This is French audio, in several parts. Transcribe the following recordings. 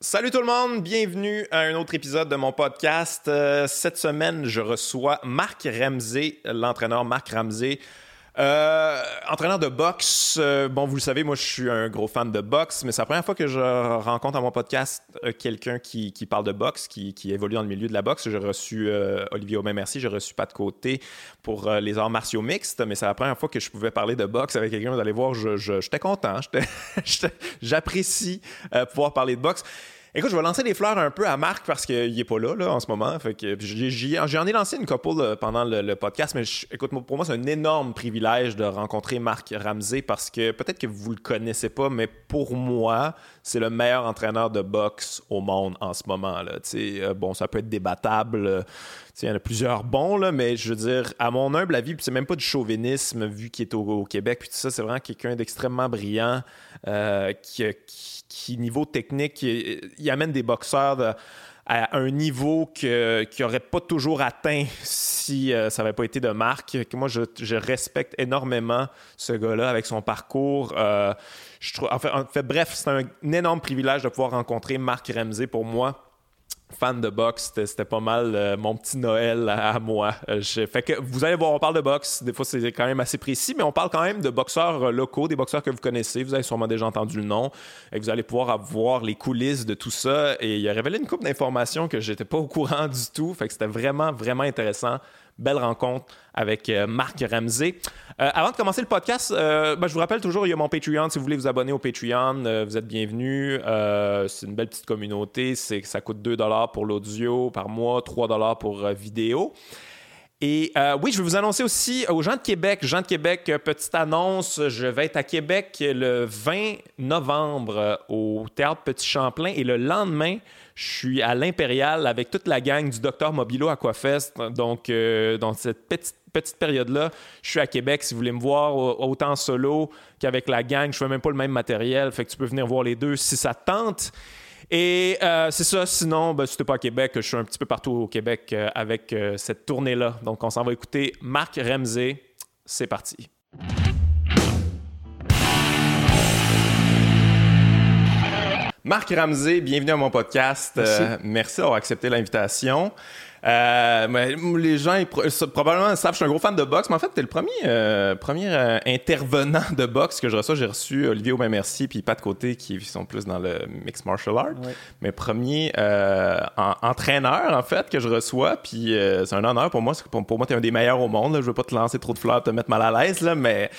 Salut tout le monde, bienvenue à un autre épisode de mon podcast. Euh, cette semaine, je reçois Marc Ramsey, l'entraîneur Marc Ramsey. Euh, entraîneur de boxe, euh, bon, vous le savez, moi je suis un gros fan de boxe, mais c'est la première fois que je rencontre à mon podcast euh, quelqu'un qui, qui, parle de boxe, qui, qui, évolue dans le milieu de la boxe. J'ai reçu Olivier Aubin, merci, j'ai reçu pas de côté pour les arts martiaux mixtes, mais c'est la première fois que je pouvais parler de boxe avec quelqu'un. Vous allez voir, j'étais je, je, content, j'apprécie pouvoir parler de boxe. Écoute, je vais lancer des fleurs un peu à Marc parce qu'il n'est pas là, là en ce moment. J'en ai, lancé une couple pendant le, podcast, mais écoute, pour moi, c'est un énorme privilège de rencontrer Marc Ramsey parce que peut-être que vous le connaissez pas, mais pour moi, c'est le meilleur entraîneur de boxe au monde en ce moment. Là. Euh, bon, ça peut être débattable. Il y en a plusieurs bons, là, mais je veux dire, à mon humble avis, c'est même pas du chauvinisme vu qu'il est au, Québec, puis ça, c'est vraiment quelqu'un d'extrêmement brillant euh, qui, qui qui, niveau technique, il, amène des boxeurs à un niveau qu'ils n'auraient pas toujours atteint si euh, ça n'avait pas été de Marc. Moi, je, respecte énormément ce gars-là avec son parcours. Euh, je trouve, en fait, bref, c'est un, énorme privilège de pouvoir rencontrer Marc Ramsey pour moi fan de boxe, c'était pas mal euh, mon petit Noël à, moi. Euh, fait que vous allez voir, on parle de boxe. Des fois, c'est quand même assez précis, mais on parle quand même de boxeurs euh, locaux, des boxeurs que vous connaissez. Vous avez sûrement déjà entendu le nom. Et vous allez pouvoir voir les coulisses de tout ça. Et il a révélé une couple d'informations que j'étais pas au courant du tout. Fait que c'était vraiment, vraiment intéressant belle rencontre avec euh, Marc Ramsey. Euh, avant de commencer le podcast, euh, ben, je vous rappelle toujours, il y a mon Patreon. Si vous voulez vous abonner au Patreon, vous êtes bienvenus. c'est une belle petite communauté. C'est, ça coûte 2 pour l'audio par mois, 3 pour vidéo. Et oui, je vais vous annoncer aussi aux gens de Québec. Gens de Québec, petite annonce, je vais être à Québec le 20 novembre au Théâtre Petit Champlain et le lendemain, je suis à l'Impérial avec toute la gang du Docteur Mobilo Aquafest. Donc, euh, dans cette petite, petite période-là, je suis à Québec. Si vous voulez me voir autant solo qu'avec la gang, je fais même pas le même matériel. Fait que tu peux venir voir les deux si ça te tente. Et euh, c'est ça. Sinon, ben, si tu pas à Québec, je suis un petit peu partout au Québec euh, avec cette tournée-là. Donc, on s'en va écouter Marc Ramsey. C'est parti. Marc Ramsey, bienvenue à mon podcast. Merci, euh, merci d'avoir accepté l'invitation. Euh, les gens, probablement savent, je suis un gros fan de boxe, mais en fait, tu es le premier, euh, premier euh, intervenant de boxe que je reçois. J'ai reçu Olivier Aubin Merci puis Pat Côté, qui sont plus dans le mixed martial art. Mais premier entraîneur, en fait, que je reçois. Puis c'est un honneur pour moi. Pour, pour moi, tu es un des meilleurs au monde. Je veux pas te lancer trop de fleurs, te mettre mal à l'aise, là, mais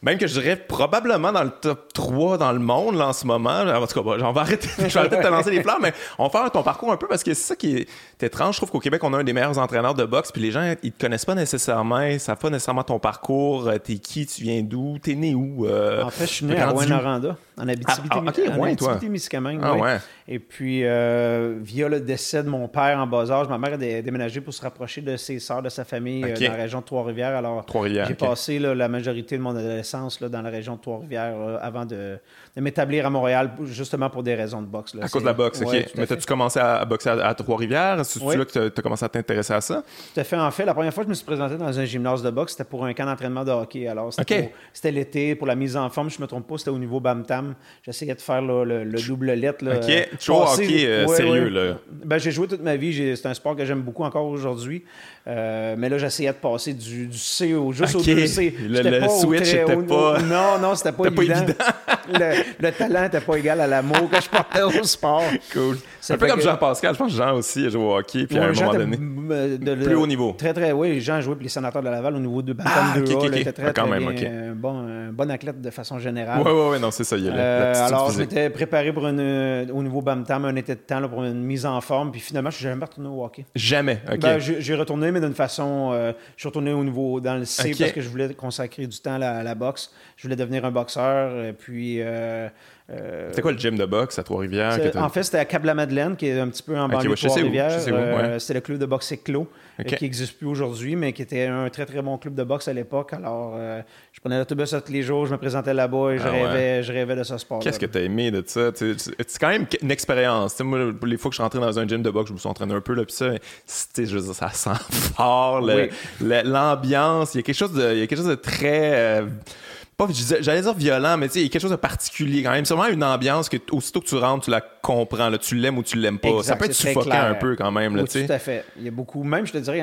même que je dirais probablement dans le top 3 dans le monde là, en ce moment. En tout cas, j'en vais arrêter, je vais arrêter de te lancer les fleurs, mais on va faire ton parcours un peu parce que c'est ça qui est étrange. Je trouve qu'au Québec, on a un des meilleurs entraîneurs de boxe, puis les gens, ils te connaissent pas nécessairement, ils savent pas nécessairement ton parcours, euh, t'es qui, tu viens d'où, t'es né où. Euh, en fait, je suis né à Rouen-Noranda, en Abitibi-Témiscamingue. Ah, ouais, Et puis, euh, via le décès de mon père en bas âge, ma mère a déménagé pour se rapprocher de ses sœurs, de sa famille dans la région de Trois-Rivières. Alors, j'ai passé la majorité de mon adolescence dans la région de Trois-Rivières euh, avant de, m'établir à Montréal, justement pour des raisons de boxe. À cause de la boxe, OK. Mais as-tu commencé à, boxer à, Trois-Rivières? C'est là que tu as, commencé à t'intéresser à ça? Tout à fait. En fait, la première fois que je me suis présenté dans un gymnase de boxe, c'était pour un camp d'entraînement de hockey. Alors, c'était l'été, pour la mise en forme, je ne me trompe pas, c'était au niveau BAM-TAM. J'essayais de faire le, double lettre. OK. Tu hockey euh, sérieux, là? Ben, j'ai joué toute ma vie. C'est un sport que j'aime beaucoup encore aujourd'hui. Euh, mais là, j'essayais de passer du, C au, juste au 2C. Le, le switch n'était pas... Non, non, c'était pas, évident. le, talent n'était pas égal à l'amour que je portais au sport. Cool. C'est un peu comme Jean-Pascal. Je pense que Jean aussi a joué au hockey, puis à un moment donné, plus haut niveau. Très, très, oui. Jean a joué pour les sénateurs de Laval au niveau de Bantam ah, 2A. Okay, était très, ah, quand très même, bien, un, bon, un bon athlète de façon générale. Oui, oui, oui, non, c'est ça. Il y a euh, alors, je m'étais préparé pour une, euh, au niveau Bantam un été de temps là, pour une mise en forme, puis finalement, je suis jamais retourné au hockey. Jamais, OK. Ben, j'ai retourné, mais d'une façon... Euh, je suis retourné au niveau dans le C parce que je voulais consacrer du temps à la, boxe. Je voulais devenir un boxeur, puis... Euh, c'était quoi le gym de boxe à Trois-Rivières? En fait, c'était à Cap-la-Madeleine, qui est un petit peu en banlieue de Trois-Rivières. Euh, c'était le club de boxe Éclos, euh, qui n'existe plus aujourd'hui, mais qui était un très, très bon club de boxe à l'époque. Alors, je prenais l'autobus tous les jours, je me présentais là-bas et je, ah rêvais, je rêvais de ce sport. Qu'est-ce que tu as aimé de ça? C'est quand même une expérience. moi, les fois que je suis rentré dans un gym de boxe, je me suis entraîné un peu, là, puis ça, je ça sent fort, l'ambiance. Il y a quelque chose de, il y a quelque chose de très pas j'allais dire violent mais tu sais il y a quelque chose de particulier quand même. C'est vraiment une ambiance que aussitôt que tu rentres tu la comprends là, tu l'aimes ou tu l'aimes pas. Ça peut être suffocant un peu quand même là, tout à fait. Il y a beaucoup même je te dirais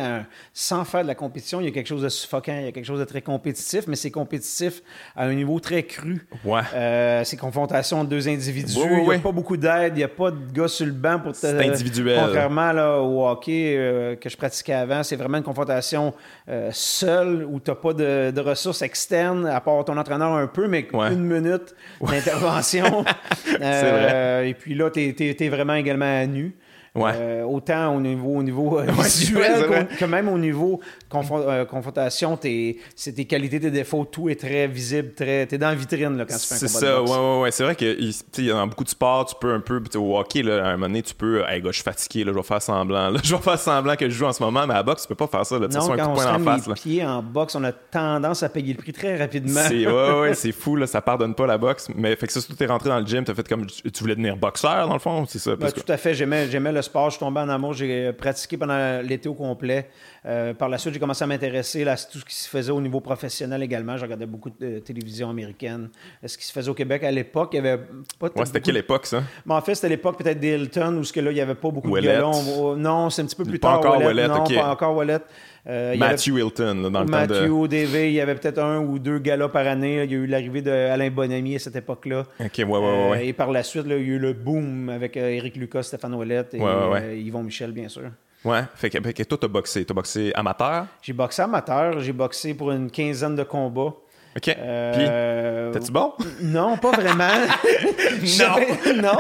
sans faire de la compétition il y a quelque chose de suffocant il y a quelque chose de très compétitif mais c'est compétitif à un niveau très cru. Ouais. Euh, c'est confrontation de deux individus. Il n'y a pas beaucoup d'aide il n'y a pas de gars sur le banc pour te c'est individuel. contrairement là, au hockey euh, que je pratiquais avant c'est vraiment une confrontation euh, seule où tu n'as pas de, de, ressources externes à part ton entraîneur un peu, mais une minute d'intervention. euh, et puis là, tu es, vraiment également à nu. Euh, autant au niveau, au niveau euh, visuel que même au niveau euh, confrontation, c'est tes qualités, tes défauts, tout est très visible, très, t'es dans la vitrine là, quand tu fais un combat ça, ouais, ouais, ouais. C'est vrai que dans beaucoup de sports, tu peux un peu, au hockey, là, à un moment donné, tu peux, hey, gars, je suis fatigué, là, je vais faire semblant, là, je vais faire semblant que je joue en ce moment, mais à la boxe, tu peux pas faire ça, là, non, quand un coup on point en face. Les pieds en boxe, on a tendance à payer le prix très rapidement. C'est, ouais, ouais, c'est fou, là, ça pardonne pas la boxe, mais fait que ça, surtout t'es rentré dans le gym, t'as fait comme, tu voulais devenir boxeur, dans le fond, c'est ça? Ben, tout à fait, j'aimais le sport, je suis tombé en amour, j'ai pratiqué pendant l'été au complet. Euh, par la suite, j'ai commencé à m'intéresser à tout ce qui se faisait au niveau professionnel également. Je regardais beaucoup de télévision américaine. Ce qui se faisait au Québec à l'époque, il y avait pas ouais, c'était quelle époque, ça? en fait, c'était l'époque peut-être d'Hilton, où ce que là, il n'y avait pas beaucoup de galons. Non, c'est un petit peu plus pas tard. Encore Wallet, non, pas encore Wallet. Euh, Matthew Hilton, dans le Matthew, temps de... il y avait peut-être un ou deux galas par année. Il y a eu l'arrivée d'Alain Bonamy à cette époque-là. OK, ouais, ouais, ouais. Euh, et par la suite, là, il y a eu le boom avec Eric Lucas, Stéphane Ouellette et Yvon Michel, bien sûr. Ouais, fait que, fait que toi, t'as boxé. T'as boxé amateur? J'ai boxé amateur. J'ai boxé pour une quinzaine de combats. OK. Euh, T'es-tu bon? Non, pas vraiment. non. non.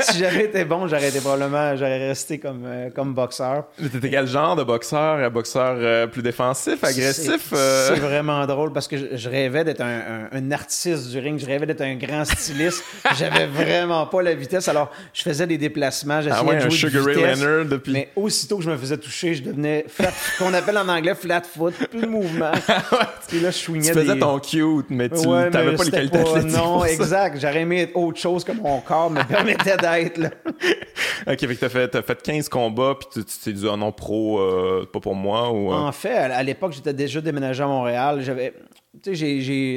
Si j'avais été bon, j'aurais été probablement, j'aurais resté comme, euh, comme boxeur. T'étais quel genre de boxeur? Un boxeur euh, plus défensif, agressif? C'est vraiment drôle parce que je, rêvais d'être un, un, artiste du ring. Je rêvais d'être un grand styliste. J'avais vraiment pas la vitesse. Alors, je faisais des déplacements. J'essayais ah ouais, de jouer un Sugar Ray Leonard depuis... Mais aussitôt que je me faisais toucher, je devenais flat, qu'on appelle en anglais flat foot. Plus de mouvement. Et là, je swingais tu faisais ton cute, mais tu n'avais pas les qualités pas, Non, exact. J'aurais aimé être autre chose que mon corps me permettait d'être. OK, fait que t'as fait, as fait 15 combats, puis tu t'es dit, oh non, pro, euh, pas pour moi. Ou, euh? En fait, à, l'époque, j'étais déjà déménagé à Montréal. J'avais,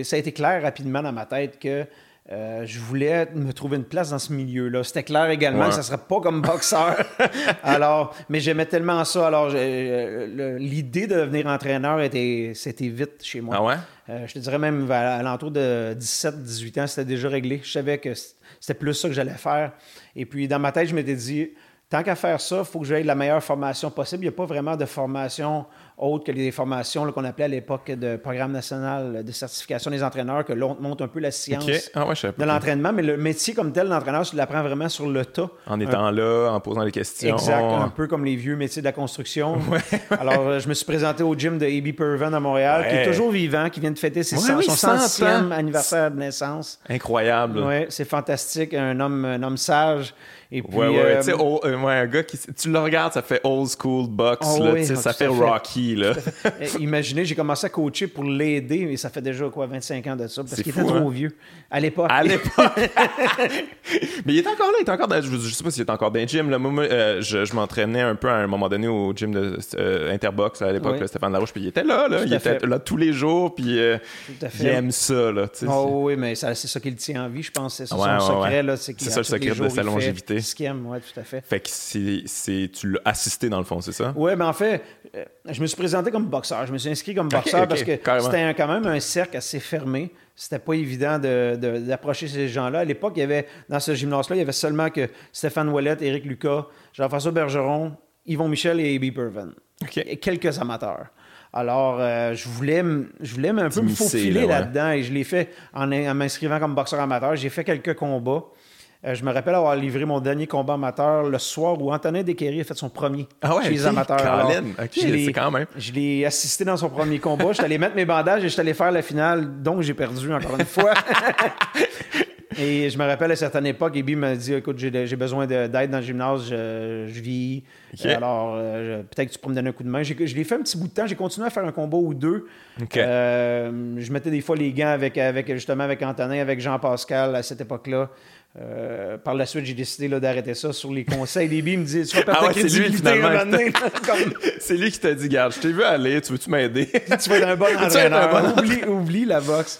ça a été clair rapidement dans ma tête que euh, je voulais me trouver une place dans ce milieu-là. C'était clair également que ça ne serait pas comme boxeur. alors, mais j'aimais tellement ça. Alors, l'idée de devenir entraîneur était, c'était vite chez moi. Ah ouais? Euh, je te dirais même à, l'entour de 17-18 ans, c'était déjà réglé. Je savais que c'était plus ça que j'allais faire. Et puis, dans ma tête, je m'étais dit, tant qu'à faire ça, il faut que j'aie la meilleure formation possible. Il n'y a pas vraiment de formation autre que les formations qu'on appelait à l'époque de programme national de certification des entraîneurs, que l'on monte un peu la science ah de l'entraînement. Mais le métier comme tel, l'entraîneur, tu l'apprends vraiment sur le tas. En étant là, en posant les questions. Exact, un peu comme les vieux métiers de la construction. Alors, euh, je me suis présenté au gym de A.B. Perven à Montréal, qui est toujours vivant, qui vient de fêter ses son centième anniversaire de naissance. Incroyable. Oui, c'est fantastique. Un homme, un homme sage. Et puis, ouais, ouais, euh, euh, un gars qui. Tu le regardes, ça fait old school box, oh, là, ça fait Rocky, là. Imaginez, j'ai commencé à coacher pour l'aider, et ça fait déjà, quoi, 25 ans de ça, parce qu'il était trop hein? vieux. À l'époque. À l'époque. Mais il est encore là, il est encore dans, je, sais pas s'il est encore dans le gym, là. Moi, euh, je, m'entraînais un peu à un moment donné au gym de Interbox, à l'époque, Stéphane Larouche, puis il était là, là. il était là tous les jours, puis il aime ça, là. Oh, oui, mais c'est ça qui le tient en vie, je pense. C'est ça son secret. C'est ça le secret de sa longévité ce qu'il aime, oui, tout à fait. Fait que c'est, tu l'as assisté dans le fond, c'est ça? Oui, mais en fait, euh, je me suis présenté comme boxeur. Je me suis inscrit comme boxeur parce que c'était quand même un cercle assez fermé. C'était pas évident d'approcher ces gens-là. À l'époque, il y avait, dans ce gymnase-là, il y avait seulement que Stéphane Ouellette, Éric Lucas, Jean-François Bergeron, Yvon Michel et A.B. Pervin. Et quelques amateurs. Alors, euh, je voulais, je voulais un peu me faufiler là-dedans et je l'ai fait en, en m'inscrivant comme boxeur amateur. J'ai fait quelques combats. Euh, je me rappelle avoir livré mon dernier combat amateur le soir où Antonin Desqueries a fait son premier ah ouais, chez les amateurs. c'est quand même. Je l'ai assisté dans son premier combat. Je suis allé mettre mes bandages et je suis allé faire la finale, donc j'ai perdu encore une fois. et je me rappelle à une certaine époque, Ebi m'a dit Écoute, j'ai besoin d'aide dans le gymnase, je, vis. Alors, euh, peut-être que tu pourrais me donner un coup de main. Je l'ai fait un petit bout de temps. J'ai continué à faire un combat ou deux. Euh, je mettais des fois les gants avec, avec justement avec Antonin, avec Jean-Pascal à cette époque-là. Euh, par la suite, j'ai décidé d'arrêter ça sur les conseils. Déby me dit Tu ah ouais, c'est lui, C'est lui qui t'a dit Garde, je t'ai vu aller, tu veux-tu m'aider Tu vas être un bon entraîneur. Bon... Oublie, oublie la boxe.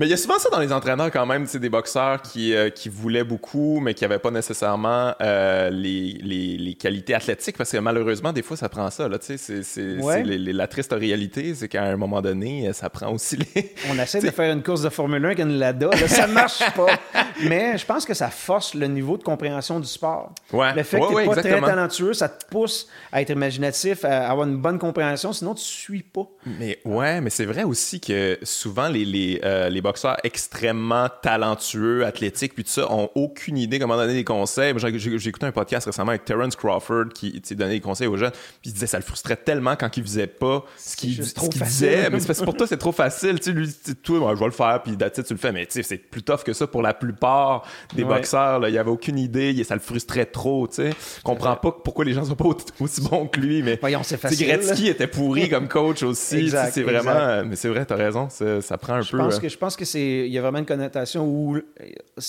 Mais il y a souvent ça dans les entraîneurs quand même, des boxeurs qui, euh, qui voulaient beaucoup, mais qui n'avaient pas nécessairement euh, les, les, les, qualités athlétiques, parce que malheureusement, des fois, ça prend ça. Là, c'est, c'est, la triste réalité, c'est qu'à un moment donné, ça prend aussi les... On essaie de faire une course de Formule 1 avec une Lada, là, ça marche pas. mais je pense que ça force le niveau de compréhension du sport. Ouais. Le fait que tu n'es pas très talentueux, ça te pousse à être imaginatif, à avoir une bonne compréhension, sinon tu suis pas. Mais ouais, mais c'est vrai aussi que souvent les, les, euh, les boxeurs extrêmement talentueux, athlétiques, puis tout ça, ont aucune idée comment donner des conseils. J'ai écouté un podcast récemment avec Terence Crawford qui donnait des conseils aux jeunes, puis il disait ça le frustrait tellement quand il faisait pas ce qu'il disait. Mais c'est pour toi, c'est trop facile. Tu lui, toi, je vais le faire, puis tu le fais. Mais c'est plus tough que ça pour la plupart des boxeurs. Là. Il avait aucune idée, ça le frustrait trop. Tu comprends pas pourquoi les gens sont pas aussi bons que lui. Mais Voyons, c'est facile. Gretzky était pourri comme coach aussi. C'est vraiment. Mais c'est vrai, t'as raison. Ça prend un je peu. Pense euh, que, je pense il y a vraiment une connotation où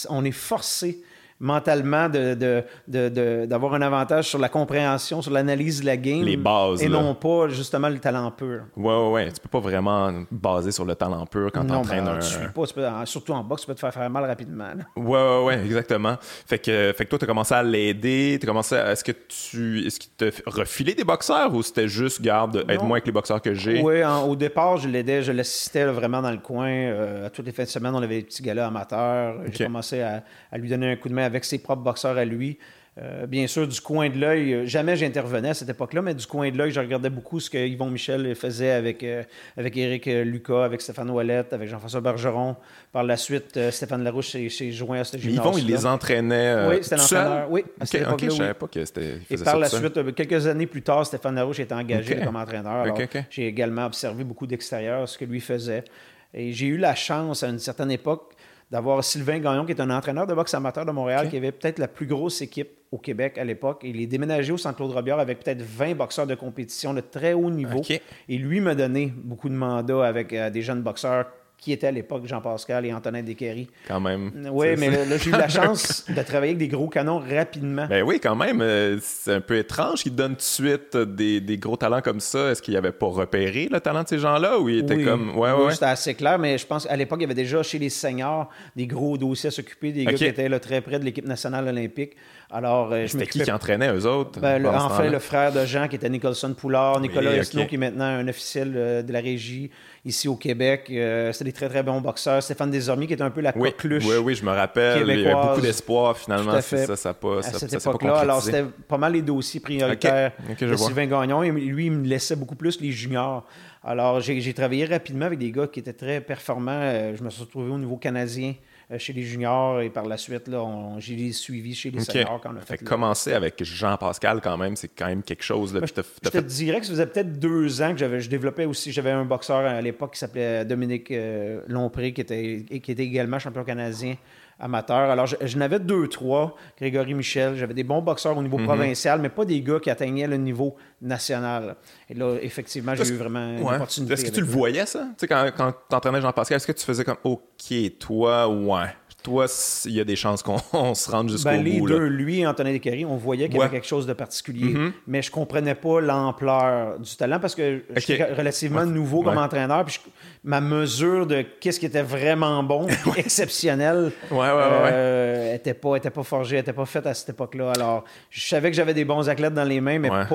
on est forcé mentalement d'avoir de, de, un avantage sur la compréhension, sur l'analyse de la game. Les bases. Et non pas justement le talent pur. Ouais, ouais, ouais. Tu peux pas vraiment baser sur le talent pur quand tu entraînes ben, un. Tu pas, surtout en boxe, tu peux te faire faire mal rapidement. Ouais, ouais, ouais, exactement. Fait que, fait que toi, tu as commencé à l'aider. Est-ce que tu. Est-ce qu'il te refilé des boxeurs ou c'était juste, garde, aide-moi avec les boxeurs que j'ai? Oui, au départ, je l'aidais, je l'assistais vraiment dans le coin. Euh, à toutes les fins de semaine, on avait des petits galas amateurs. J'ai commencé à, à lui donner un coup de main avec ses propres boxeurs à lui. Euh, bien sûr, du coin de l'œil, euh, jamais j'intervenais à cette époque-là, mais du coin de l'œil, je regardais beaucoup ce que Yvon Michel faisait avec, euh, avec Éric Lucas, avec Stéphane Ouellette, avec Jean-François Bergeron. Par la suite, Stéphane Larouche s'est joint à ce gymnase. Yvon, il les entraînait. oui, c'était l'entraîneur. Oui, à cette okay, je savais pas que c'était. Et par la suite, quelques années plus tard, Stéphane Larouche était engagé comme entraîneur. j'ai également observé beaucoup d'extérieur ce que lui faisait. Et j'ai eu la chance à une certaine époque d'avoir Sylvain Gagnon, qui est un entraîneur de boxe amateur de Montréal, qui avait peut-être la plus grosse équipe au Québec à l'époque. Il est déménagé au Centre-Claude Robillard avec peut-être 20 boxeurs de compétition de très haut niveau. Et lui m'a donné beaucoup de mandats avec euh, des jeunes boxeurs qui étaient à l'époque Jean-Pascal et Antonin Desquery. Quand même. Oui, mais là, j'ai eu la chance de travailler avec des gros canons rapidement. Ben oui, quand même. Euh, c'est un peu étrange qu'ils donnent tout de suite des, des, gros talents comme ça. Est-ce qu'il avait pas repéré le talent de ces gens-là ou il était comme. Ouais, oui, c'était assez clair, mais je pense qu'à l'époque, il y avait déjà chez les seniors des gros dossiers à s'occuper, des gars qui étaient là, très près de l'équipe nationale olympique. Alors, euh, C'était qui qui entraînait eux autres? Ben, en fait, le frère de Jean, qui était Nicholson Poulard, Nicolas oui, qui est maintenant un officiel euh, de la régie ici au Québec. Euh, c'était des très, très bons boxeurs. Stéphane Desormiers, qui est un peu la oui, coqueluche. Oui, oui, je me rappelle. Il y avait beaucoup d'espoir, finalement. Ça, ça pas, à cette époque-là. Alors, c'était pas mal les dossiers prioritaires de Sylvain Gagnon. Et lui, il me laissait beaucoup plus les juniors. Alors, j'ai travaillé rapidement avec des gars qui étaient très performants. Je me suis retrouvé au niveau canadien. Euh, chez les juniors et par la suite, là, j'ai suivi chez les seniors quand on a fait. fait commencer avec Jean-Pascal, quand même, c'est quand même quelque chose. Ben, je, te dirais que ça faisait peut-être deux ans que je développais aussi. J'avais un boxeur à l'époque qui s'appelait Dominique euh, Lompré, qui était, qui était également champion canadien amateur. Alors, je, n'avais deux, trois. Grégory Michel, j'avais des bons boxeurs au niveau mhm. provincial, mais pas des gars qui atteignaient le niveau national. Et là, effectivement, j'ai eu vraiment une opportunité. Est-ce que tu le voyais, ça? Tu sais, quand, quand tu entraînais Jean-Pascal, est-ce que tu faisais comme, OK, toi, ouais toi, il y a des chances qu'on se rende jusqu'au ben, bout. Les deux, lui et Antonin Descaries, on voyait qu'il y avait quelque chose de particulier, mm-hmm. mais je comprenais pas l'ampleur du talent parce que j'étais relativement nouveau comme entraîneur, puis ma mesure de qu'est-ce qui était vraiment bon, exceptionnel, euh, était pas était pas forgée, était pas faite à cette époque-là. Alors, je savais que j'avais des bons athlètes dans les mains, mais pas,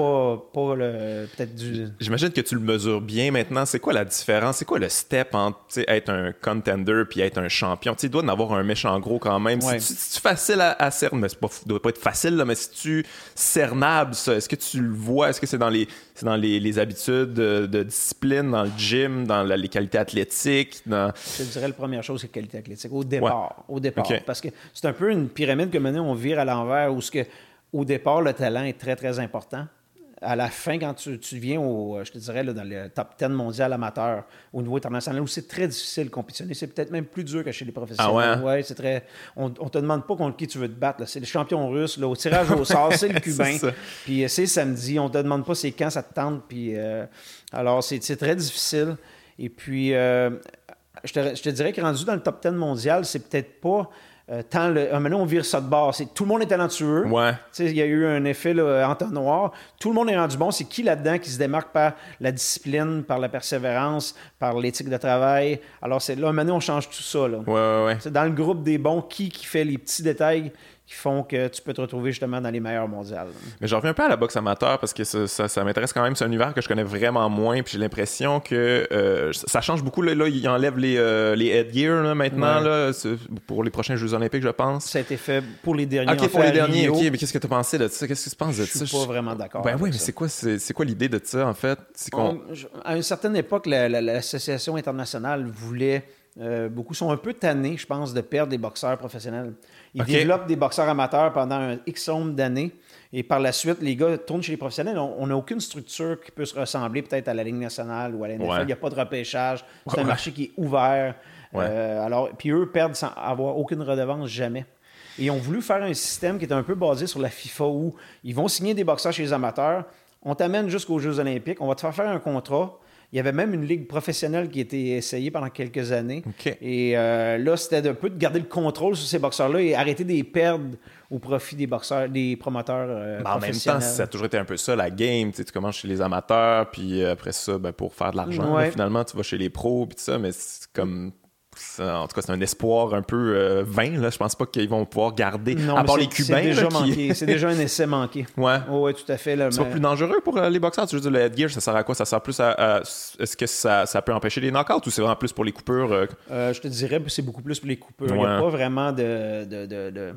pas peut-être du. J'imagine que tu le mesures bien maintenant. C'est quoi la différence? C'est quoi le step entre être un contender puis être un champion? Tu dois en avoir un en gros quand même. C'est-tu facile à, cerner? Mais pas, doit pas être facile, là, mais c'est-tu cernable, ça? Est-ce que tu le vois? Est-ce que c'est dans les, dans les, habitudes de, discipline, dans le gym, dans les qualités athlétiques? Dans... Je dirais la première chose, c'est la qualité athlétique. Au départ. Au départ. Parce que c'est un peu une pyramide que maintenant on vire à l'envers où ce que, au départ, le talent est très, très important à la fin, quand tu, viens au, je te dirais, dans le top 10 mondial amateur au niveau international, où c'est très difficile de compétitionner, c'est peut-être même plus dur que chez les professionnels. Ah ouais? c'est très. On, ne te demande pas contre qui tu veux te battre. C'est le champion russe. Là, au tirage au sort, c'est le cubain. Puis euh, c'est samedi. On te demande pas c'est quand ça te tente. Puis euh, alors, c'est très difficile. Et puis, euh, je, te, je te dirais que rendu dans le top 10 mondial, c'est peut-être pas euh, tant le, ah, maintenant on vire ça de bord. C'est, tout le monde est talentueux. Ouais. Il y a eu un effet là, entonnoir. Tout le monde est rendu bon. C'est qui là-dedans qui se démarque par la discipline, par la persévérance, par l'éthique de travail? Alors c'est là, maintenant on change tout ça. Là. Ouais, ouais, dans le groupe des bons, qui, qui fait les petits détails qui font que tu peux te retrouver justement dans les meilleurs mondiales. Mais je reviens un peu à la boxe amateur parce que ça, ça, m'intéresse quand même. C'est un univers que je connais vraiment moins. Puis j'ai l'impression que euh, ça change beaucoup. Là, là ils enlèvent les, euh, les headgear là, maintenant là, pour les prochains Jeux Olympiques, je pense. Ça a été fait pour les derniers. Ok, pour les derniers. Ok, mais qu'est-ce que tu as pensé de ça? Qu'est-ce que tu penses de ça Je suis pas vraiment d'accord. Ben oui, mais c'est quoi, c'est, quoi l'idée de ça en fait? À une certaine époque, l'association internationale voulait euh, beaucoup sont un peu tannés, je pense, de perdre des boxeurs professionnels. Ils développent des boxeurs amateurs pendant un X nombre d'années. Et par la suite, les gars tournent chez les professionnels. On n'a aucune structure qui peut se ressembler peut-être à la Ligue nationale ou à la NFL. Il n'y a pas de repêchage. C'est un marché qui est ouvert. Euh, alors, puis eux perdent sans avoir aucune redevance jamais. Et ils ont voulu faire un système qui est un peu basé sur la FIFA où ils vont signer des boxeurs chez les amateurs. On t'amène jusqu'aux Jeux Olympiques. On va te faire faire un contrat il y avait même une ligue professionnelle qui a été essayée pendant quelques années. Et euh, là, c'était un peu de garder le contrôle sur ces boxeurs-là et arrêter de les perdre au profit des boxeurs, des promoteurs euh, En même temps, ça a toujours été un peu ça, la game. Tu, commences chez les amateurs, puis après ça, ben, pour faire de l'argent, finalement, tu vas chez les pros, puis tout ça, mais c'est comme en tout cas, c'est un espoir un peu euh, vain. Là. Je pense pas qu'ils vont pouvoir garder, non, à part les Cubains. C'est déjà, manqué. c'est déjà un essai manqué. Ouais. Oh, tout à fait. C'est pas plus dangereux pour euh, les boxeurs? Tu veux dire, le headgear, ça sert à quoi? Ça sert plus à. Est-ce que ça, ça, peut empêcher les knockouts ou c'est vraiment plus pour les coupures euh? Je te dirais que c'est beaucoup plus pour les coupures. Il n'y a pas vraiment de, de, de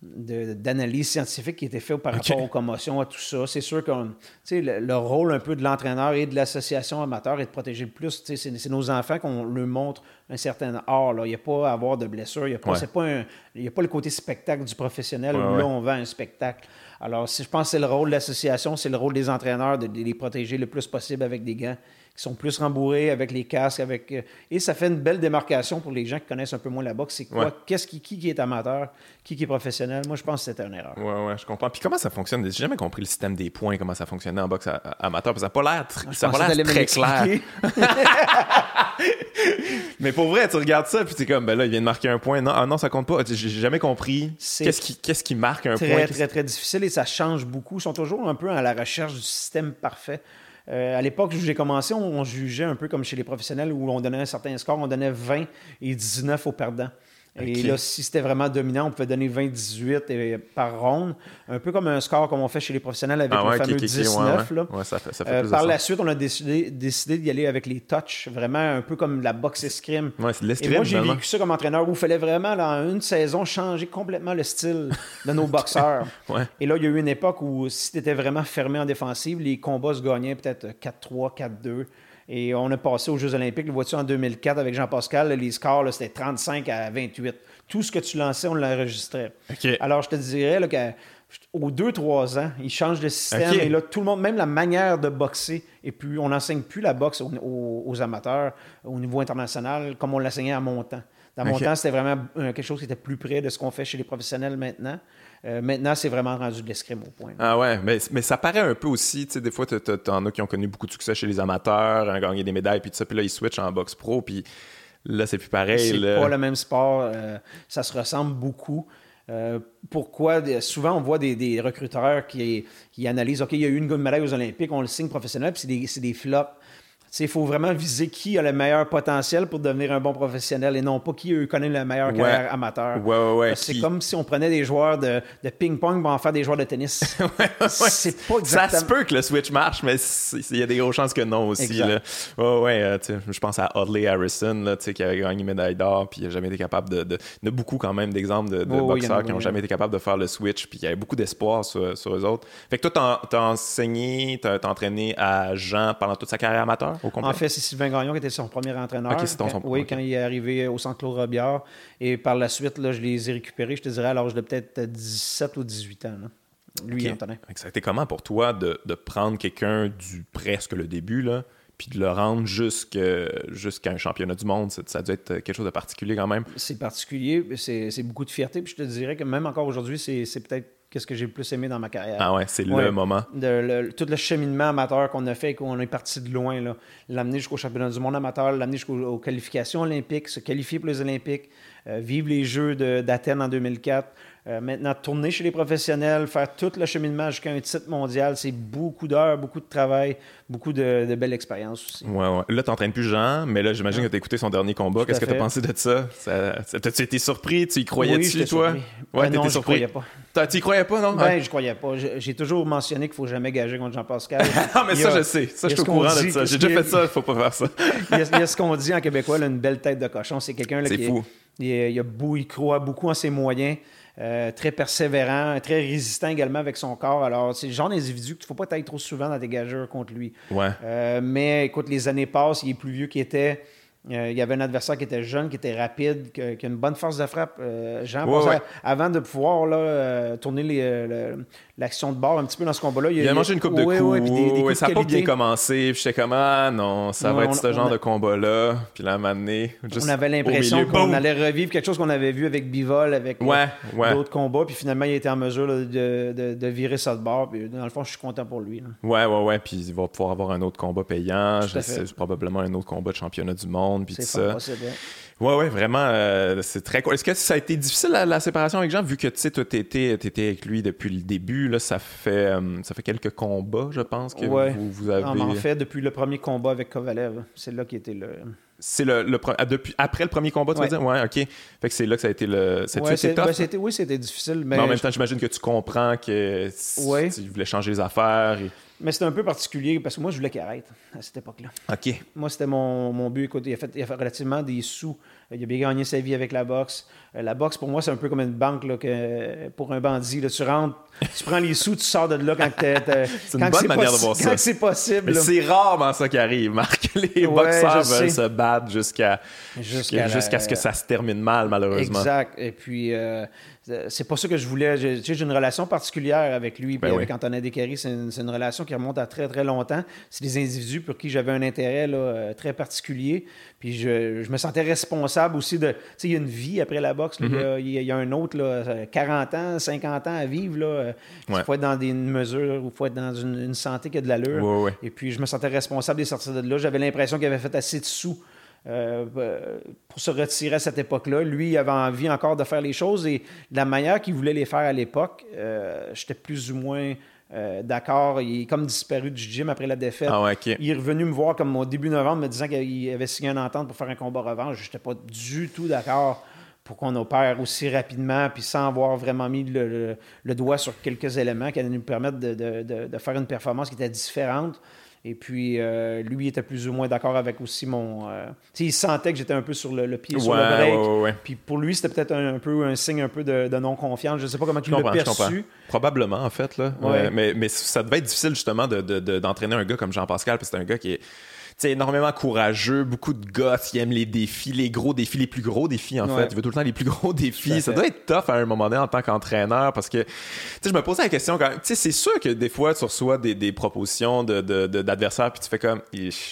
d'analyse scientifique qui était faite par rapport aux commotions, à tout ça. C'est sûr que le, le, rôle un peu de l'entraîneur et de l'association amateur est de protéger le plus. C'est nos enfants qu'on leur montre un certain art. Là. Il n'y a pas à avoir de blessures. Il n'y a, pas, a pas le côté spectacle du professionnel où là, on vend un spectacle. Alors, si je pense que c'est le rôle de l'association, c'est le rôle des entraîneurs de les protéger le plus possible avec des gants qui sont plus rembourrés avec les casques. avec euh, Et ça fait une belle démarcation pour les gens qui connaissent un peu moins la boxe. C'est quoi? Qu'est-ce qui, qui, est amateur? Qui, qui est professionnel? Moi, je pense que c'était une erreur. Oui, oui, je comprends. Puis comment ça fonctionne? J'ai jamais compris le système des points, comment ça fonctionnait en boxe amateur. Parce que ça n'a pas l'air, ça pas l'air très clair. Mais pour vrai, tu regardes ça, puis tu es comme, ben là, il vient de marquer un point. Non, ah non ça compte pas. J'ai jamais compris. Qu'est-ce qui, qu'est-ce qui marque un point? Très, très, très difficile et ça change beaucoup. Ils sont toujours un peu à la recherche du système parfait. Euh, à l'époque où j'ai commencé, on, jugeait un peu comme chez les professionnels où on donnait un certain score, on donnait 20 et 19 aux perdants. Et là, si c'était vraiment dominant, on pouvait donner 20-18 par ronde, un peu comme un score comme on fait chez les professionnels avec ah le fameux 19. Euh, par la suite, on a décidé, décidé d'y aller avec les touches, vraiment un peu comme la boxe escrime. Et moi, j'ai vécu ça comme entraîneur où il fallait vraiment, dans une saison, changer complètement le style de nos boxeurs. Et là, il y a eu une époque où si tu étais vraiment fermé en défensive, les combats se gagnaient peut-être 4-3, 4-2. Et on a passé aux Jeux Olympiques, le vois-tu, en 2004 avec Jean-Pascal, les scores, c'était 35 à 28. Tout ce que tu lançais, on l'enregistrait. Alors, je te dirais qu'aux 2-3 ans, ils changent de système. Et là, tout le monde, même la manière de boxer, et puis on n'enseigne plus la boxe aux, amateurs au niveau international comme on l'enseignait à mon temps. Dans mon temps, c'était vraiment quelque chose qui était plus près de ce qu'on fait chez les professionnels maintenant. Euh, maintenant, c'est vraiment rendu de l'escrime au point. Ah ouais, mais, mais, ça paraît un peu aussi, tu sais, des fois, t'en as qui ont connu beaucoup de succès chez les amateurs, ont gagné des médailles, puis tout ça, puis là, ils switchent en boxe pro, puis là, c'est plus pareil. C'est pas le même sport, euh, ça se ressemble beaucoup. Euh, pourquoi souvent on voit des, recruteurs qui, qui, analysent OK, il y a eu une médaille aux Olympiques, on le signe professionnel, puis c'est des, des flops. Il faut vraiment viser qui a le meilleur potentiel pour devenir un bon professionnel et non pas qui connaît le meilleur carrière amateur. c'est comme si on prenait des joueurs de, ping-pong pour en faire des joueurs de tennis. c'est pas exactement... Ça se peut que le switch marche, mais il y a des grosses chances que non aussi. Là. ouais, euh, je pense à Audley Harrison là, qui avait gagné une médaille d'or puis il n'a jamais été capable de, de... Il y a beaucoup quand même d'exemples de, boxeurs qui n'ont jamais été capables de faire le switch puis il y avait beaucoup d'espoir sur, sur eux autres. Fait que toi, t'as enseigné, t'as entraîné à Jean pendant toute sa carrière amateur? En fait, c'est Sylvain Gagnon qui était son premier entraîneur. oui, quand il est arrivé au centre Claude Robillard. Et par la suite, là, je les ai récupérés, je te dirais, à l'âge de peut-être 17 ou 18 ans. Lui, Antonin. Ça a été comment pour toi de, prendre quelqu'un du presque le début, là, puis de le rendre jusqu'à un championnat du monde, ça, ça, a dû être quelque chose de particulier quand même. C'est particulier, c'est beaucoup de fierté. Puis je te dirais que même encore aujourd'hui, c'est peut-être qu'est-ce que j'ai le plus aimé dans ma carrière. Ah ouais, c'est le moment. tout le cheminement amateur qu'on a fait, qu'on est parti de loin, l'amener jusqu'au championnat du monde amateur, l'amener jusqu'aux qualifications olympiques, se qualifier pour les Olympiques, euh, vivre les Jeux d'Athènes en 2004, euh, maintenant, tourner chez les professionnels, faire tout le cheminement jusqu'à un titre mondial, c'est beaucoup d'heures, beaucoup de travail, beaucoup de, belles expériences aussi. Ouais, ouais. Là, tu n'entraînes plus Jean, mais là, j'imagine que tu as écouté son dernier combat. Qu'est-ce que tu as pensé de ça? ça T'as-tu été surpris? Tu y croyais-tu, toi? Surpris. Ouais, non, je croyais pas. Tu y croyais pas, non? Ben, je croyais pas. J'ai toujours mentionné qu'il faut jamais gager contre Jean-Pascal. ah, mais ça, je sais. Ça, je suis au courant de ça. J'ai déjà fait ça, il faut pas faire ça. il, y a, ce qu'on dit en québécois, une belle tête de cochon. C'est quelqu'un qui fou. il, il, a, il croit beaucoup en ses moyens. Euh, très persévérant, très résistant également avec son corps. Alors, c'est le genre d'individu qu'il ne faut pas être trop souvent dans des gageurs contre lui. Ouais. Euh, mais écoute, les années passent, il est plus vieux qu'il était. Euh, il y avait un adversaire qui était jeune, qui était rapide, qui, a une bonne force de frappe. Jean, avant de pouvoir là, tourner les, l'action de bord un petit peu dans ce combat-là. Il, a, mangé une coupe de coups. ça n'a pas bien commencé. Puis j'étais comme, ah non, ça va être ce genre de combat-là. Puis là, juste On avait l'impression qu'on allait revivre quelque chose qu'on avait vu avec Bivol, avec euh, d'autres combats. Puis finalement, il était en mesure de, de, virer ça de bord. Puis dans le fond, je suis content pour lui. Ouais, ouais, ouais. Puis il va pouvoir avoir un autre combat payant. C'est probablement un autre combat de championnat du monde. Puis tout ça. Possible, Ouais, ouais, vraiment, euh, c'est très cool. Est-ce que ça a été difficile la, séparation avec Jean, vu que tu sais, toi, t'étais, étais avec lui depuis le début, là, ça fait, euh, ça fait quelques combats, je pense, que vous, vous, avez. en fait, depuis le premier combat avec Kovalev, c'est là qui était le. C'est le, le ah, depuis, après le premier combat, tu veux dire? Ouais, ok. Fait que c'est là que ça a été le. Ouais, ben, oui, c'était difficile. Mais, en même temps, j'imagine que tu comprends que ouais. tu voulais changer les affaires. Et... Mais c'était un peu particulier parce que moi, je voulais qu'il arrête à cette époque-là. OK. Moi, c'était mon, mon, but. Écoute, il a, fait, il a fait relativement des sous. Il a bien gagné sa vie avec la boxe. Euh, la boxe, pour moi, c'est un peu comme une banque là, que, pour un bandit. Là, tu rentres, tu prends les sous, tu sors de là quand t'es. c'est une bonne manière de voir ça. c'est possible. c'est rarement ça qui arrive, Marc. Les boxeurs veulent se battre jusqu'à jusqu'à ce que ça se termine mal, malheureusement. Exact. Et puis, euh, c'est pas ça que je voulais. J'ai une relation particulière avec lui. Ben avec Antonin Descaries, c'est une, relation qui remonte à très, très longtemps. C'est des individus pour qui j'avais un intérêt là, euh, très particulier. Puis je, je, me sentais responsable aussi de. Tu sais, il y a une vie après la boxe. Mm-hmm. il, y a, un autre, là, 40 ans, 50 ans à vivre. Là. Il faut être dans des mesures, il faut être dans une, santé qui a de l'allure. Et puis je me sentais responsable des sorties de là. J'avais l'impression qu'il avait fait assez de sous euh, pour se retirer à cette époque-là. Lui, il avait envie encore de faire les choses et de la manière qu'il voulait les faire à l'époque, euh, j'étais plus ou moins euh, d'accord. Il est comme disparu du gym après la défaite. Ah il est revenu me voir comme au début novembre, me disant qu'il avait signé une entente pour faire un combat revanche. Je n'étais pas du tout d'accord pour qu'on opère aussi rapidement, puis sans avoir vraiment mis le, doigt sur quelques éléments qui allaient nous permettre de, de, faire une performance qui était différente. Et puis, euh, lui était plus ou moins d'accord avec aussi mon. Euh, il sentait que j'étais un peu sur le, pied sur le break. puis pour lui, c'était peut-être un, peu un signe un peu de, non-confiance. Je ne sais pas comment il l'a perçu. Probablement, en fait. Là. Mais, mais ça devait être difficile, justement, d'entraîner un gars comme Jean-Pascal, parce que c'est un gars qui est c'est énormément courageux, beaucoup de gars qui aiment les défis, les gros défis, les plus gros défis en fait. Il veut tout le temps les plus gros défis. Ça doit être tough à un moment donné en tant qu'entraîneur parce que, tu sais, je me posais la question quand tu sais, c'est sûr que des fois tu reçois des, des propositions de, d'adversaires puis tu fais comme,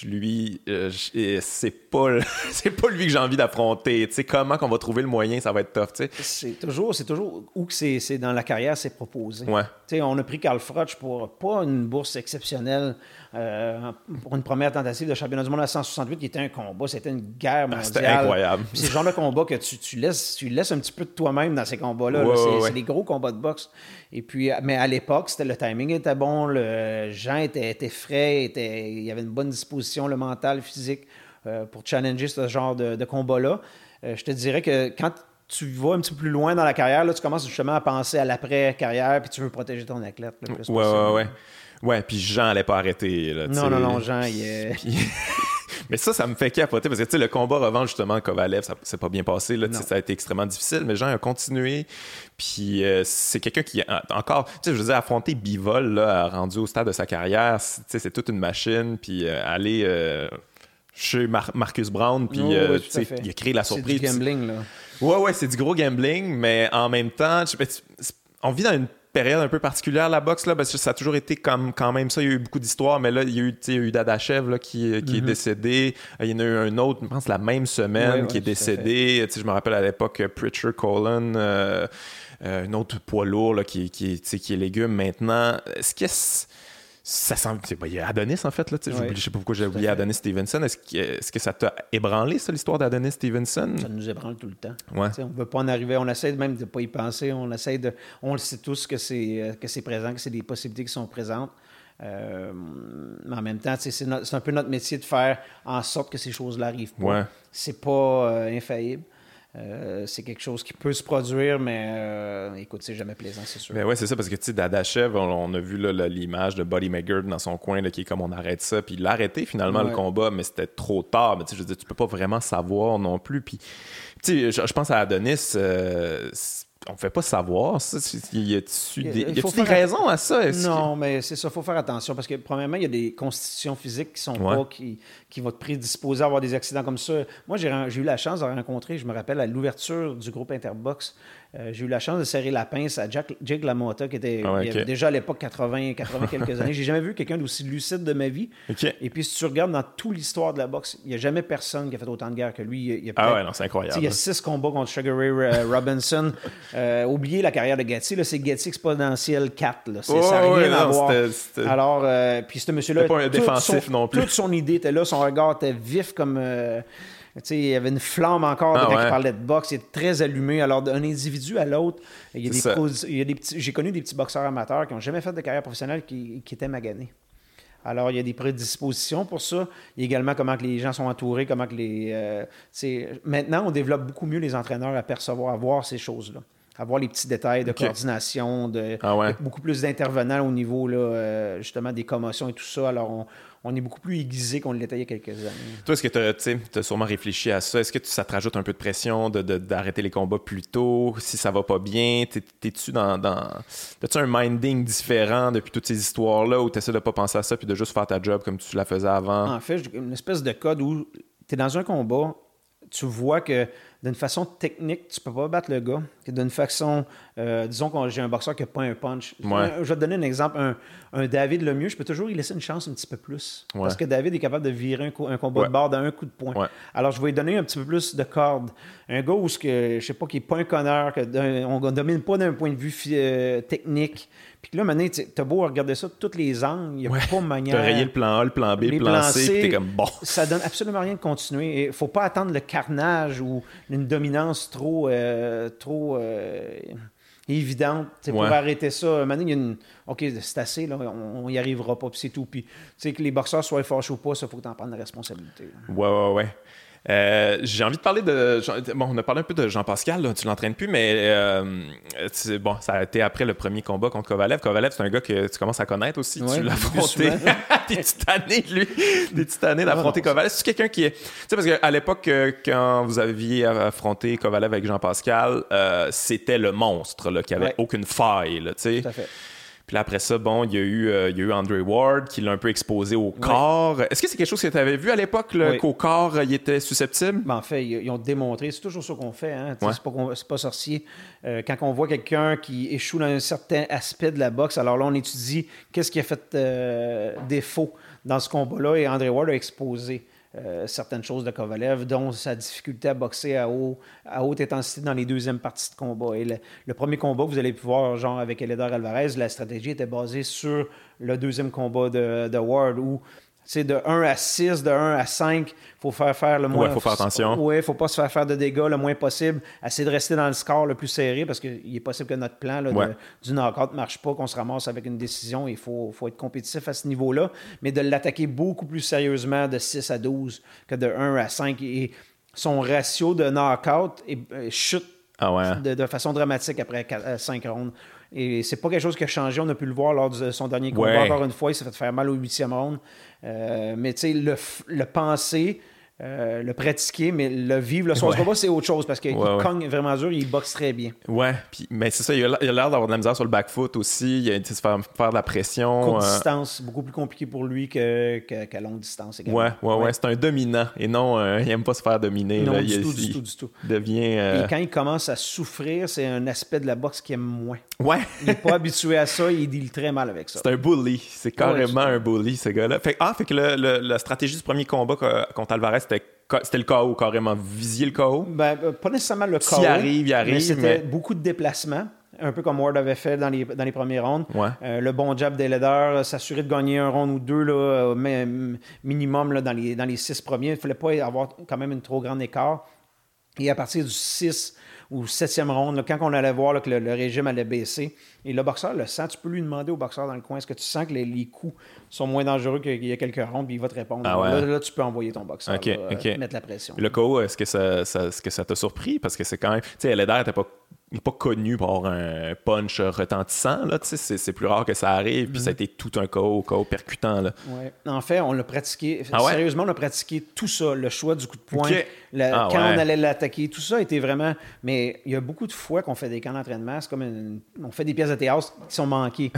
lui, euh, c'est pas, c'est pas lui que j'ai envie d'affronter. Tu sais, comment qu'on va trouver le moyen, ça va être tough, tu sais. C'est toujours, c'est toujours où que c'est, c'est dans la carrière, c'est proposé. Ouais. Tu sais, on a pris Carl Froch pour pas une bourse exceptionnelle euh, pour une première tentative de championnat du monde à 168 qui était un combat, c'était une guerre ah, mondiale. C'était incroyable. C'est le genre de combat que tu, tu, laisses, tu laisses un petit peu de toi-même dans ces combats-là. c'est des gros combats de boxe. Et puis, mais à l'époque, c'était le timing était bon, le Jean était, était frais, était, il y avait une bonne disposition, le mental, le physique, euh, pour challenger ce genre de, combat-là. Euh, je te dirais que quand tu vas un petit peu plus loin dans la carrière, là, tu commences justement à penser à l'après-carrière, puis tu veux protéger ton athlète le plus ouais, Ouais, ouais, Ouais, puis Jean allait pas arrêter. Là, non, non, non, Jean, il est. mais ça, ça me fait capoter parce que tu sais, le combat revanche, justement, Kovalev, ça s'est pas bien passé. Là, ça a été extrêmement difficile, mais Jean a continué. Puis euh, c'est quelqu'un qui, encore, tu sais, je veux dire, affronter Bivol, là, rendu au stade de sa carrière, c'est toute une machine. Puis euh, aller. Euh, chez Marcus Brown, puis il a créé la surprise. C'est du gambling, là. Ouais, ouais, c'est du gros gambling, mais en même temps, on vit dans une période un peu particulière, la boxe, là, parce que ça a toujours été comme quand même ça. Il y a eu beaucoup d'histoires, mais là, il y a eu, il y a eu Dadachev là, qui, qui est mhm. décédé. Il y en a eu un autre, je pense, la même semaine, qui est décédé. Je me rappelle à l'époque, Pritchard Colon. Euh, un autre poids lourd là, qui, qui, qui est légume maintenant. Est-ce que ça semble. Il y a Adonis, en fait. Là, Je ne sais pas pourquoi j'ai oublié Adonis Stevenson. Est-ce que, est que, ça t'a ébranlé, ça, l'histoire d'Adonis Stevenson? Ça nous ébranle tout le temps. Ouais. On ne veut pas en arriver. On essaie même de ne pas y penser. On essaie de. On le sait tous que c'est, euh, que c'est présent, que c'est des possibilités qui sont présentes. Euh, mais en même temps, c'est, c'est un peu notre métier de faire en sorte que ces choses-là arrivent pas. Ouais. C'est pas euh, infaillible. Euh, c'est quelque chose qui peut se produire, mais euh, écoute, c'est jamais plaisant, c'est sûr. Mais ouais, c'est ça, parce que tu sais, Dadachev, on, a vu l'image de Buddy McGirt dans son coin, qui est comme on arrête ça, puis il a arrêté finalement le combat, mais c'était trop tard. Mais tu sais, je veux dire, tu peux pas vraiment savoir non plus. Puis, tu sais, je, pense à Adonis, euh, on fait pas savoir ça. Il y a-tu des, y a des raisons à ça? Non, mais c'est ça, il faut faire attention parce que, premièrement, il y a des constitutions physiques qui sont pas, qui, qui vont te prédisposer à avoir des accidents comme ça. Moi, j'ai eu la chance de rencontrer, je me rappelle, à l'ouverture du groupe Interbox, euh, j'ai eu la chance de serrer la pince à Jack, Jake LaMotta, qui était ah déjà à l'époque 80, 80 quelques années. J'ai jamais vu quelqu'un d'aussi lucide de ma vie. Et puis, si tu regardes dans toute l'histoire de la boxe, il n'y a jamais personne qui a fait autant de guerre que lui. Il y a ah ouais, non, c'est incroyable. Il y a six combats contre Sugar Ray euh, Robinson. euh, oubliez la carrière de Gatti, c'est Gatti exponentiel 4. Là. ça n'a rien à voir. Alors, puis ce monsieur-là. pas un défensif non plus. Toute son idée était là, son regard était vif comme il y avait une flamme encore ah, quand il parlait de boxe. Il était très allumé. Alors, d'un individu à l'autre, il y a des, petits, j'ai connu des petits boxeurs amateurs qui n'ont jamais fait de carrière professionnelle qui, étaient maganés. Alors, il y a des prédispositions pour ça. Il y a également comment que les gens sont entourés, comment que les. Euh, maintenant, on développe beaucoup mieux les entraîneurs à percevoir, à voir ces choses-là. À voir les petits détails de coordination, de, ah beaucoup plus d'intervenants au niveau là, euh, justement des commotions et tout ça. Alors, on, on est beaucoup plus aiguisé qu'on l'était il y a quelques années. Toi, est-ce que tu as, sûrement réfléchi à ça? Est-ce que ça te rajoute un peu de pression d'arrêter les combats plus tôt? Si ça va pas bien, t'es-tu dans. dans... As-tu un minding différent depuis toutes ces histoires-là ou tu essaies de pas penser à ça puis de juste faire ta job comme tu la faisais avant? En fait, une espèce de code où tu es dans un combat, tu vois que d'une façon technique, tu peux pas battre le gars. D'une façon, euh, disons que j'ai un boxeur qui n'a pas un punch. Je vais te donner un exemple. Un, David Lemieux, je peux toujours lui laisser une chance un petit peu plus. Parce que David est capable de virer un, combat de barre d'un coup de poing. Alors, je vais lui donner un petit peu plus de corde. Un gars où, que, je sais pas, qui n'est pas un connard, qu'on ne domine pas d'un point de vue euh, technique, puis là, maintenant, t'as beau regarder ça de tous les angles, il n'y a pas de manière. T'as rayé le plan A, le plan B, le plan C, puis t'es comme bon. Ça donne absolument rien de continuer. Il faut pas attendre le carnage ou une dominance trop, euh, trop euh, évidente pour arrêter ça. Maintenant, il y a une. OK, c'est assez, là, on n'y arrivera pas, puis c'est tout. Puis, tu sais, que les boxeurs soient fâchés ou pas, ça, faut que tu en prennes la responsabilité. Ouais, ouais, ouais. Euh, j'ai envie de parler de. Bon, on a parlé un peu de Jean-Pascal, tu l'entraînes plus, mais euh, bon, ça a été après le premier combat contre Kovalev. Kovalev, c'est un gars que tu commences à connaître aussi. tu l'as affronté. Des titanées, lui? Des titanées d'affronter Kovalev? C'est quelqu'un qui est. Tu sais, parce qu'à l'époque, euh, quand vous aviez affronté Kovalev avec Jean-Pascal, c'était le monstre, là, qui avait aucune faille, tu sais. Tout à fait. Puis là, après ça, bon, il y a eu, euh, il y a eu Andre Ward qui l'a un peu exposé au corps. Est-ce que c'est quelque chose que tu avais vu à l'époque, qu'au corps, il était susceptible? Ben, en fait, ils, ont démontré. C'est toujours ce qu'on fait. Hein? C'est pas, pas, sorcier. Euh, quand on voit quelqu'un qui échoue dans un certain aspect de la boxe, alors là, on étudie qu'est-ce qui a fait euh, défaut dans ce combat-là et Andre Ward a exposé. Euh, certaines choses de Kovalev, dont sa difficulté à boxer à, haut, à haute intensité dans les deuxièmes parties de combat. Et le, premier combat vous allez pouvoir, genre avec Eledar Alvarez, la stratégie était basée sur le deuxième combat de, de Ward, où c'est de 1 à 6, de 1 à 5, il faut faire faire le moins. Il faut faire attention. Oui, il ne faut pas se faire faire de dégâts le moins possible. Essayer de rester dans le score le plus serré parce qu'il est possible que notre plan là, du knockout ne marche pas, qu'on se ramasse avec une décision. Il faut, faut être compétitif à ce niveau-là, mais de l'attaquer beaucoup plus sérieusement de 6 à 12 que de 1 à 5. Et son ratio de knockout est, chute ah de, façon dramatique après 5 euh, rounds. Et c'est pas quelque chose qui a changé. On a pu le voir lors de son dernier combat. Encore une fois, il s'est fait faire mal au huitième round. Euh, mais tu sais, le, le penser euh, le pratiquer, mais le vivre, le son combat, c'est autre chose parce qu'il cogne vraiment dur, il boxe très bien. Ouais, puis, mais c'est ça, il a l'air d'avoir de la misère sur le back foot aussi, il a de faire, faire de la pression. Courte euh... distance, beaucoup plus compliqué pour lui qu'à que, longue distance également. Ouais, ouais, ouais, c'est un dominant et non, euh, il aime pas se faire dominer. Non, là. du, il, tout, du tout, du tout. Devient, euh, Et quand il commence à souffrir, c'est un aspect de la boxe qu'il aime moins. Ouais. il n'est pas habitué à ça, il deal très mal avec ça. C'est un bully, c'est carrément un bully, ce gars-là. Fait, ah, fait que le, la stratégie du premier combat contre Alvarez, c'était le KO carrément. Visier le KO? Ben, euh, pas nécessairement le KO. S'il arrive, il arrive. Mais c'était beaucoup de déplacements. Un peu comme Ward avait fait dans les, dans les premiers rounds. Euh, le bon jab des leaders, s'assurer de gagner un round ou deux, là, minimum là, dans, les, dans les six premiers. Il ne fallait pas avoir quand même une trop grande écart. Et à partir du 6 ou septième ronde, quand on allait voir que le, régime allait baisser, et le boxeur le sent, tu peux lui demander au boxeur dans le coin, est-ce que tu sens que les, coups sont moins dangereux qu'il y a quelques rondes, puis il va te répondre. Ah là, tu peux envoyer ton boxeur, mettre la pression. Le KO, est-ce que ça, ce que ça t'a surpris? Parce que c'est quand même... Tu sais, Leder n'était pas n'est pas connu pour avoir un punch retentissant. Là, c'est, c'est plus rare que ça arrive. Puis ça a mhm. été tout un KO, KO percutant. Là. Ouais. En fait, on l'a pratiqué. Ah sérieusement, on a pratiqué tout ça. Le choix du coup de poing, ah quand on allait l'attaquer, tout ça a été vraiment. Mais il y a beaucoup de fois qu'on fait des camps d'entraînement. C'est comme on fait des pièces de théâtre qui sont manquées.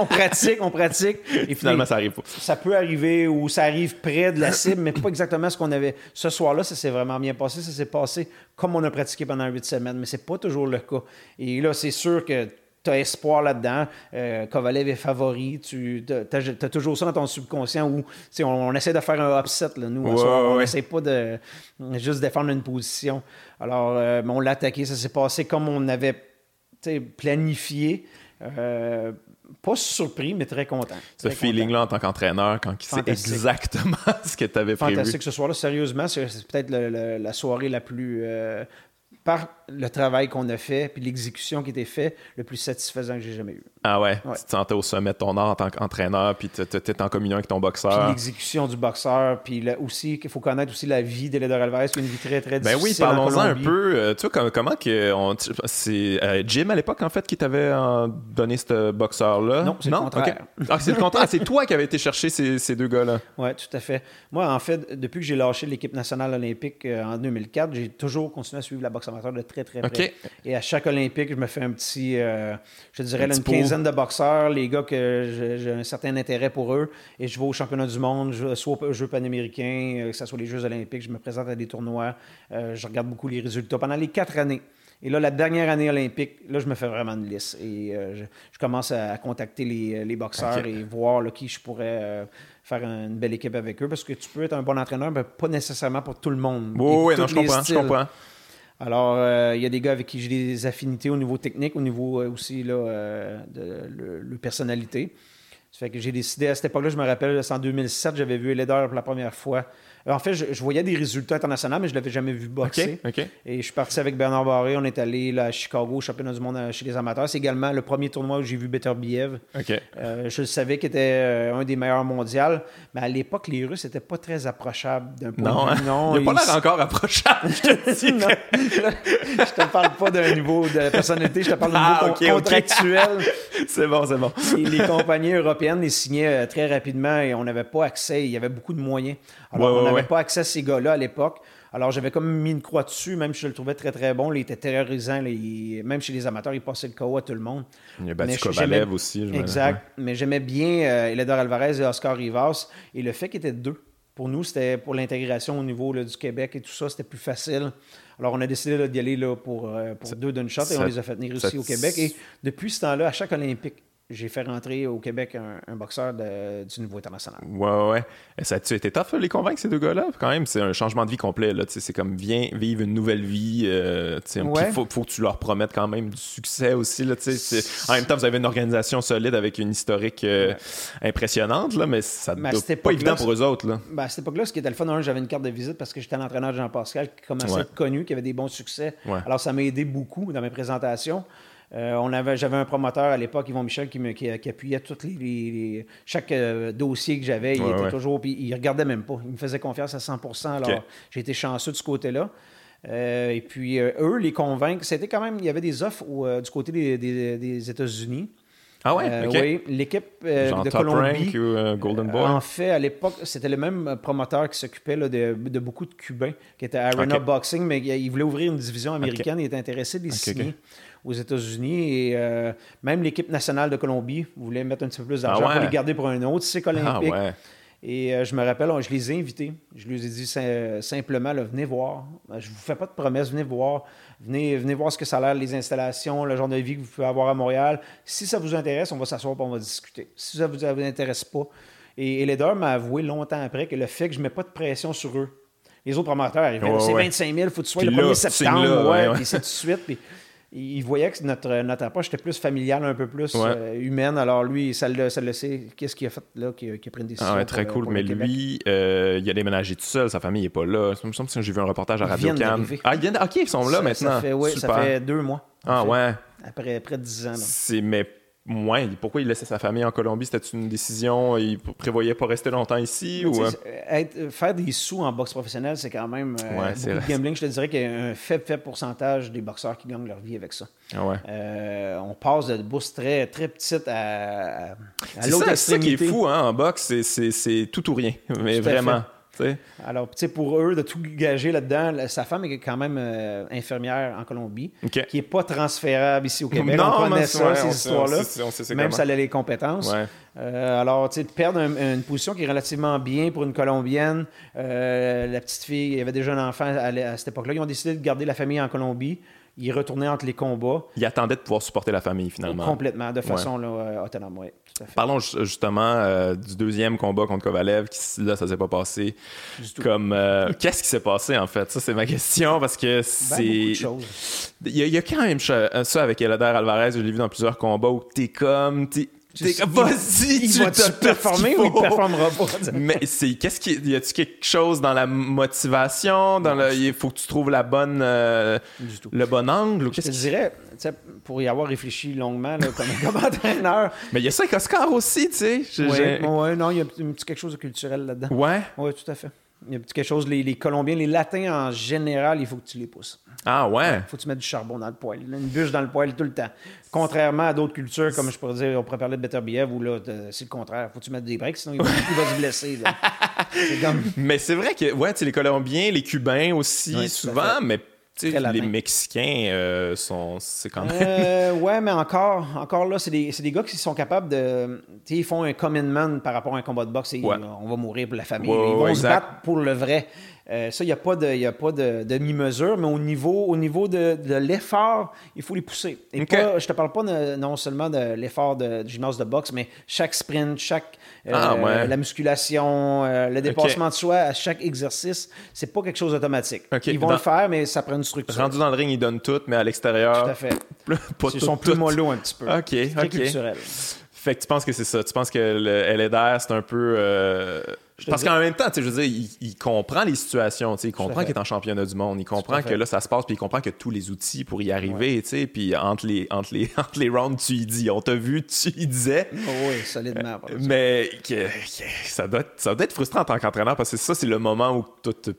on pratique, on pratique. Et finalement, ça arrive pas. Ça peut arriver ou ça arrive près de la cible, mais pas exactement ce qu'on avait. Ce soir-là, ça s'est vraiment bien passé. Ça s'est passé comme on a pratiqué pendant huit semaines, mais c'est pas toujours le cas. Et là, c'est sûr que tu as espoir là-dedans. Euh, Kovalev est favori. Tu as, toujours ça dans ton subconscient où on, on, essaie de faire un upset. Là, nous, on n'essaie pas de juste défendre une position. Alors, euh, on l'a attaqué. Ça s'est passé comme on avait planifié. Euh, pas surpris, mais très content. Ce feeling-là en tant qu'entraîneur, quand il sait exactement ce que tu avais prévu. Fantastique ce soir-là. Sérieusement, c'est peut-être la soirée la plus euh, par le travail qu'on a fait puis l'exécution qui était faite, le plus satisfaisant que j'ai jamais eu. Ah ouais? Tu te sentais au sommet de ton art en tant qu'entraîneur, puis tu étais en communion avec ton boxeur. Puis l'exécution du boxeur, puis aussi, qu'il faut connaître aussi la vie d'Elédor Alvarez, qui est une vie très, très difficile. Ben oui, parlons-en un peu. Euh, tu vois, comment, que. C'est euh, Jim à l'époque, en fait, qui t'avait donné ce boxeur-là? Non, c'est le contraire. Ah, c'est le contraire. c'est toi qui avais été chercher ces, ces deux gars-là. Oui, tout à fait. Moi, en fait, depuis que j'ai lâché l'équipe nationale olympique euh, en 2004, j'ai toujours continué à suivre la boxe amateur de très, très près. Et à chaque Olympique, je me fais un petit, euh, je dirais, une quinzaine de boxeurs, les gars que j'ai un certain intérêt pour eux. Et je vais aux championnats du monde, soit aux Jeux panaméricains, euh, que ce soit les Jeux olympiques, je me présente à des tournois. Euh, je regarde beaucoup les résultats pendant les quatre années. Et là, la dernière année olympique, là, je me fais vraiment une liste. Et je, commence à, contacter les, boxeurs et voir qui je pourrais faire une belle équipe avec eux. Parce que tu peux être un bon entraîneur, mais pas nécessairement pour tout le monde. oui, non, je comprends, je comprends. Alors, euh, il y a des gars avec qui j'ai des affinités au niveau technique, au niveau euh, aussi là, euh, de, leur personnalité. Ça fait que j'ai décidé, à cette époque-là, je me rappelle, c'est en 2007, j'avais vu Leder pour la première fois en fait, je, voyais des résultats internationaux, mais je ne l'avais jamais vu boxer. Et je suis parti avec Bernard Barré. On est allé à Chicago, au championnat du monde euh, chez les amateurs. C'est également le premier tournoi où j'ai vu Beterbiev. Euh, je savais qu'il était euh, un des meilleurs mondiaux. Mais à l'époque, les Russes n'étaient pas très approchables d'un point non, de vue. Non, il n'a pas l'air encore approchable. je te non, je te parle pas d'un niveau de personnalité, je te parle d'un niveau ah, contractuel. c'est bon, c'est bon. les compagnies européennes les signaient très rapidement et on n'avait pas accès. Il y avait beaucoup de moyens. Alors, on n'avait pas accès à ces gars-là à l'époque. Alors, j'avais comme mis une croix dessus, même si je le trouvais très, très bon. il était terrorisant. même chez les amateurs, il passait le KO à tout le monde. Il a battu Kovalev aussi. Exact. Mais j'aimais bien euh, Eledor Alvarez et Oscar Rivas. Et le fait qu'ils étaient deux, pour nous, c'était pour l'intégration au niveau du Québec et tout ça, c'était plus facile. Alors, on a décidé d'y aller là, pour, euh, pour deux d'une shot et on les a fait venir ici au Québec. Et depuis ce temps-là, à chaque Olympique, j'ai fait rentrer au Québec un, boxeur du niveau international. Ouais, ouais. ça a-tu été tough, les convaincre, ces deux gars-là? Quand même, c'est un changement de vie complet. Là. C'est comme, viens vivre une nouvelle vie. Euh, Il faut, faut, que tu leur promettes quand même du succès aussi. Là, en même temps, vous avez une organisation solide avec une historique euh, impressionnante, là, mais ça n'est pas évident pour eux autres. Là. Ben, à cette époque-là, ce qui était le fun, j'avais une carte de visite parce que j'étais l'entraîneur de Jean-Pascal qui commençait à être connu, qui avait des bons succès. Alors, ça m'a aidé beaucoup dans mes présentations. Euh, on avait, j'avais un promoteur à l'époque, Yvon Michel, qui, me, qui, appuyait toutes les, chaque euh, dossier que j'avais. Il était toujours, puis il regardait même pas. Il me faisait confiance à 100% Alors, j'ai été chanceux de ce côté-là. Euh, et puis, eux, les convaincre, c'était quand même, il y avait des offres du côté des, États-Unis. Ah ouais? Oui, l'équipe de Colombie. ou Golden Boy? en fait, à l'époque, c'était le même promoteur qui s'occupait de, de, beaucoup de Cubains, qui était Arena Boxing, mais il voulait ouvrir une division américaine. Il était intéressé de les signer aux États-Unis. Et euh, même l'équipe nationale de Colombie voulait mettre un petit peu plus d'argent ah pour les garder pour un autre cycle ah olympique. Et euh, je me rappelle, je les ai invités. Je leur ai dit simplement, venez voir. Je ne vous fais pas de promesses, venez voir. Venez, venez voir ce que ça a l'air, les installations, le genre de vie que vous pouvez avoir à Montréal. Si ça vous intéresse, on va s'asseoir et on va discuter. Si ça ne vous, intéresse pas. Et, et m'a avoué longtemps après que le fait que je ne mets pas de pression sur eux, les autres promoteurs arrivaient, c'est 25 000, il faut que tu sois le 1er septembre, ouais, puis c'est tout de suite. Puis il voyait que notre, notre approche était plus familiale, un peu plus euh, humaine. Alors lui, ça le, ça le sait. Qu'est-ce qu'il a fait là, qui, a pris une décision. Ah très cool. Mais lui, euh, il a déménagé tout seul. Sa famille n'est pas là. Ça me semble que j'ai vu un reportage à Radio Cannes. Ah, ils viennent... OK, ils sont là maintenant. Ça fait, ça fait deux mois. Ah ouais. Après près de dix ans. C'est mais Ouais, pourquoi il laissait sa famille en Colombie? C'était une décision, il prévoyait pas rester longtemps ici? Ou... Euh? Euh, faire des sous en boxe professionnelle, c'est quand même euh, ouais, beaucoup de gambling. Je te dirais qu'il y a un faible, faible pourcentage des boxeurs qui gagnent leur vie avec ça. Ah ouais. on passe de bourse très, très petite à, à l'autre extrémité. C'est ça qui est fou hein, en boxe, c'est tout ou rien, mais vraiment. Alors, tu sais, pour eux, de tout gager là-dedans, sa femme est quand même euh, infirmière en Colombie, qui n'est pas transférable ici au Québec. Non, on connaît ça, ces histoires-là. Même si elle a les compétences. Euh, alors, tu sais, de perdre une position qui est relativement bien pour une Colombienne. Euh, la petite fille, il y avait déjà un enfant à, à cette époque-là. Ils ont décidé de garder la famille en Colombie il retournait entre les combats. Il attendait de pouvoir supporter la famille, finalement. Complètement, de façon là, euh, autonome, oui. Parlons justement euh, du deuxième combat contre Kovalev, qui là, ça s'est pas passé. Comme euh, qu'est-ce qui s'est passé en fait? Ça, c'est ma question parce que ben, c'est. il, y a, quand même ça avec Elader Alvarez. Je l'ai vu dans plusieurs combats où t'es comme, Vas-y, tu vas te performer ou il performera pas? Mais c'est qu'est-ce qui y a-tu quelque chose dans la motivation, dans le il faut que tu trouves la bonne euh, le bon angle ou Je te dirais pour y avoir réfléchi longuement comme, comme entraîneur. Mais il y a ça avec Oscar aussi, tu sais. Oui, non, il y a un petit quelque chose de culturel là-dedans. Ouais. Oui, tout à fait. Il y a quelque chose, les, les Colombiens, les Latins en général, il faut que tu les pousses. Ah ouais? faut que tu mettes du charbon dans le poêle. Une bûche dans le poêle tout le temps. Contrairement à d'autres cultures, comme je pourrais dire, on pourrait parler de Beterbiev, où là, c'est le contraire. Faut que tu mettes des breaks, sinon il va, se blesser. Mais c'est vrai que, ouais, les Colombiens, les Cubains aussi, souvent, mais les Mexicains euh, sont. C'est quand même. Euh, ouais, mais encore, encore là, c'est des, des, gars qui sont capables de. Ils font un commitment par rapport à un combat de boxe. Et On va mourir pour la famille. ils vont se battre pour le vrai. Euh, ça, il n'y a pas de, a pas de, demi-mesure, mais au niveau, au niveau de, l'effort, il faut les pousser. Et pas, je te parle pas non seulement de l'effort de, gymnase de boxe, mais chaque sprint, chaque euh, ah, la musculation, euh, le dépassement de soi à chaque exercice, c'est pas quelque chose d'automatique. Ils vont le faire, mais ça prend une structure. Rendu dans le ring, ils donnent tout, mais à l'extérieur. Tout à fait. ils sont plus mollo un petit peu. OK, OK. culturel. Fait que tu penses que c'est ça. Tu penses que le LEDR, c'est un peu. Parce qu'en même temps, je veux dire, il, comprend les situations, il comprend qu'il est en championnat du monde, il comprend que là, ça se passe, puis il comprend que tous les outils pour y arriver, sais puis entre les, entre, les, entre les rounds, tu y dis, on t'a vu, tu y disais. Oh oui, solidement. mais ça, doit être, ça doit être frustrant en tant qu'entraîneur, parce que ça, c'est le moment où tu,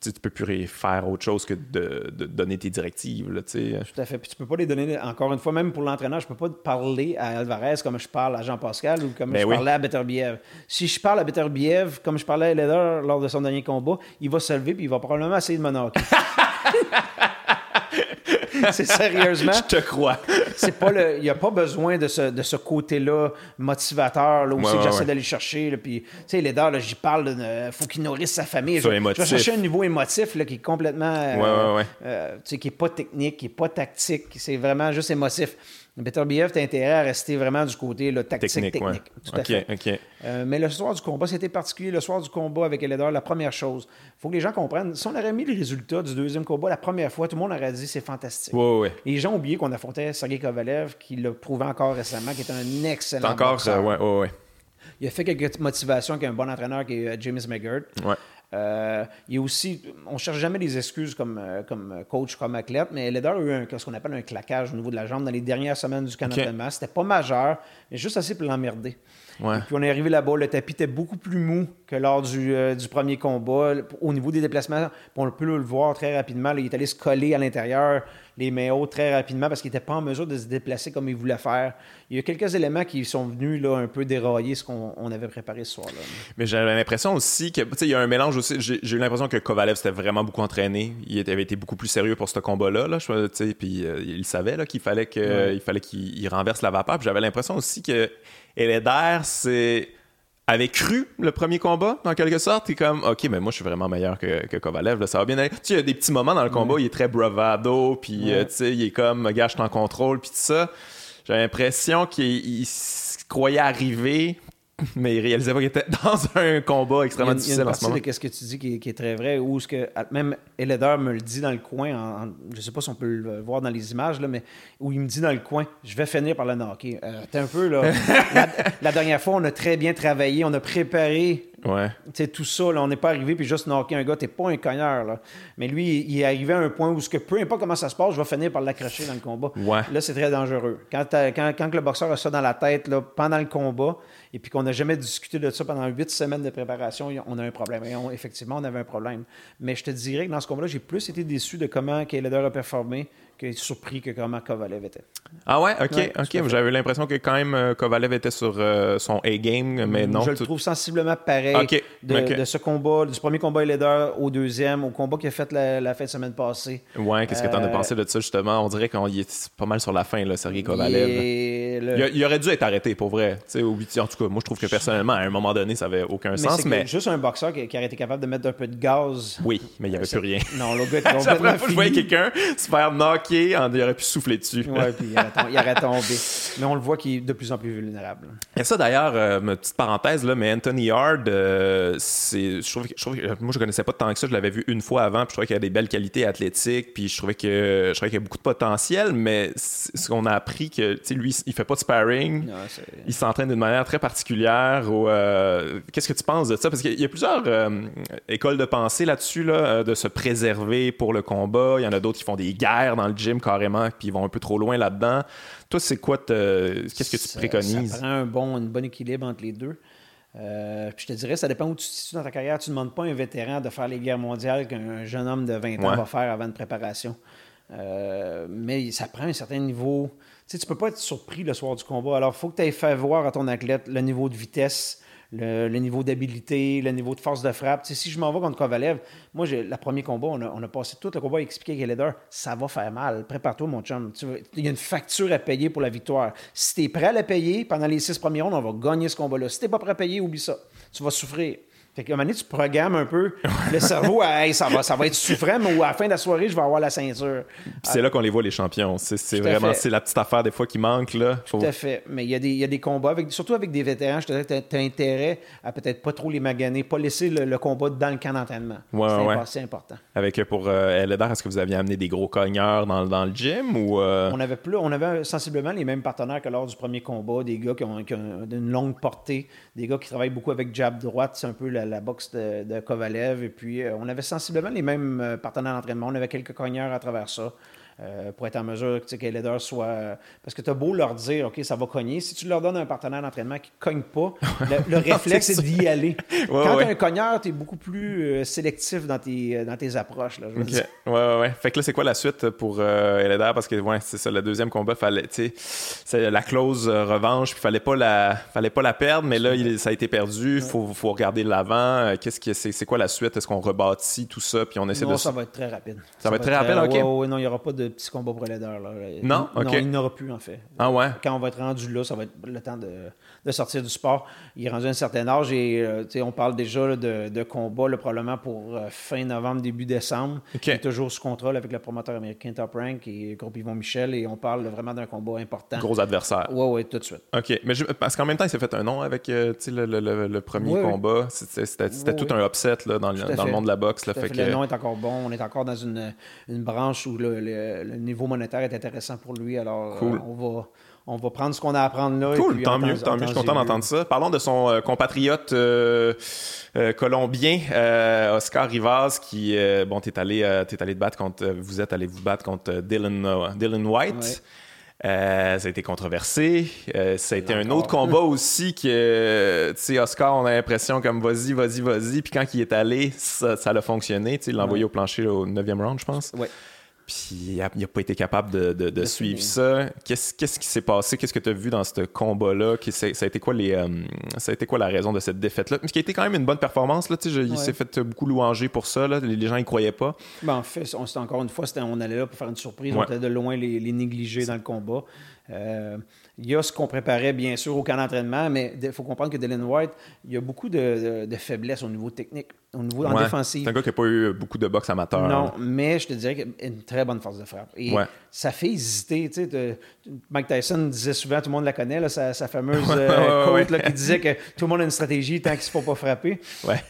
tu, peux plus faire autre chose que de, donner tes directives. Là, Tout à fait. Puis tu peux pas les donner, encore une fois, même pour l'entraîneur, je peux pas parler à Alvarez comme je parle à Jean-Pascal ou comme ben je parlais à Beterbiev. Si je parle à Beterbiev, comme je parlais à Leder lors de son dernier combat, il va se lever puis il va probablement essayer de monarquer. c'est sérieusement. Je te crois. c'est pas le, il n'y a pas besoin de ce, de ce côté-là motivateur, là, aussi que j'essaie d'aller chercher. puis, tu sais, Leder, j'y parle, il faut qu'il nourrisse sa famille. Je, vais chercher un niveau émotif là, qui est complètement. Euh, euh, tu sais, qui n'est pas technique, qui n'est pas tactique. C'est vraiment juste émotif. Beterbiev, tu as intérêt à rester vraiment du côté tactique, technique. Tout à fait. Euh, mais le soir du combat, c'était particulier. Le soir du combat avec Eledor, la première chose, il faut que les gens comprennent, si on aurait mis les résultats du deuxième combat la première fois, tout le monde aurait dit c'est fantastique. Les gens ont oublié qu'on affrontait Sergei Kovalev, qui l'a prouvé encore récemment, qui est un excellent Encore, ça, ouais, ouais, Il a fait quelques motivations avec un bon entraîneur qui est euh, James McGirt. Ouais. Euh, il y a aussi, on ne cherche jamais des excuses comme, euh, comme coach, comme athlète, mais Leder a eu ce qu'on appelle un claquage au niveau de la jambe dans les dernières semaines du Canada okay. C'était pas majeur, mais juste assez pour l'emmerder. Puis on est arrivé là-bas, le tapis était beaucoup plus mou que lors du, euh, du premier combat. Au niveau des déplacements, on peut le voir très rapidement. il est allé se coller à l'intérieur. Les mains hautes très rapidement parce qu'il n'était pas en mesure de se déplacer comme il voulait faire. Il y a quelques éléments qui sont venus là, un peu dérailler ce qu'on avait préparé ce soir-là. Mais j'avais l'impression aussi que, il y a un mélange aussi. J'ai eu l'impression que Kovalev s'était vraiment beaucoup entraîné. Il avait été beaucoup plus sérieux pour ce combat-là. Là, puis euh, il savait qu'il fallait qu'il fallait qu'il renverse la vapeur. j'avais l'impression aussi que Eleder, c'est avait cru le premier combat, en quelque sorte. T'es comme, OK, mais moi, je suis vraiment meilleur que, que Kovalev. ça va bien aller. Tu sais, il y a des petits moments dans le combat, il est très bravado, puis euh, tu sais, il est comme, gage en contrôle, puis tout ça. J'ai l'impression qu'il croyait arriver, mais il réalisait pas qu'il était dans un combat extrêmement difficile en ce moment. Qu'est-ce que tu dis qui est, très vrai, ou ce que même Eleder me le dit dans le coin, en, je sais pas si on peut le voir dans les images, là, mais où il me dit dans le coin, je vais finir par le knocker. Euh, T'es un peu là. la, dernière fois, on a très bien travaillé, on a préparé. Ouais. tout ça, là, on n'est pas arrivé puis juste knocker un gars, t'es pas un cogneur. Là. Mais lui, il est arrivé à un point où ce que peu importe comment ça se passe, je vais finir par l'accrocher dans le combat. Là, c'est très dangereux. Quand, quand, quand, le boxeur a ça dans la tête là, pendant le combat, et puis qu'on n'a jamais discuté de ça pendant huit semaines de préparation, on a un problème. Et effectivement, on avait un problème. Mais je te dirais que dans ce combat-là, j'ai plus été déçu de comment Kayleder a performé que surpris que comment Kovalev était. Ah ouais? OK. ok. J'avais l'impression que quand même euh, Kovalev était sur euh, son A-game, mais non. Je le trouve sensiblement pareil de, ce combat, du premier combat leader au deuxième, au combat qu'il a fait la, fin de semaine passée. Ouais, qu'est-ce que tu en as euh, pensé de ça justement? On dirait qu'il est pas mal sur la fin, là, Sergei Kovalev. Il, aurait dû être arrêté pour vrai. en tout cas, moi je trouve que personnellement, à un moment donné, ça avait aucun sens. Mais juste un boxeur qui, aurait été capable de mettre un peu de gaz. Oui, mais il n'y avait plus rien. Non, le gars était complètement je voyais quelqu'un se faire il aurait pu souffler dessus. Oui, puis il aurait, tombé. Mais on le voit qu'il est de plus en plus vulnérable. Et ça, d'ailleurs, euh, petite parenthèse, là, mais Anthony Yard, euh, c'est, je trouve, je trouve, moi, je connaissais pas tant que ça. Je l'avais vu une fois avant, puis je trouvais qu'il a des belles qualités athlétiques, puis je trouvais que je trouvais qu'il y a beaucoup de potentiel, mais ce qu'on a appris que, lui, il fait pas de sparring. il s'entraîne d'une manière très particulière. Euh, qu'est-ce que tu penses de ça? Parce qu'il y a plusieurs écoles de pensée là-dessus, là, de se préserver pour le combat. Il y en a d'autres qui font des guerres dans le gym carrément, puis ils vont un peu trop loin là-dedans. Toi, c'est quoi, qu'est-ce que tu préconises? Ça prend un bon, un bon équilibre entre les deux. Euh, puis je te dirais, ça dépend où tu te situes dans ta carrière. Tu ne demandes pas à un vétéran de faire les guerres mondiales qu'un jeune homme de 20 ans va faire avant une préparation. Euh, mais ça prend un certain niveau. Tu sais, tu peux pas être surpris le soir du combat. Alors, il faut que tu aies fait voir à ton athlète le niveau de vitesse, le, niveau d'habilité, le niveau de force de frappe. si je m'en vais contre Kovalev, moi, le premier combat, on a, passé tout le combat à expliquer à Leader, ça va faire mal. Prépare-toi, mon chum. il y a une facture à payer pour la victoire. Si tu es prêt à la payer, pendant les six premiers rondes, on va gagner ce combat-là. Si tu pas prêt à payer, oublie ça. Tu vas souffrir. Fait qu'à un moment donné, tu programmes un peu le cerveau à ça, va, ça va être souffrant, mais à la fin de la soirée, je vais avoir la ceinture. c'est là qu'on les voit, les champions. C'est, vraiment c'est la petite affaire des fois qui manque. Là. Tout à fait. Mais il y, a des, il y a des combats, avec, surtout avec des vétérans, je te dirais que tu as, intérêt à peut-être pas trop les maganer, pas laisser le, combat dans le camp d'entraînement. c'est, important. Avec euh, pour euh, est-ce que vous aviez amené des gros cogneurs dans, dans le gym ou euh? On avait plus, on avait sensiblement les mêmes partenaires que lors du premier combat, des gars qui ont, une longue portée, des gars qui travaillent beaucoup avec jab droite, c'est un peu la, la boxe de de Kovalev. Et puis, euh, on avait sensiblement les mêmes euh, partenaires d'entraînement. On avait quelques cogneurs à travers ça. Euh, pour être en mesure que les leaders soient. Parce que tu as beau leur dire, OK, ça va cogner. Si tu leur donnes un partenaire d'entraînement qui ne cogne pas, le, réflexe, c'est d'y aller. Quand tu es un cogneur, tu es beaucoup plus euh, sélectif dans tes, euh, dans tes approches. Là, ouais, ouais, ouais. Fait que là, c'est quoi la suite pour euh, Parce que, ouais, c'est ça, le deuxième combat, fallait, c'est la clause revanche, puis fallait pas la, fallait pas la perdre, mais là, il, ça a été perdu. Il faut, faut, regarder l'avant. Qu'est-ce que c'est, c'est quoi la suite? Est-ce qu'on rebâtit tout ça, puis on essaie non, de. ça va être très rapide. Ça, va être très rapide, OK? Ouais, non, il n'y aura pas de petit combat pour Là. Non? Non, il n'aura plus, en fait. Ah ouais? Quand on va être rendu là, ça va être le temps de, de sortir du sport. Il est rendu à un certain âge et euh, on parle déjà de, de, combat probablement pour euh, fin novembre, début décembre. Il est toujours sous contrôle avec le promoteur américain Top Rank et Groupe Yvon Michel et on parle vraiment d'un combat important. Gros adversaire. Oui, oui, tout de suite. OK. Mais parce qu'en même temps, il s'est fait un nom avec euh, le, le, le, premier combat. C'était tout un upset là, dans, le, dans le monde de la boxe. Là, fait que... Le nom est encore bon. On est encore dans une, une branche où le, niveau monétaire est intéressant pour lui. Alors, on va on va prendre ce qu'on a à apprendre là. Cool, tant mieux, tant mieux. Je suis content d'entendre ça. Parlons de son euh, compatriote euh, euh, colombien, Oscar Rivas, qui, bon, t'es allé, es allé te battre contre, vous êtes allé vous battre contre Dylan, Dylan White. ça a été controversé. ça a été un autre combat aussi que, tu sais, Oscar, on a l'impression comme vas-y, vas-y, vas-y. Puis quand il est allé, ça, ça a fonctionné. Tu sais, il l'a envoyé au plancher au 9e round, je pense. Ouais. Puis il n'a pas été capable de, suivre ça. Qu'est-ce, qui s'est passé? Qu'est-ce que tu as vu dans ce combat-là? Ça a, été quoi les, ça a été quoi la raison de cette défaite-là? Mais qui a été quand même une bonne performance. Là, Il s'est fait beaucoup louanger pour ça. Les, gens n'y croyaient pas. Ben, en fait, on, encore une fois, on allait là pour faire une surprise. On était de loin les, les négligés dans le combat. Euh, il y a ce qu'on préparait, bien sûr, au camp d'entraînement, mais il faut comprendre que Dylan White, il y a beaucoup de, faiblesses au niveau technique, au niveau en défensive. C'est un gars qui n'a pas eu beaucoup de boxe amateur. Non, mais je te dirais qu'il a une très bonne force de frappe. Et ça fait hésiter. Tu sais, Mike Tyson disait souvent, tout le monde la connaît, sa, fameuse euh, quote qui disait que tout le monde a une stratégie tant qu'il ne se faut pas frapper.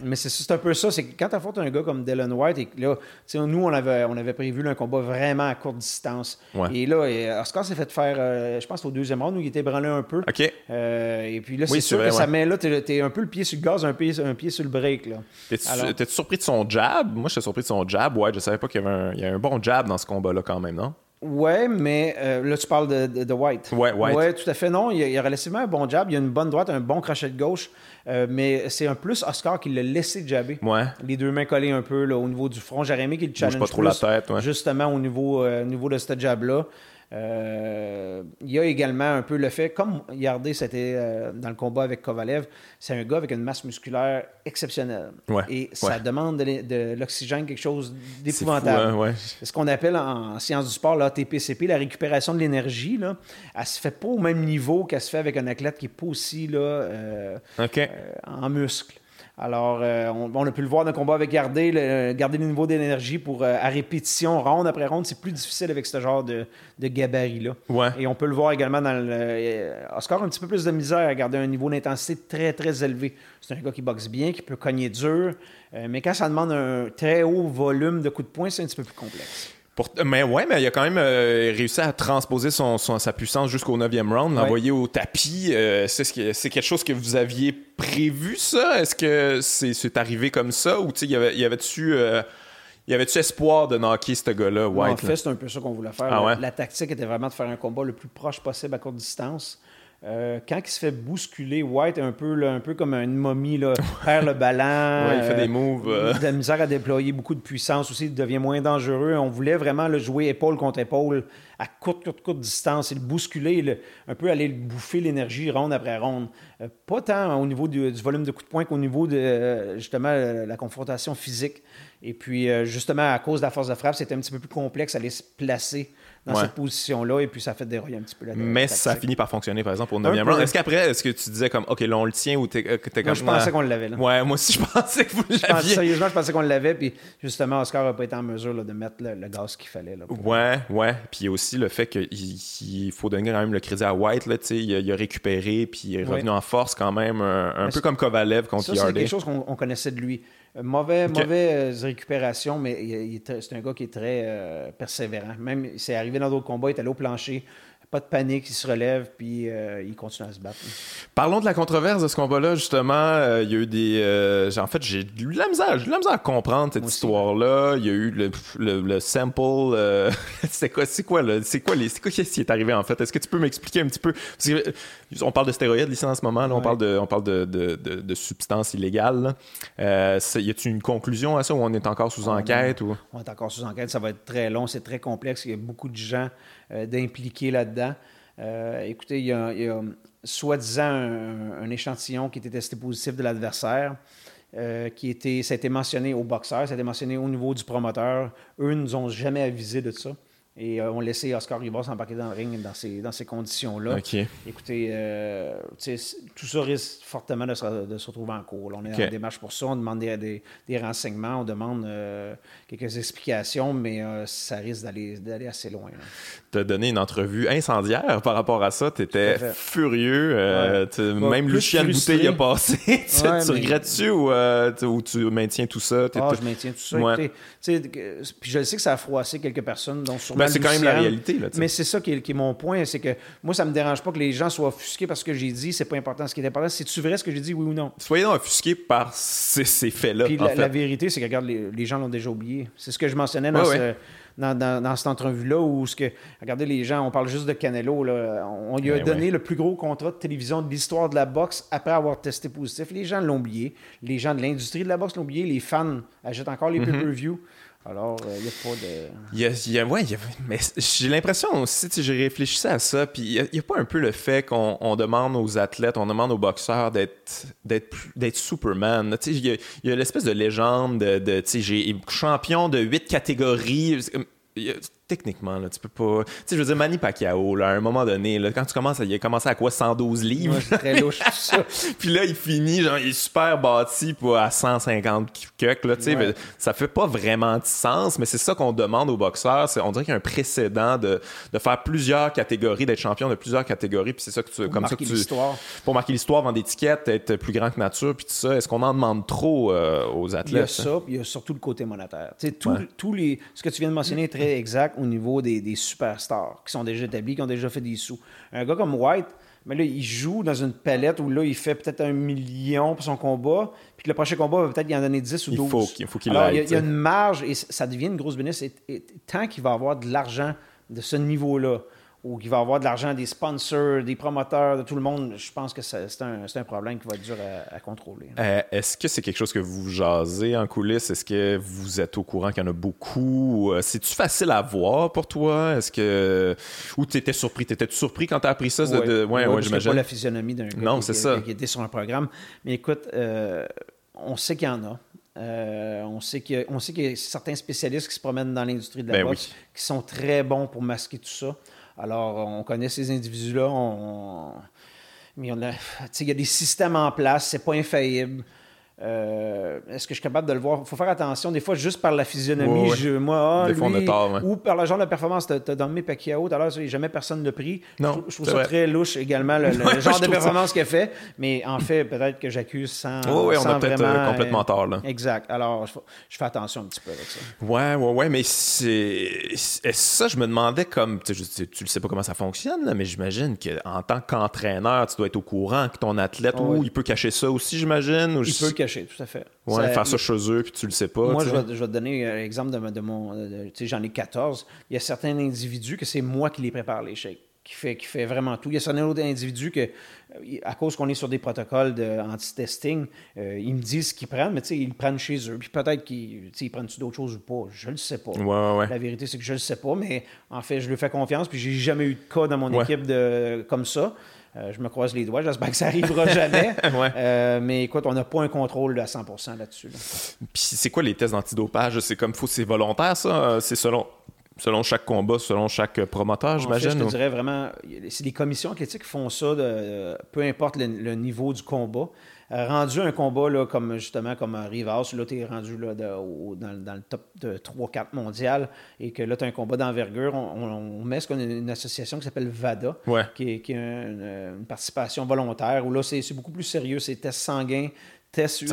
Mais c'est un peu ça. C'est quand tu affrontes un gars comme Dylan White, et là, nous, on avait, on avait prévu un combat vraiment à courte distance. Et là, Oscar s'est fait faire, euh, je pense, au deuxième round, il était branlé un peu. OK. Euh, et puis là, c'est sûr que ça met là, t'es es un peu le pied sur le gaz, un pied, un pied sur le break. T'es-tu surpris de son jab? Moi, j'étais surpris de son jab. Ouais, je savais pas qu'il y avait un, il y a un bon jab dans ce combat-là quand même, non? Ouais, mais euh, là, tu parles de, de, White. Ouais, White. Ouais, tout à fait. Non, il y, a, relativement un bon jab. Il y a une bonne droite, un bon crochet de gauche. Euh, mais c'est un plus Oscar qui l'a laissé jabber. Ouais. Les deux mains collées un peu là, au niveau du front. J'aurais aimé qu'il challenge pas trop la tête, ouais. justement au niveau, niveau de ce jab-là. Euh, il y a également un peu le fait, comme Yardé, c'était euh, dans le combat avec Kovalev, c'est un gars avec une masse musculaire exceptionnelle. et ça demande de, l'oxygène, quelque chose d'épouvantable. Hein, c'est ce qu'on appelle en, sciences du sport l'ATPCP, la récupération de l'énergie. Là, elle se fait pas au même niveau qu'elle se fait avec un athlète qui est pas aussi là, euh, en muscle. Alors, euh, on, a pu le voir dans le combat avec Gardé, garder le niveau d'énergie pour euh, à répétition, ronde après ronde, c'est plus difficile avec ce genre de, gabarit-là. Et on peut le voir également dans le. Euh, Oscar a un petit peu plus de misère à garder un niveau d'intensité très, très élevé. C'est un gars qui boxe bien, qui peut cogner dur, mais quand ça demande un très haut volume de coups de poing, c'est un petit peu plus complexe mais ouais, mais il a quand même euh, réussi à transposer son, sa puissance jusqu'au 9e round, l'envoyer au tapis. Euh, c'est quelque chose que vous aviez prévu, ça? Est-ce que c'est arrivé comme ça? Ou il y avait-tu... Y avait euh, y avait-tu espoir de knocker ce gars-là, White? En fait, c'est un peu ça qu'on voulait faire. Ah la, tactique était vraiment de faire un combat le plus proche possible à courte distance. Euh, quand il se fait bousculer, White est un peu, un peu comme une momie, là, perd le ballon. il fait des moves. Euh. De la misère à déployer beaucoup de puissance aussi, il devient moins dangereux. On voulait vraiment le jouer épaule contre épaule à courte, courte, courte distance et le bousculer, un peu aller bouffer l'énergie ronde après ronde. Euh, pas tant au niveau du, volume de coups de poing qu'au niveau de justement la confrontation physique. Et puis justement, à cause de la force de frappe, c'était un petit peu plus complexe à aller se placer dans cette position-là, et puis ça fait dérailler un petit peu la Mais ça finit par fonctionner, par exemple, au 9e round. Est-ce qu'après, est-ce que tu disais comme, OK, là, on le tient ou t'es, euh, comme. Moi, je pensais qu'on l'avait. Là. Ouais, moi aussi, je pensais que vous l'aviez. sérieusement, je pensais qu'on l'avait, puis justement, Oscar n'a pas été en mesure là, de mettre le, gaz qu'il fallait. Là, Ouais, ouais. Puis il y a aussi le fait qu'il faut donner quand même le crédit à White, là, il, a, il a récupéré, puis il est revenu en force quand même, un, peu comme Kovalev contre Ça, c'est quelque chose qu'on connaissait de lui. Mauvais, mauvaise récupération, mais c'est un gars qui est très euh, persévérant. Même, c'est arrivé dans d'autres combats, il est allé au plancher, pas de panique, il se relève, puis euh, il continue à se battre. Parlons de la controverse de ce combat-là, justement. Euh, il y a eu des. Euh, en fait, j'ai eu de la misère, j'ai de la misère à comprendre cette histoire-là. Il y a eu le, le, sample. c'est quoi, c'est quoi, là? C'est quoi, les, c'est quoi qui est arrivé, en fait? Est-ce que tu peux m'expliquer un petit peu? on parle de stéroïdes ici en ce moment, là, on parle de, on parle de, de, de, substances illégales. y a-t-il une conclusion à ça ou on est encore sous enquête? Ou... On est encore sous enquête, ça va être très long, c'est très complexe. Il y a beaucoup de gens euh, d'impliquer là-dedans. Euh, écoutez, il y a, soi-disant un, échantillon qui était testé positif de l'adversaire. Euh, qui était, ça a été mentionné au boxeur, ça a été mentionné au niveau du promoteur. Eux ne nous ont jamais avisé de ça. Et euh, on laissait Oscar Rivas s'embarquer dans le ring dans ces, dans ces conditions-là. Écoutez, euh, tout ça risque fortement de se, de se retrouver en cours. on est dans la démarche pour ça. On demande des, des, renseignements, on demande euh, quelques explications, mais ça risque d'aller assez loin. As donné une entrevue incendiaire par rapport à ça. Tu étais furieux. même Lucien Bouteille a passé. tu, regrettes-tu ou, tu maintiens tout ça? Ah, je maintiens tout ça. puis je sais que ça a froissé quelques personnes, dont sûrement ben, c'est quand même la réalité. mais c'est ça qui est, mon point, c'est que moi, ça me dérange pas que les gens soient offusqués parce que j'ai dit, c'est pas important. Ce qui est important, c'est tu vrai ce que j'ai dit, oui ou non? Soyez donc offusqués par ces, faits-là. Puis la, vérité, c'est que regarde, les, gens l'ont déjà oublié. C'est ce que je mentionnais dans Dans, cette entrevue-là où, ce que, regardez, les gens, on parle juste de Canelo, là, on, lui a ben donné le plus gros contrat de télévision de l'histoire de la boxe après avoir testé positif. Les gens l'ont oublié. Les gens de l'industrie de la boxe l'ont oublié. Les fans achètent encore les mm-hmm. pay-per-view. Alors, il euh, n'y a pas de. Y a, mais j'ai l'impression aussi, j'ai réfléchi à ça, puis il n'y a, pas un peu le fait qu'on demande aux athlètes, on demande aux boxeurs d'être d'être Superman. Il y a, a l'espèce de légende de, de j'ai champion de huit catégories techniquement, là, tu peux pas. Tu sais, je veux dire, Manny Pacquiao, là, à un moment donné, là, quand tu commences, il a commencé à quoi 112 livres? Ouais, très louche, ça. Puis là, il finit, genre, il est super bâti pour à 150 cucks, là, tu sais. Ça fait pas vraiment de sens, mais c'est ça qu'on demande aux boxeurs. On dirait qu'il y a un précédent de, de faire plusieurs catégories, d'être champion de plusieurs catégories, puis c'est ça que tu. Pour comme ça que tu. l'histoire. Pour marquer l'histoire, vendre d'étiquettes, être plus grand que nature, puis tout ça. Est-ce qu'on en demande trop euh, aux athlètes? Il y a ça, puis il y a surtout le côté monétaire. Tu sais, tous les. Ce que tu viens de mentionner est très exact au niveau des, des superstars qui sont déjà établis, qui ont déjà fait des sous. Un gars comme White, mais là, il joue dans une palette où là, il fait peut-être un million pour son combat, puis le prochain combat va peut-être y en donner 10 ou 12. Il faut, il faut qu'il Alors, il y, a une marge et ça devient une grosse bénéfice. tant qu'il va avoir de l'argent de ce niveau-là, ou qu'il va avoir de l'argent des sponsors, des promoteurs, de tout le monde, je pense que c'est un, un, problème qui va être dur à, contrôler. Euh, est-ce que c'est quelque chose que vous jasez en coulisses? Est-ce que vous êtes au courant qu'il y en a beaucoup? Euh, c'est-tu facile à voir pour toi? Est-ce que... Ou t'étais surpris? T'étais-tu surpris quand t'as appris ça? Oui, de... ouais, ouais, j'imagine. pas la physionomie d'un non, qui, ça. qui, était sur un programme. Mais écoute, euh, on sait qu'il y en a. on sait qu'il y, a certains spécialistes qui se promènent dans l'industrie de la ben boxe qui sont très bons pour masquer tout ça. Alors, on connaît ces individus-là. Mais il y a des systèmes en place, c'est pas infaillible. Euh, est-ce que je suis capable de le voir? Il faut faire attention. Des fois, juste par la physionomie, Je, moi, ah, ou par le genre de performance. Tu as donné Pacquiao tout à l'heure, jamais personne ne pris. Non, je, trouve ça très louche également, le, genre de performance qu'il a fait. Mais en fait, peut-être que j'accuse sans. oui, on a peut-être euh, complètement tort. Là. Exact. Alors, je, fais attention un petit peu avec ça. Ouais, ouais, ouais. Mais c'est. Ça, je me demandais comme. Tu, tu, le sais pas comment ça fonctionne, mais j'imagine qu'en tant qu'entraîneur, tu dois être au courant que ton athlète, ah ou il peut cacher ça aussi, j'imagine. Il peut cacher tout à fait. Ouais, faire ça chez eux, puis tu le sais pas. Moi, je vais, te donner l'exemple de, de, mon. Tu sais, j'en ai 14. Il y a certains individus que c'est moi qui les prépare, les shakes. Qui fait, qui fait vraiment tout. Il y a certains autres individus que, à cause qu'on est sur des protocoles anti-testing, euh, ils me disent ce qu'ils prennent, mais ils le prennent chez eux. Puis peut-être qu'ils prennent d'autres choses ou pas? Je ne le sais pas. La vérité, c'est que je ne le sais pas, mais en fait, je lui fais confiance. Puis j'ai jamais eu de cas dans mon équipe de, comme ça. Euh, je me croise les doigts, j'espère que ça arrivera jamais. Euh, mais écoute, on n'a pas un contrôle à 100% là-dessus. Puis c'est quoi les tests d'antidopage? C'est comme faut, c'est volontaire ça? C'est selon selon chaque combat, selon chaque promoteur, j'imagine? Je te dirais vraiment, c'est des commissions athlétiques qui font ça, de, peu importe le, niveau du combat. Euh, rendu un combat là, comme justement comme Rivas, là, tu es rendu là, dans, le top de 3-4 mondial et que là, tu as un combat d'envergure, on, met ce qu'on a une association qui s'appelle VADA, qui est, une, participation volontaire, où là, c'est beaucoup plus sérieux, c'est tests sanguins, tests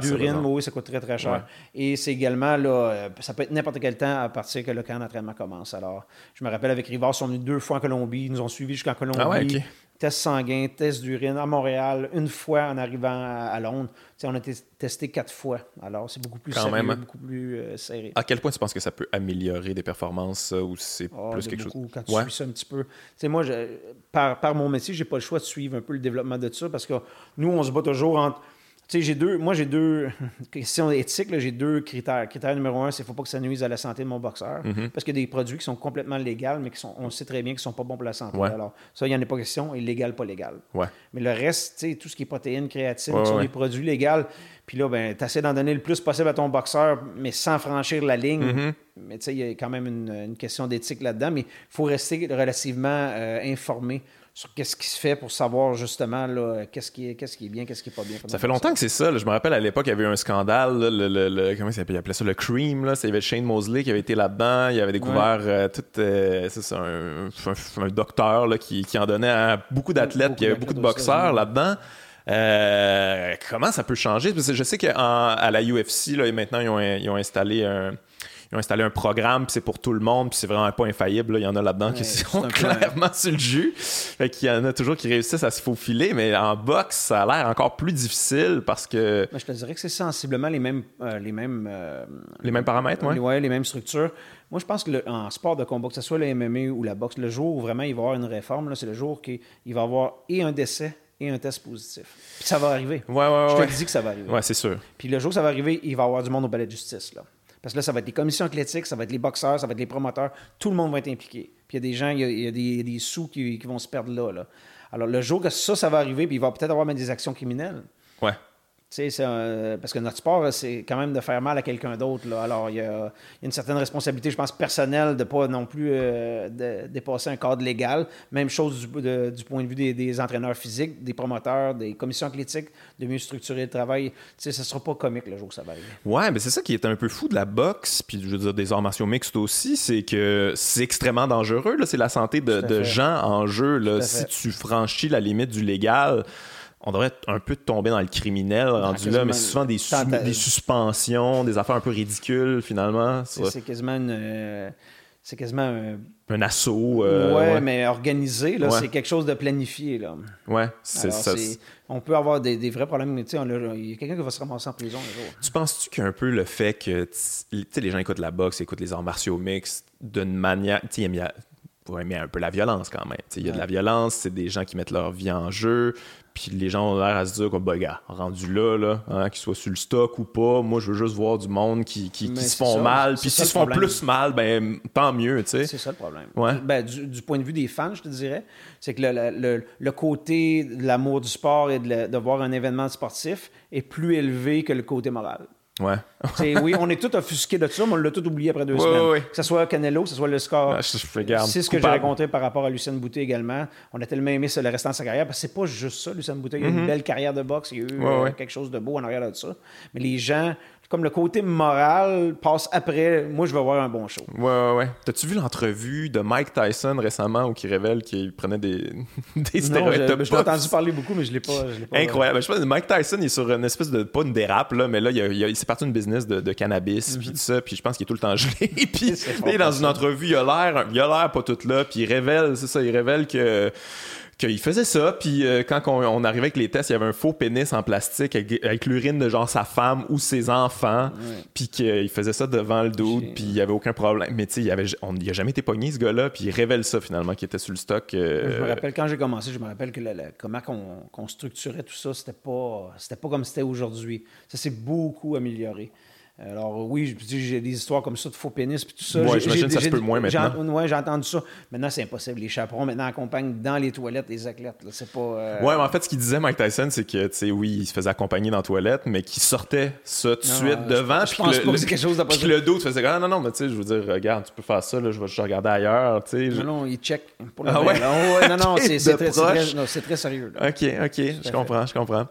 d'urine, oui, ça coûte très, très cher. Et c'est également, là, euh, ça peut être n'importe quel temps à partir que le camp d'entraînement commence. Alors, je me rappelle avec Rivas, ils sont venus deux fois en Colombie, ils nous ont suivis jusqu'en Colombie. Ah test sanguin, test d'urine à Montréal, une fois en arrivant à, Londres. on a testé quatre fois. Alors, c'est beaucoup plus sérieux, hein. beaucoup plus euh, serré. À quel point tu penses que ça peut améliorer des performances ou c'est ah, plus quelque beaucoup, chose? Quand tu suis ça un petit peu. moi, par, par mon métier, j'ai pas le choix de suivre un peu le développement de ça parce que nous, on se bat toujours entre j'ai deux, moi, j'ai deux questions éthiques, j'ai deux critères. Critère numéro un, c'est qu'il ne faut pas que ça nuise à la santé de mon boxeur. Mm-hmm. Parce qu'il y a des produits qui sont complètement légaux, mais qui sont, on sait très bien qu'ils ne sont pas bons pour la santé. Alors, ça, il n'y en a pas question, illégal, pas légal. Mais le reste, tout ce qui est protéines, créatine, qui sont des produits légaux, puis là, ben, tu essaies d'en donner le plus possible à ton boxeur, mais sans franchir la ligne. Mm-hmm. Mais tu sais, il y a quand même une, question d'éthique là-dedans, mais il faut rester relativement euh, informé sur qu'est-ce qui se fait pour savoir justement qu'est-ce qui, est, qu'est-ce qui est bien, qu'est-ce qui n'est pas bien. Ça fait longtemps que c'est ça. Je me rappelle à l'époque, il y avait eu un scandale. le, comment il appelait ça Le Cream. Là. Il y avait Shane Mosley qui avait été là-dedans. Il avait découvert euh, tout. Euh, c'est un, docteur là, qui, qui, en donnait à beaucoup d'athlètes. Puis il y avait beaucoup de boxeurs là-dedans. Euh, comment ça peut changer? Parce que je sais qu'à la UFC, là, maintenant, ils ont, ils ont installé un ils ont installé un programme, puis c'est pour tout le monde, puis c'est vraiment pas infaillible. Il y en a là-dedans qui sont clairement sur le jus. Fait qu'il y en a toujours qui réussissent à se faufiler, mais en boxe, ça a l'air encore plus difficile parce que. je te dirais que c'est sensiblement les mêmes. Euh, les mêmes, euh, les mêmes paramètres, oui. Ouais, les mêmes structures. Moi, je pense que en sport de combat, que ce soit le MMA ou la boxe, le jour où vraiment il va y avoir une réforme, c'est le jour qu'il va y avoir et un décès et un test positif. ça va arriver. Ouais, ouais, je te dis que ça va arriver. Ouais, c'est sûr. Puis le jour où ça va arriver, il va y avoir du monde au palais de justice. Là. Parce que là, ça va être les commissions athlétiques, ça va être les boxeurs, ça va être les promoteurs. Tout le monde va être impliqué. Puis il y a des gens, il y a, des, sous qui, vont se perdre là, là. Alors, le jour que ça, ça va arriver, puis il va peut-être avoir même des actions criminelles. Ouais parce que notre sport, c'est quand même de faire mal à quelqu'un d'autre. Alors, il y, a, une certaine responsabilité, je pense, personnelle de ne pas non plus euh, dépasser un cadre légal. Même chose du, point de vue des, entraîneurs physiques, des promoteurs, des commissions athlétiques, de mieux structurer le travail. Ce ne sera pas comique le jour où ça va arriver. Ouais, mais c'est ça qui est un peu fou de la boxe, puis je veux dire des arts martiaux mixtes aussi, c'est que c'est extrêmement dangereux. C'est la santé de, gens en jeu. Là. Si tu franchis la limite du légal, on devrait un peu tomber dans le criminel rendu là, mais c'est souvent des, des, suspensions, des affaires un peu ridicules finalement. C'est quasiment une. Euh, c'est quasiment un... un assaut. Euh, ouais, mais organisé, là, c'est quelque chose de planifié. Là. Ouais, c'est ça. On peut avoir des, des vrais problèmes. Il y a quelqu'un qui va se ramasser en prison un jour. Tu penses-tu qu'un peu le fait que les gens écoutent la boxe, écoutent les arts martiaux mixtes d'une manière. Pour aimer un peu la violence quand même. Il y a de la violence, c'est des gens qui mettent leur vie en jeu, puis les gens ont l'air à se dire, comme, bah, gars, rendu là, là hein, qu'ils soient sur le stock ou pas, moi, je veux juste voir du monde qui, qui, se font mal. Puis s'ils se font plus mal, ben tant mieux, tu sais. C'est ça le problème. Ben, du, point de vue des fans, je te dirais, c'est que le, le, côté de l'amour du sport et de, de voir un événement sportif est plus élevé que le côté moral. Ouais. oui, on est tous offusqués de ça, mais on l'a tout oublié après deux semaines. Que ce soit Canelo, que ce soit le score. Ah, c'est ce que j'ai raconté par rapport à Lucien Boutet également. On a tellement aimé le restant de sa carrière, parce que c'est pas juste ça, Lucien Boutet. Il a une mm-hmm. belle carrière de boxe, il y a eu euh, quelque chose de beau en arrière de ça. Mais les gens comme le côté moral passe après. Moi, je veux avoir un bon show. Ouais, ouais, ouais. T'as-tu vu l'entrevue de Mike Tyson récemment où il révèle qu'il prenait des, des stéroïdes non, je, l'ai entendu parler beaucoup, mais je l'ai pas, pas. Incroyable. Je pense que Mike Tyson il est sur une espèce de. Pas une dérape, là, mais là, il, il, s'est parti d'une business de, cannabis, puis mhm. tout ça, puis je pense qu'il est tout le temps gelé. puis dans une entrevue, il a l'air, il a l'air pas tout là, puis il révèle, c'est ça, il révèle que qu'il faisait ça, puis euh, quand on, arrivait avec les tests, il y avait un faux pénis en plastique avec, l'urine de genre sa femme ou ses enfants, puis qu'il faisait ça devant le doute, puis il y avait aucun problème. Mais tu sais, il, avait, il a jamais été pogné ce gars-là, puis il révèle ça finalement, qu'il était sur le stock. Euh, je me rappelle quand j'ai commencé, je me rappelle que comment qu'on structurait tout ça, c'était pas, c'était pas comme c'était aujourd'hui. Ça s'est beaucoup amélioré. Alors oui, j'ai des histoires comme ça de faux pénis puis tout ça. Moi, j'imagine que ça se peut moins maintenant. Oui, j'ai entendu ça. Maintenant, c'est impossible. Les chaperons maintenant accompagnent dans les toilettes les athlètes. C'est pas. Euh, ouais, mais en fait, ce qu'il disait Mike Tyson, c'est que, tu sais, oui, il se faisait accompagner dans la toilette, mais qu'il sortait ça tout de suite devant. Je, pense que quelque chose Puis le dos, tu faisais ah non, non, mais tu sais, je veux dire, regarde, tu peux faire ça, là, je vais juste regarder ailleurs, tu sais. Non, non, il check. Pour ah ouais? non, non, c'est très, très, sérieux. OK, OK, je comprends, je comprends.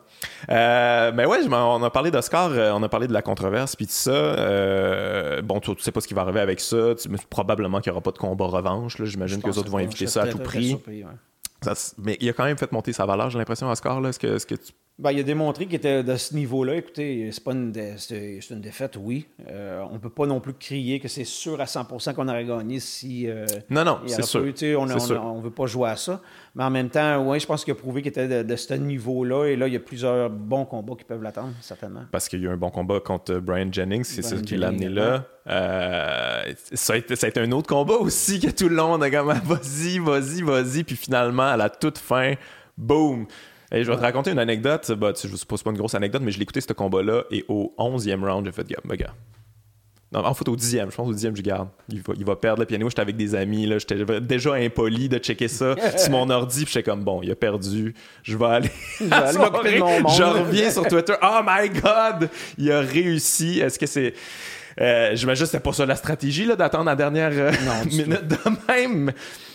Euh, mais ouais, on a parlé d'Oscar, euh, on a parlé de la controverse, puis ça. Euh, bon, tu, sais pas ce qui va arriver avec ça. Tu, probablement qu'il n'y aura pas de combat revanche. J'imagine que les autres vont éviter ça à tout prix. mais il a quand même fait monter sa valeur, j'ai l'impression, Oscar. Est-ce que, que tu ben, il a démontré qu'il était de ce niveau-là. Écoutez, c'est pas une, c'est, une défaite, oui. Euh, on peut pas non plus crier que c'est sûr à 100% qu'on aurait gagné si. Euh, non, non, c'est sûr. on, ne veut pas jouer à ça. Mais en même temps, oui, je pense qu'il a prouvé qu'il était de, ce niveau-là. Et là, il y a plusieurs bons combats qui peuvent l'attendre, certainement. Parce qu'il y a eu un bon combat contre Brian Jennings, c'est ça qui l'a amené là. Euh, ça, a été, ça, a été, un autre combat aussi que tout le long, on a comme vas-y, vas-y, vas-y. Puis finalement, à la toute fin, boum! Je vais te raconter une anecdote. Bah, je ne suppose pas une grosse anecdote, mais je l'ai écouté ce combat-là et au 11e round, j'ai fait, gars, gars. Non, en fait, au 10e, je pense au 10e, je garde. Il va, il va perdre le piano. J'étais avec des amis, là. J'étais déjà impoli de checker ça sur mon ordi. Puis j'étais comme, bon, il a perdu. Je vais aller. Je, je reviens sur Twitter. Oh my God! Il a réussi. Est-ce que c'est. Euh, J'imagine que c'était pas ça la stratégie, d'attendre la dernière euh, minute de même?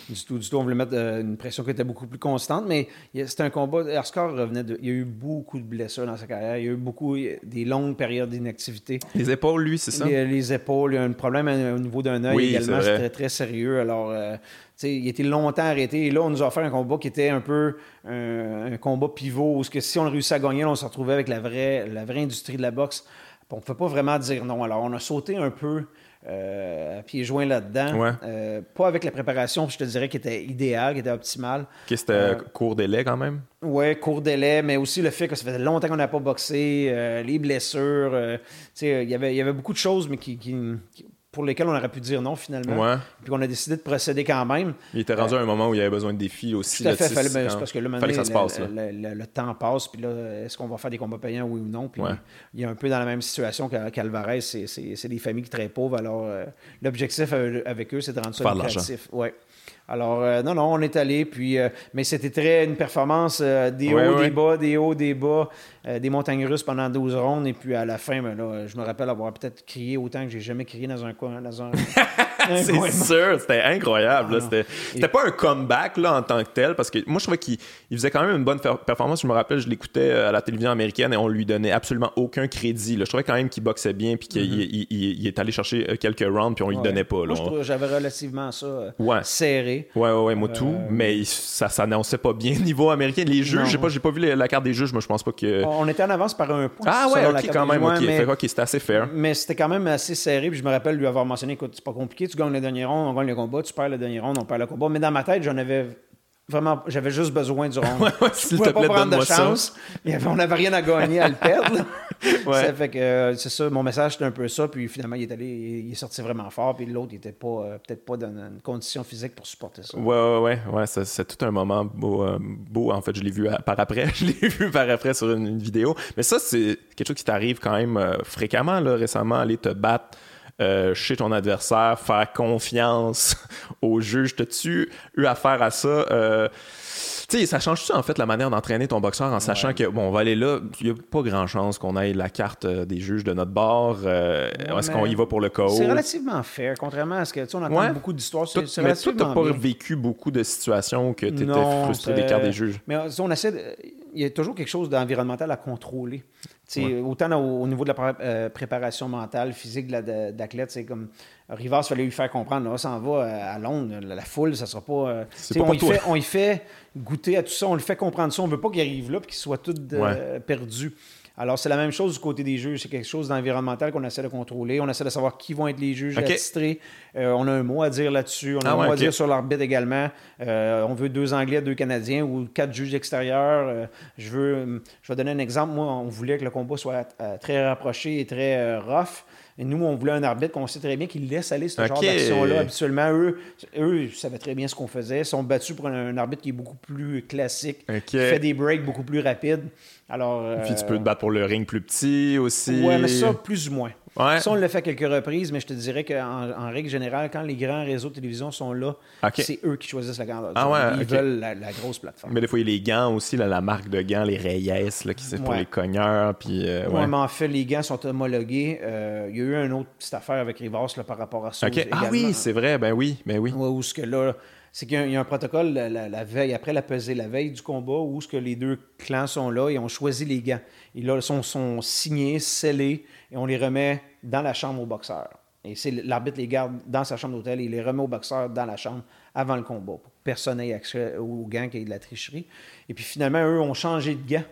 Du tout, du tout. On voulait mettre euh, une pression qui était beaucoup plus constante, mais c'était un combat. Erscar revenait de. Il y a eu beaucoup de blessures dans sa carrière. Il y a eu beaucoup. des longues périodes d'inactivité. Les épaules, lui, c'est ça? Les, épaules. Il y a un problème au niveau d'un œil également. C'était très sérieux. Alors. Euh, il était longtemps arrêté. Et là, on nous a offert un combat qui était un peu un, combat pivot, où que si on réussissait à gagner, on se retrouvait avec la vraie, la vraie industrie de la boxe. On ne peut pas vraiment dire non. Alors, on a sauté un peu euh, à pieds joints là-dedans. Euh, pas avec la préparation, je te dirais, qui était idéale, qui était optimale. Qui c'était euh, court délai quand même? Oui, court délai, mais aussi le fait que ça faisait longtemps qu'on n'a pas boxé, les blessures. il y avait, y avait beaucoup de choses, mais qui pour lesquels on aurait pu dire non finalement. Puis qu'on a décidé de procéder quand même. Il était rendu à un moment où il y avait besoin de défis aussi. Tout à fait, fallait, ben, parce que là, maintenant, ça passe, le, temps passe, puis là, est-ce qu'on va faire des combats payants, oui ou non? Puis il est un peu dans la même situation qu'Alvarez, c'est des familles très pauvres, alors euh, l'objectif avec eux, c'est de rendre ça lucratif. Ouais. Alors, euh, non, non, on est allé, puis, euh, mais c'était très une performance, euh, des hauts, des bas, des hauts, des bas, des montagnes russes pendant 12 rondes, et puis à la fin, ben, là, je me rappelle avoir peut-être crié autant que j'ai jamais crié dans un coin, dans un, c'est sûr, c'était incroyable. Ah c'était pas un comeback là, en tant que tel, parce que moi, je trouvais qu'il faisait quand même une bonne performance. Je me rappelle, je l'écoutais à la télévision américaine et on lui donnait absolument aucun crédit. Je trouvais quand même qu'il boxait bien puis qu'il mm-hmm. est allé chercher quelques rounds puis on lui donnait pas. j'avais relativement ça euh, Ouais, ouais, ouais, moi tout. Euh, mais ça s'annonçait pas bien niveau américain. Les juges, j'ai pas, pas vu la carte des juges, mais je pense pas que. On était en avance par un point. Ah ouais, ok, quand même, ok. c'était assez fair. Mais c'était quand même assez serré. Puis je me rappelle lui avoir mentionné écoute, c'est pas compliqué tu gagnes le dernier round, on gagne le combat, tu perds le dernier round, on perd le combat. Mais dans ma tête, j'en avais vraiment, j'avais juste besoin du round. ouais, je pouvais pas prendre de chance. on n'avait rien à gagner à le perdre. Ça fait que euh, c'est ça, mon message c'était un peu ça. Puis finalement, il est allé, il est sorti vraiment fort. Puis l'autre, il était pas, euh, peut-être pas dans une condition physique pour supporter ça. Ouais, ouais, ouais. ouais c'est tout un moment beau, euh, beau. En fait, je l'ai vu par après. je l'ai vu par après sur une, vidéo. Mais ça, c'est quelque chose qui t'arrive quand même fréquemment, là, récemment, aller te battre euh, chez ton adversaire, faire confiance au juge. T'as-tu eu affaire à ça? Euh, sais, ça change-tu en fait la manière d'entraîner ton boxeur en sachant que, bon, on va aller là, il n'y a pas grand chance qu'on aille la carte euh, des juges de notre bord. Est-ce qu'on y va pour le KO? C'est relativement fair, contrairement à ce que, tu sais, on entend beaucoup d'histoires. C'est, mais toi, t'as pas vécu beaucoup de situations que tu étais frustré des cartes des juges? Mais on essaie, il y a toujours quelque chose d'environnemental à contrôler. Autant au, niveau de la euh, préparation mentale, physique de d'athlète, c'est comme Rivas, il fallait lui faire comprendre, là, ça en va euh, à Londres, la, foule, ça sera pas. Euh, on, y fait, on y fait goûter à tout ça, on le fait comprendre ça, on veut pas qu'il arrive là et qu'il soit tout perdu. Alors, c'est la même chose du côté des juges. C'est quelque chose d'environnemental qu'on essaie de contrôler. On essaie de savoir qui vont être les juges okay. on a un mot à dire là-dessus. On a ah un mot à dire sur l'arbitre également. on veut deux Anglais, deux Canadiens ou quatre juges extérieurs. je veux, je vais donner un exemple. Moi, on voulait que le combat soit très rapproché et très rough. Et nous, on voulait un arbitre qu'on sait très bien qu'il laisse aller ce genre d'action-là. Habituellement, eux, eux savaient très bien ce qu'on faisait. Ils sont battus pour un, arbitre qui est beaucoup plus classique, qui fait des breaks beaucoup plus rapides. Alors, Puis tu peux te battre pour le ring plus petit aussi. Ouais, mais ça, plus ou moins. Ça, on l'a fait quelques reprises, mais je te dirais qu'en en règle générale, quand les grands réseaux de télévision sont là, c'est eux qui choisissent la grande ah Ils veulent la, grosse plateforme. Mais des fois, il y a les gants aussi, la marque de gants, les Reyes, là, qui c'est pour les cogneurs. Puis, euh, mais en fait, les gants sont homologués. Euh, il y a eu une autre petite affaire avec Rivas par rapport à ça. Ah oui, c'est vrai, ben oui, ben oui. où ce que là, c'est qu'il y, a un protocole la, veille, après la pesée, la veille du combat, où ce que les deux clans sont là et ont choisi les gants. Ils là, sont, signés, scellés, et on les remet dans la chambre au boxeur. Et c'est l'arbitre les garde dans sa chambre d'hôtel et il les remet au boxeur dans la chambre avant le combat pour que personne n'ait accès aux gants qui ait de la tricherie. Et puis finalement, eux ont changé de gants.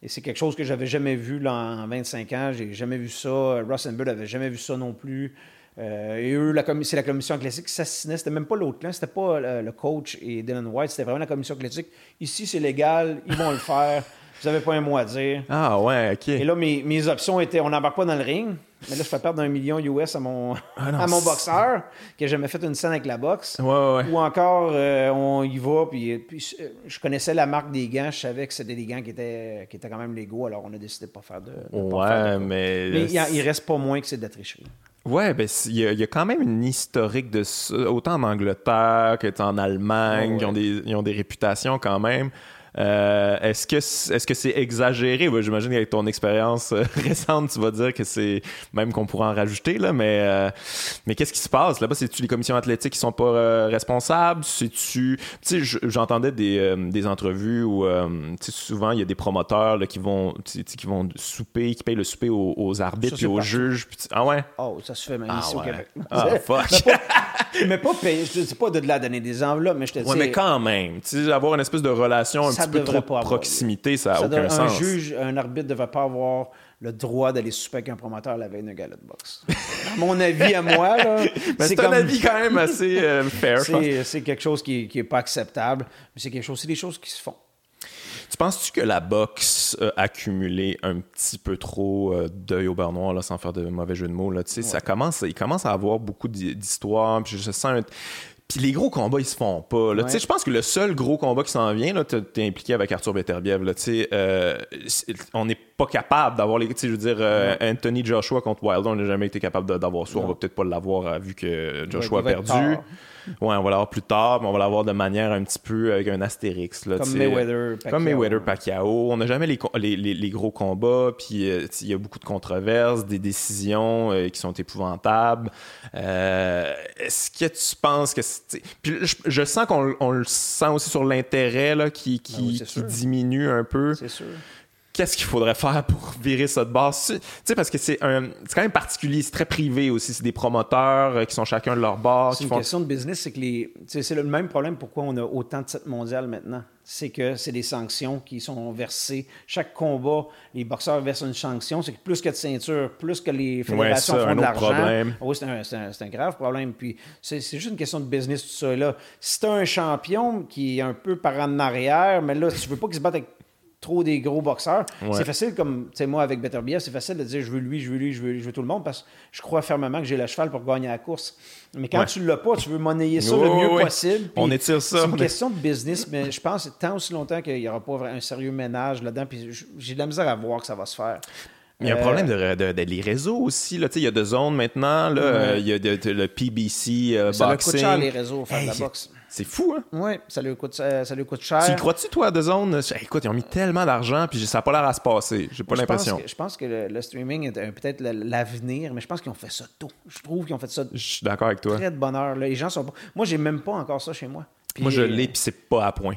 Et c'est quelque chose que j'avais jamais vu là, en 25 ans. J'ai jamais vu ça. Russ Bird avait jamais vu ça non plus. Euh, et eux, c'est la commission classique qui s'assinait. C'était même pas l'autre clan, c'était pas euh, le coach et Dylan White, c'était vraiment la commission classique. Ici, c'est légal, ils vont le faire. Vous n'avez pas un mot à dire. Ah ouais, OK. Et là, mes, mes options étaient on n'embarque pas dans le ring, mais là, je fais perdre un million US à mon, ah à mon boxeur, qui n'a jamais fait une scène avec la boxe. Ouais, ouais. Ou encore, euh, on y va, puis, je connaissais la marque des gants, je savais que c'était des gants qui étaient, qui étaient quand même légaux, alors on a décidé de ne pas faire de. ouais, mais. Mais il, il, reste pas moins que c'est de la tricherie. Ouais, ben il y, a quand même une historique de ça, autant en Angleterre qu'en Allemagne, ils, ont des, ils ont des réputations quand même. Euh, est-ce que est-ce que c'est exagéré? J'imagine qu'avec ton expérience euh, récente, tu vas dire que c'est même qu'on pourrait en rajouter là, mais euh, mais qu'est-ce qui se passe? Là-bas C'est-tu les commissions athlétiques qui sont pas responsables? C'est-tu Tu sais, j'entendais des, des entrevues où souvent il y a des promoteurs là, qui vont qui vont souper, qui payent le souper aux, arbitres et aux juges. ah ouais? Oh, ça se fait même ah ici au Québec. Ah fuck. mais pas payer. Je sais pas de là donner des enveloppes, mais je te dis. Ouais, mais quand même, tu sais, avoir une espèce de relation un petit peu trop de proximité, ça n'a aucun sens. Un juge, un arbitre ne devrait pas avoir le droit d'aller souper avec un promoteur la veille d'un gala de boxe. mon avis, à moi, là, c'est un avis quand même assez euh, fair. C'est quelque chose qui n'est pas acceptable, mais c'est quelque chose, c'est des choses qui se font. Tu penses-tu que la boxe a accumulé un petit peu trop euh, d'œil au beurre noir, là, sans faire de mauvais jeu de mots? Là, ça commence, il commence à avoir beaucoup d'histoires. je sens un puis les gros combats, ils se font pas. Là. Je pense que le seul gros combat qui s'en vient, tu es impliqué avec Arthur Beterbiev. Là, euh, on n'est pas capable d'avoir les. Je veux dire, euh, Anthony Joshua contre Wilder, on n'a jamais été capable d'avoir ça. On va peut-être pas l'avoir euh, vu que Joshua a perdu. Ouais, on va l'avoir plus tard, mais on va l'avoir de manière un petit peu avec un astérix. Là, comme Mayweather, Pacquiao. Comme Mayweather, Pacquiao. On n'a jamais les, les, les, gros combats, puis euh, il y a beaucoup de controverses, des décisions euh, qui sont épouvantables. Euh, est-ce que tu penses que... Puis je, sens qu'on le sent aussi sur l'intérêt qui, qui, qui diminue un peu. C'est sûr qu'est-ce qu'il faudrait faire pour virer ça de base? Tu sais, parce que c'est un, c'est quand même particulier, c'est très privé aussi. C'est des promoteurs euh, qui sont chacun de leur base. C'est une question de business, c'est que les, c'est le même problème pourquoi on a autant de titres mondiales maintenant. C'est que c'est des sanctions qui sont versées. Chaque combat, les boxeurs versent une sanction. C'est que plus que de ceinture, plus que les fédérations font de l'argent. Oui, c'est un, c'est, un, grave problème. Puis c'est, juste une question de business, tout ça. Là. Si tu as un champion qui est un peu par en arrière, mais là, tu veux pas qu'il se batte avec trop des gros boxeurs. C'est facile, comme moi avec Better BF, c'est facile de dire je veux lui, je veux lui, je veux, je veux tout le monde parce que je crois fermement que j'ai le cheval pour gagner la course. Mais quand tu ne l'as pas, tu veux monnayer ça le mieux possible. On étire ça. C'est une question de business, mais je pense tant aussi longtemps qu'il n'y aura pas un sérieux ménage là-dedans. Puis j'ai de la misère à voir que ça va se faire. Il y a un problème de, de, de, les réseaux aussi. Là. Il y a deux zones maintenant. Là. Il y a le PBC euh, ça boxing. Ça coûte cher les réseaux, faire de la boxe. C'est fou, hein? Oui, ça lui coûte, ça, lui coûte cher. Tu y crois-tu, toi, de zone? Écoute, ils ont mis tellement d'argent, puis ça n'a pas l'air à se passer. J'ai pas l'impression. Je pense que le, streaming est peut-être l'avenir, mais je pense qu'ils ont fait ça tôt. Je trouve qu'ils ont fait ça. Je suis d'accord avec toi. Très de bonheur. Les gens sont. Moi, j'ai même pas encore ça chez moi. moi, je l'ai, puis c'est pas à point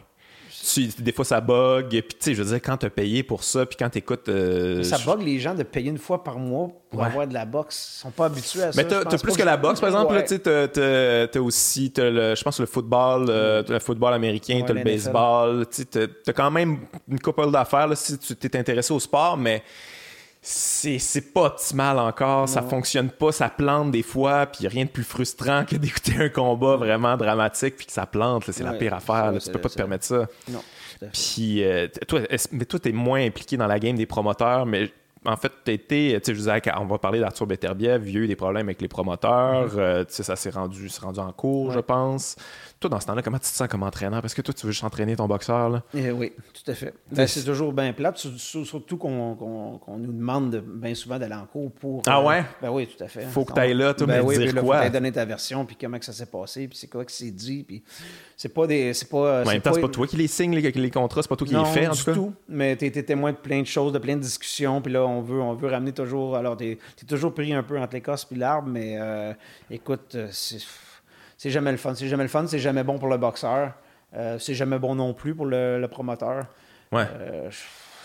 des fois ça bug. Puis, tu sais, je veux dire, quand tu as payé pour ça, puis quand tu écoutes. Euh, ça bug les gens de payer une fois par mois pour avoir de la boxe. Ils sont pas habitués à ça. Mais tu as, plus que, la boxe, par exemple. Tu as, aussi, le, je pense, le football, euh, le football américain, tu as le baseball. Tu as, quand même une couple d'affaires si tu t'es intéressé au sport, mais c'est pas optimal encore, ça fonctionne pas, ça plante des fois, puis rien de plus frustrant que d'écouter un combat vraiment dramatique puis que ça plante, c'est la pire affaire, tu peux pas te permettre ça. Non. Puis euh, toi, mais toi t'es moins impliqué dans la game des promoteurs, mais en fait, tu été, tu sais, je disais, on va parler d'Arthur Beterbiev, il y a eu des problèmes avec les promoteurs, mm-hmm. euh, tu sais, ça s'est rendu, rendu en cours, je pense. Toi, dans ce temps-là, comment tu te sens comme entraîneur? Parce que toi, tu veux juste entraîner ton boxeur, là? Eh oui, tout à fait. Ben, c'est toujours bien plate, surtout qu'on nous demande bien souvent d'aller en cours pour... Ah ouais? ben oui, tout à fait. Faut que tu ailles là, toi, ben mais oui, dire quoi? Faut donner ta version, puis comment que ça s'est passé, puis c'est quoi que c'est dit, puis c'est pas des... C'est pas... En même temps, c'est pas toi qui les signes, les, les contrats, c'est pas toi qui les fais, en tout cas? tout, mais t'es es témoin de plein de choses, de plein de discussions, puis là, on veut, on veut ramener toujours... Alors, t'es es toujours pris un peu entre l'écosse puis l'arbre, mais euh, écoute, c'est c'est jamais le fun. C'est jamais le fun, c'est jamais bon pour le boxeur. Euh, c'est jamais bon non plus pour le, promoteur. Ouais. Euh,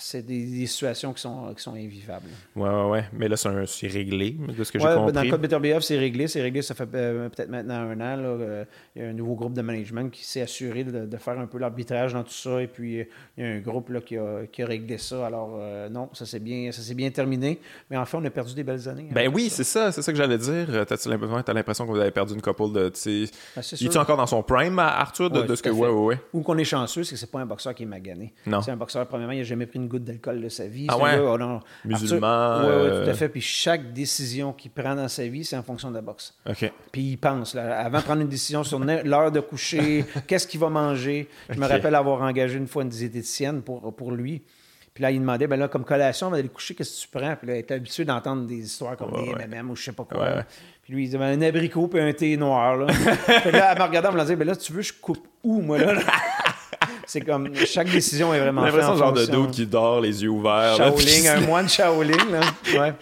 c'est des, situations qui sont, qui sont invivables. Ouais, ouais, ouais. Mais là, c'est réglé, de ce que j'ai compris. Dans le cas de BF, c'est réglé. C'est réglé, ça fait euh, peut-être maintenant un an. Là, euh, il y a un nouveau groupe de management qui s'est assuré de, faire un peu l'arbitrage dans tout ça. Et puis, il y a un groupe là, qui, a, qui a réglé ça. Alors, euh, non, ça s'est bien, bien terminé. Mais enfin, on a perdu des belles années. Ben oui, c'est ça. C'est ça que j'allais dire. T'as-tu l'impression que vous avez perdu une couple de. Ben, il est encore dans son prime, Arthur, de, ce que. Ouais, ouais, ouais. Ou qu'on est chanceux, c'est que c'est pas un boxeur qui est magané. Non. C'est un boxeur, premièrement, il n'a jamais pris une d'alcool de sa vie. Ah ouais? Oh Musulman. Oui, tout à euh, fait. Puis chaque décision qu'il prend dans sa vie, c'est en fonction de la boxe. OK. Puis il pense, là, avant de prendre une décision sur l'heure de coucher, qu'est-ce qu'il va manger. Je me rappelle avoir engagé une fois une diététicienne pour, pour lui. Puis là, il demandait, ben là, comme collation, on va aller coucher, qu'est-ce que tu prends? Puis là, il était habitué d'entendre des histoires comme des MMM ou je sais pas quoi. Puis lui, il disait, ben, un abricot puis un thé noir. Là. puis là, elle me regardait, elle me disait, ben là, tu veux, je coupe où, moi, là? c'est comme chaque décision est vraiment. L'impression genre de dos qui dort, les yeux ouverts. Shaolin, un moine Shaolin, là. Ouais.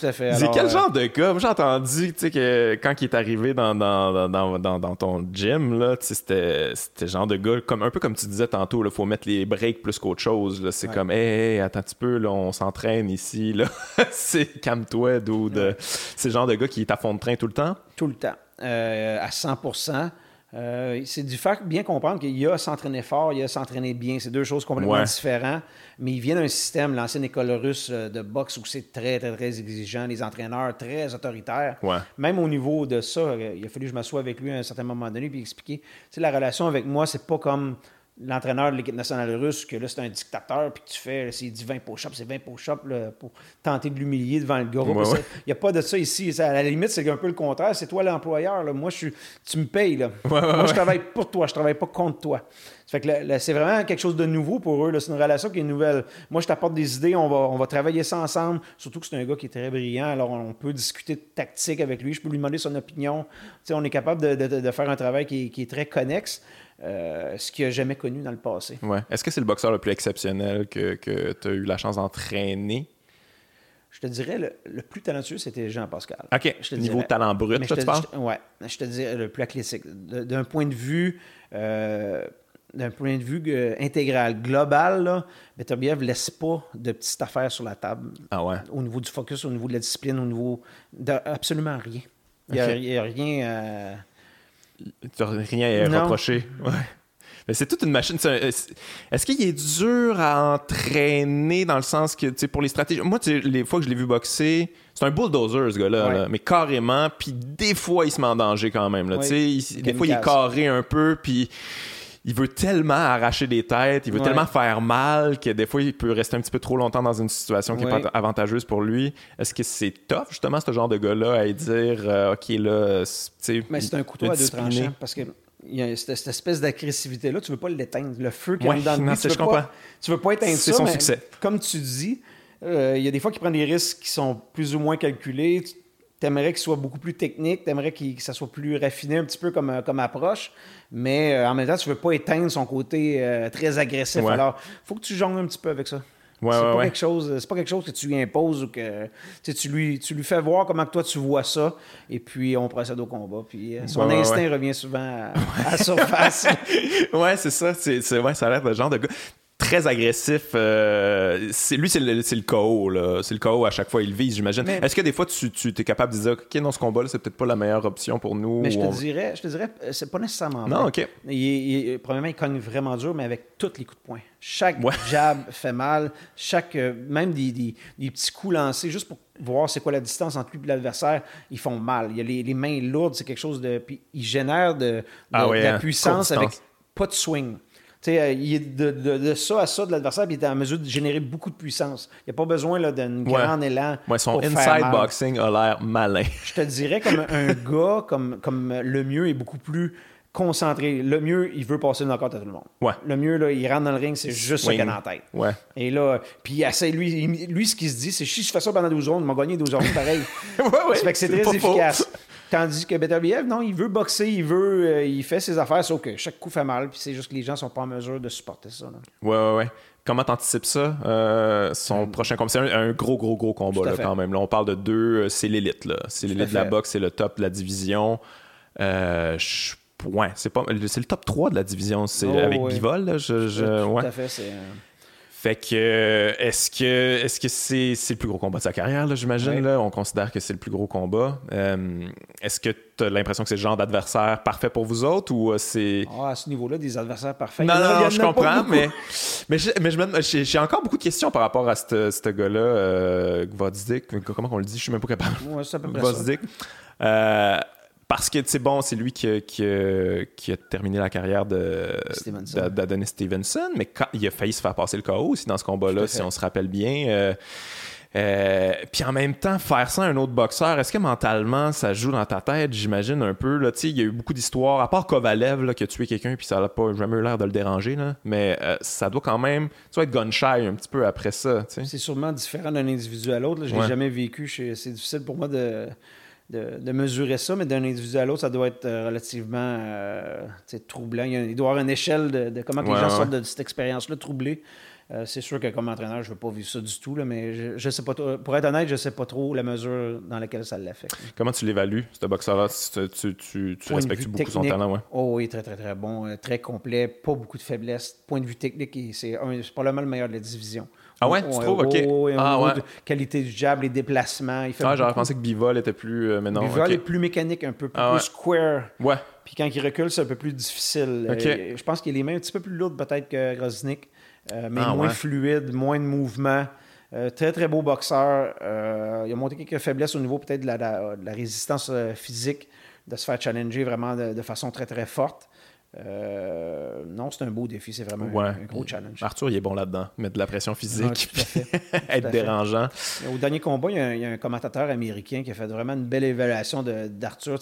Tout à fait. C'est quel euh, genre de gars? J'ai entendu, tu sais, que quand il est arrivé dans, dans, dans, dans, ton gym, là, c'était, c'était genre de gars, comme, un peu comme tu disais tantôt, il faut mettre les breaks plus qu'autre chose. C'est comme, hé, attends un petit peu, là, on s'entraîne ici, là. c'est calme-toi, dude. C'est le genre de gars qui est à fond de train tout le temps? Tout le temps. Euh, à 100 euh, c'est du fait bien comprendre qu'il y a s'entraîner fort, il y a s'entraîner bien. C'est deux choses complètement différentes. Mais il vient d'un système, l'ancienne école russe euh, de boxe, où c'est très, très, très exigeant, les entraîneurs très autoritaires. Même au niveau de ça, euh, il a fallu que je m'assoie avec lui à un certain moment donné puis expliquer. la relation avec moi, c'est pas comme l'entraîneur de l'équipe nationale russe, que là, c'est un dictateur, puis tu fais, s'il dit 20 push-ups, c'est 20 push-ups pour tenter de l'humilier devant le gars. Il n'y a pas de ça ici. À la limite, c'est un peu le contraire. C'est toi l'employeur. Moi, je suis, tu me payes. Là. Moi, je travaille pour toi. Je travaille pas contre toi. Fait que c'est vraiment quelque chose de nouveau pour eux. C'est une relation qui est nouvelle. Moi, je t'apporte des idées, on va, on va travailler ça ensemble. Surtout que c'est un gars qui est très brillant, alors on peut discuter de tactique avec lui. Je peux lui demander son opinion. on est capable de, faire un travail qui, est très connexe. Euh, ce qu'il n'a jamais connu dans le passé. Ouais. Est-ce que c'est le boxeur le plus exceptionnel que, que tu as eu la chance d'entraîner? Je te dirais, le, plus talentueux, c'était Jean-Pascal. OK. Niveau talent brut, tu parles? Oui. Je te dirais le plus classique. D'un point de vue... Euh, d'un point de vue euh, intégral, global, Beterbiev ne laisse pas de petites affaires sur la table. Ah ouais. Au niveau du focus, au niveau de la discipline, au niveau de absolument rien. Il n'y a, rien rien à reprocher. Ouais. Mais c'est toute une machine. Est-ce qu'il est dur à entraîner dans le sens que, tu sais, pour les stratégies? Moi, les fois que je l'ai vu boxer, c'est un bulldozer, ce gars-là, mais carrément. Puis des fois, il se met en danger quand même. Là, des fois, il est carré un peu. Puis il veut tellement arracher des têtes, il veut tellement faire mal que des fois, il peut rester un petit peu trop longtemps dans une situation qui n'est pas avantageuse pour lui. Est-ce que c'est tough, justement, ce genre de gars-là, à dire euh, OK, là, tu Mais c'est un couteau à deux tranchants parce que. Il y a cette, espèce d'agressivité-là, tu veux pas l'éteindre. Le feu qui est dans le tu, veux pas, tu veux pas éteindre ça. Son succès. Comme tu dis, euh, il y a des fois qu'il prend des risques qui sont plus ou moins calculés. Tu aimerais qu'il soit beaucoup plus technique, tu aimerais que ça soit plus raffiné un petit peu comme, euh, comme approche mais euh, en même temps, tu veux pas éteindre son côté euh, très agressif. Alors, il faut que tu jongles un petit peu avec ça. Ouais, c'est, pas quelque chose, c'est pas quelque chose que tu lui imposes ou que tu lui, tu lui fais voir comment que toi tu vois ça et puis on procède au combat. Puis son instinct revient souvent à, la surface. ouais, c'est ça. C'est, ouais, ça a l'air de genre de gars très agressif. Euh, lui, c'est le, le chaos. C'est le chaos à chaque fois. Il vise, j'imagine. Est-ce que des fois, tu, tu es capable de dire, OK, dans ce combat-là, c'est peut-être pas la meilleure option pour nous? Mais je te, dirais, je te dirais, euh, c'est pas nécessairement Non, OK. Il, premièrement, il cogne vraiment dur, mais avec tous les coups de poing. Chaque jab fait mal. Chaque, euh, même des, des, des, petits coups lancés, juste pour voir c'est quoi la distance entre lui et l'adversaire, ils font mal. Il y a les, les mains lourdes, c'est quelque chose de... Puis il génère de, de, ah la hein. puissance avec pas de swing. Euh, il est de, de, ça à ça de l'adversaire, puis il est en mesure de générer beaucoup de puissance. Il n'y a pas besoin d'un grand élan. Ouais, son inside boxing a l'air malin. Je te dirais comme un gars, comme, comme le mieux est beaucoup plus concentré. Le mieux, il veut passer le knockout à tout le monde. Ouais. Le mieux, là, il rentre dans le ring, c'est juste ce qu'il a en tête. Ouais. Et là, puis il essaie, lui, lui, ce qu'il se dit, c'est si je fais ça pendant 12 rondes, il m'a gagné 12 rondes pareil. ouais, ouais. Ça fait que c'est très efficace. Tandis que Beterbiev, non, il veut boxer, il veut, euh, il fait ses affaires, sauf que chaque coup fait mal, puis c'est juste que les gens sont pas en mesure de supporter ça. Là. Ouais, ouais, ouais. Comment t'anticipes ça? Euh, son mm. prochain combat, c'est un, gros, gros, gros combat là, quand même. Là, on parle de deux, euh, c'est l'élite. là. C'est l'élite de la boxe, c'est le top de la division. Euh, ouais, c'est pas, c'est le top 3 de la division. C'est oh, avec Bivol. Là, je, je, tout ouais. à fait, c'est... Fait que est-ce que est-ce que c'est, le plus gros combat de sa carrière, là, j'imagine? Là? On considère que c'est le plus gros combat. Euh, est-ce que tu as l'impression que c'est le genre d'adversaire parfait pour vous autres ou euh, c'est. Ah, à ce niveau-là, des adversaires parfaits. Non, non, non je comprends, mais, mais, j'ai, encore beaucoup de questions par rapport à ce gars-là, euh, Comment on le dit? Je suis même pas capable. Ouais, c'est à peu près Gvozdik. Euh, parce que c'est bon, c'est lui qui a, qui, a, terminé la carrière d'Adonis Stevenson, mais il a failli se faire passer le KO aussi dans ce combat-là, si on se rappelle bien. Euh, euh, puis en même temps, faire ça à un autre boxeur, est-ce que mentalement ça joue dans ta tête, j'imagine un peu? Là, il y a eu beaucoup d'histoires, à part Kovalev là, qui a tué quelqu'un puis ça n'a pas jamais eu l'air de le déranger, là, mais euh, ça doit quand même tu être gun un petit peu après ça. C'est sûrement différent d'un individu à l'autre. Je l'ai jamais vécu. C'est difficile pour moi de de, mesurer ça, mais d'un individu à l'autre, ça doit être euh, relativement euh, troublant. Il, doit y avoir une échelle de, comment les gens sortent de cette expérience-là troublée. Euh, c'est sûr que comme entraîneur, je ne veux pas vivre ça du tout, là, mais je, je, sais pas pour être honnête, je ne sais pas trop la mesure dans laquelle ça l'affecte. Comment tu l'évalues, ce boxeur-là? Tu, tu, tu respectes beaucoup son talent? Ouais? Oh oui, très, très, très bon. Très complet, pas beaucoup de faiblesses. Point de vue technique, c'est probablement le meilleur de la division. Ah ouais, tu trouves? OK. ah ouais. qualité du jab, les déplacements. Il fait ah, j'aurais pensé que Bivol était plus... Euh, mais non, Bivol est plus mécanique, un peu ah plus square. Ouais. Puis quand il recule, c'est un peu plus difficile. Euh, je pense qu'il a les mains un petit peu plus lourdes peut-être que Groznik, euh, mais ah moins fluide, moins de mouvement. très, très beau boxeur. il a monté quelques faiblesses au niveau peut-être de la, résistance physique, de se faire challenger vraiment de, façon très, très forte. Euh, non, c'est un beau défi, c'est vraiment un, gros challenge. Arthur, il est bon là-dedans, mettre de la pression physique, être dérangeant. Au dernier combat, il y, a un, commentateur américain qui a fait vraiment une belle évaluation d'Arthur.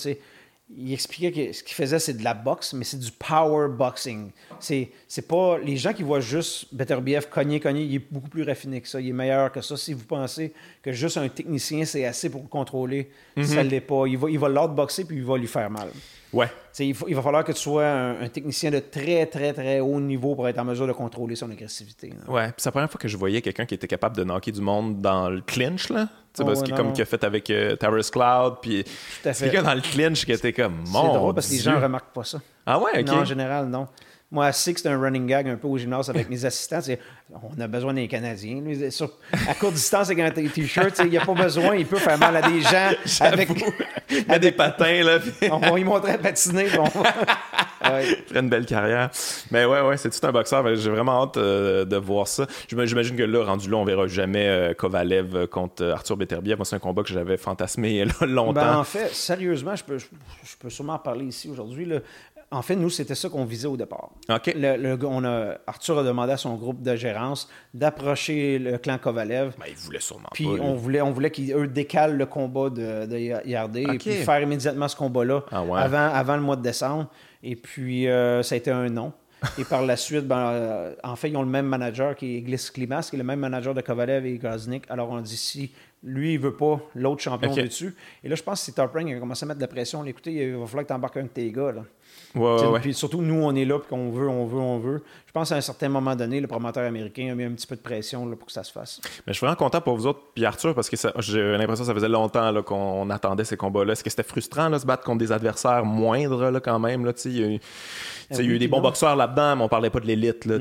Il expliquait que ce qu'il faisait, c'est de la boxe, mais c'est du power boxing. C'est, pas les gens qui voient juste Beterbiev cogner, cogner, il est beaucoup plus raffiné que ça, il est meilleur que ça. Si vous pensez que juste un technicien, c'est assez pour le contrôler, ça ne mhm. l'est pas. Il va, il va l'outboxer puis il va lui faire mal. Ouais. Il, il, va falloir que tu sois un, technicien de très, très, très haut niveau pour être en mesure de contrôler son agressivité. Ouais, c'est la première fois que je voyais quelqu'un qui était capable de knocker du monde dans le clinch, là. Oh, parce que comme qu'il a fait avec euh, Cloud, puis quelqu'un dans le clinch qui était comme mon C'est drôle parce que les gens ne remarquent pas ça. Ah ouais, ok. Non, en général, non. Moi, je sais que c'est un running gag un peu au gymnase avec mes assistants. On a besoin des Canadiens. à courte distance, avec un t-shirt, il n'y a pas besoin. Il peut faire mal à des gens avec, avec des patins. Là, on va lui montrer à patiner. Bon. ouais. une belle carrière. Mais ouais, ouais, c'est tout un boxeur. J'ai vraiment hâte euh, de voir ça. J'imagine que là, rendu là, on verra jamais euh, Kovalev contre Arthur Beterbiev. Moi, c'est un combat que j'avais fantasmé longtemps. Ben, en fait, sérieusement, je peux, je, peux sûrement en parler ici aujourd'hui. En fait, nous, c'était ça qu'on visait au départ. OK. Le, on a, Arthur a demandé à son groupe de gérance d'approcher le clan Kovalev. Ben, il voulait sûrement puis on voulait, on voulait qu'ils décalent le combat de, de IRD et puis faire immédiatement ce combat-là ah avant, avant le mois de décembre. Et puis, euh, ça a été un non. Et par la suite, ben, euh, en fait, ils ont le même manager qui est Gliss Klimas, qui est le même manager de Kovalev et Groznik. Alors, on dit si lui, il veut pas, l'autre champion okay. dessus. Et là, je pense que c'est Top Ring qui a commencé à mettre de la pression. Écoutez, il va falloir que tu embarques un de tes gars. Là. Ouais, Puis surtout, nous, on est là, puis qu'on veut, on veut, on veut. Je pense qu'à un certain moment donné, le promoteur américain a mis un petit peu de pression là, pour que ça se fasse. Mais je suis vraiment content pour vous autres, puis Arthur, parce que j'ai l'impression que ça faisait longtemps qu'on attendait ces combats-là. Est-ce que c'était frustrant, là, se battre contre des adversaires moindres, là, quand même? Là, il y a eu, y a eu des bons boxeurs là-dedans, mais on parlait pas de l'élite. Là,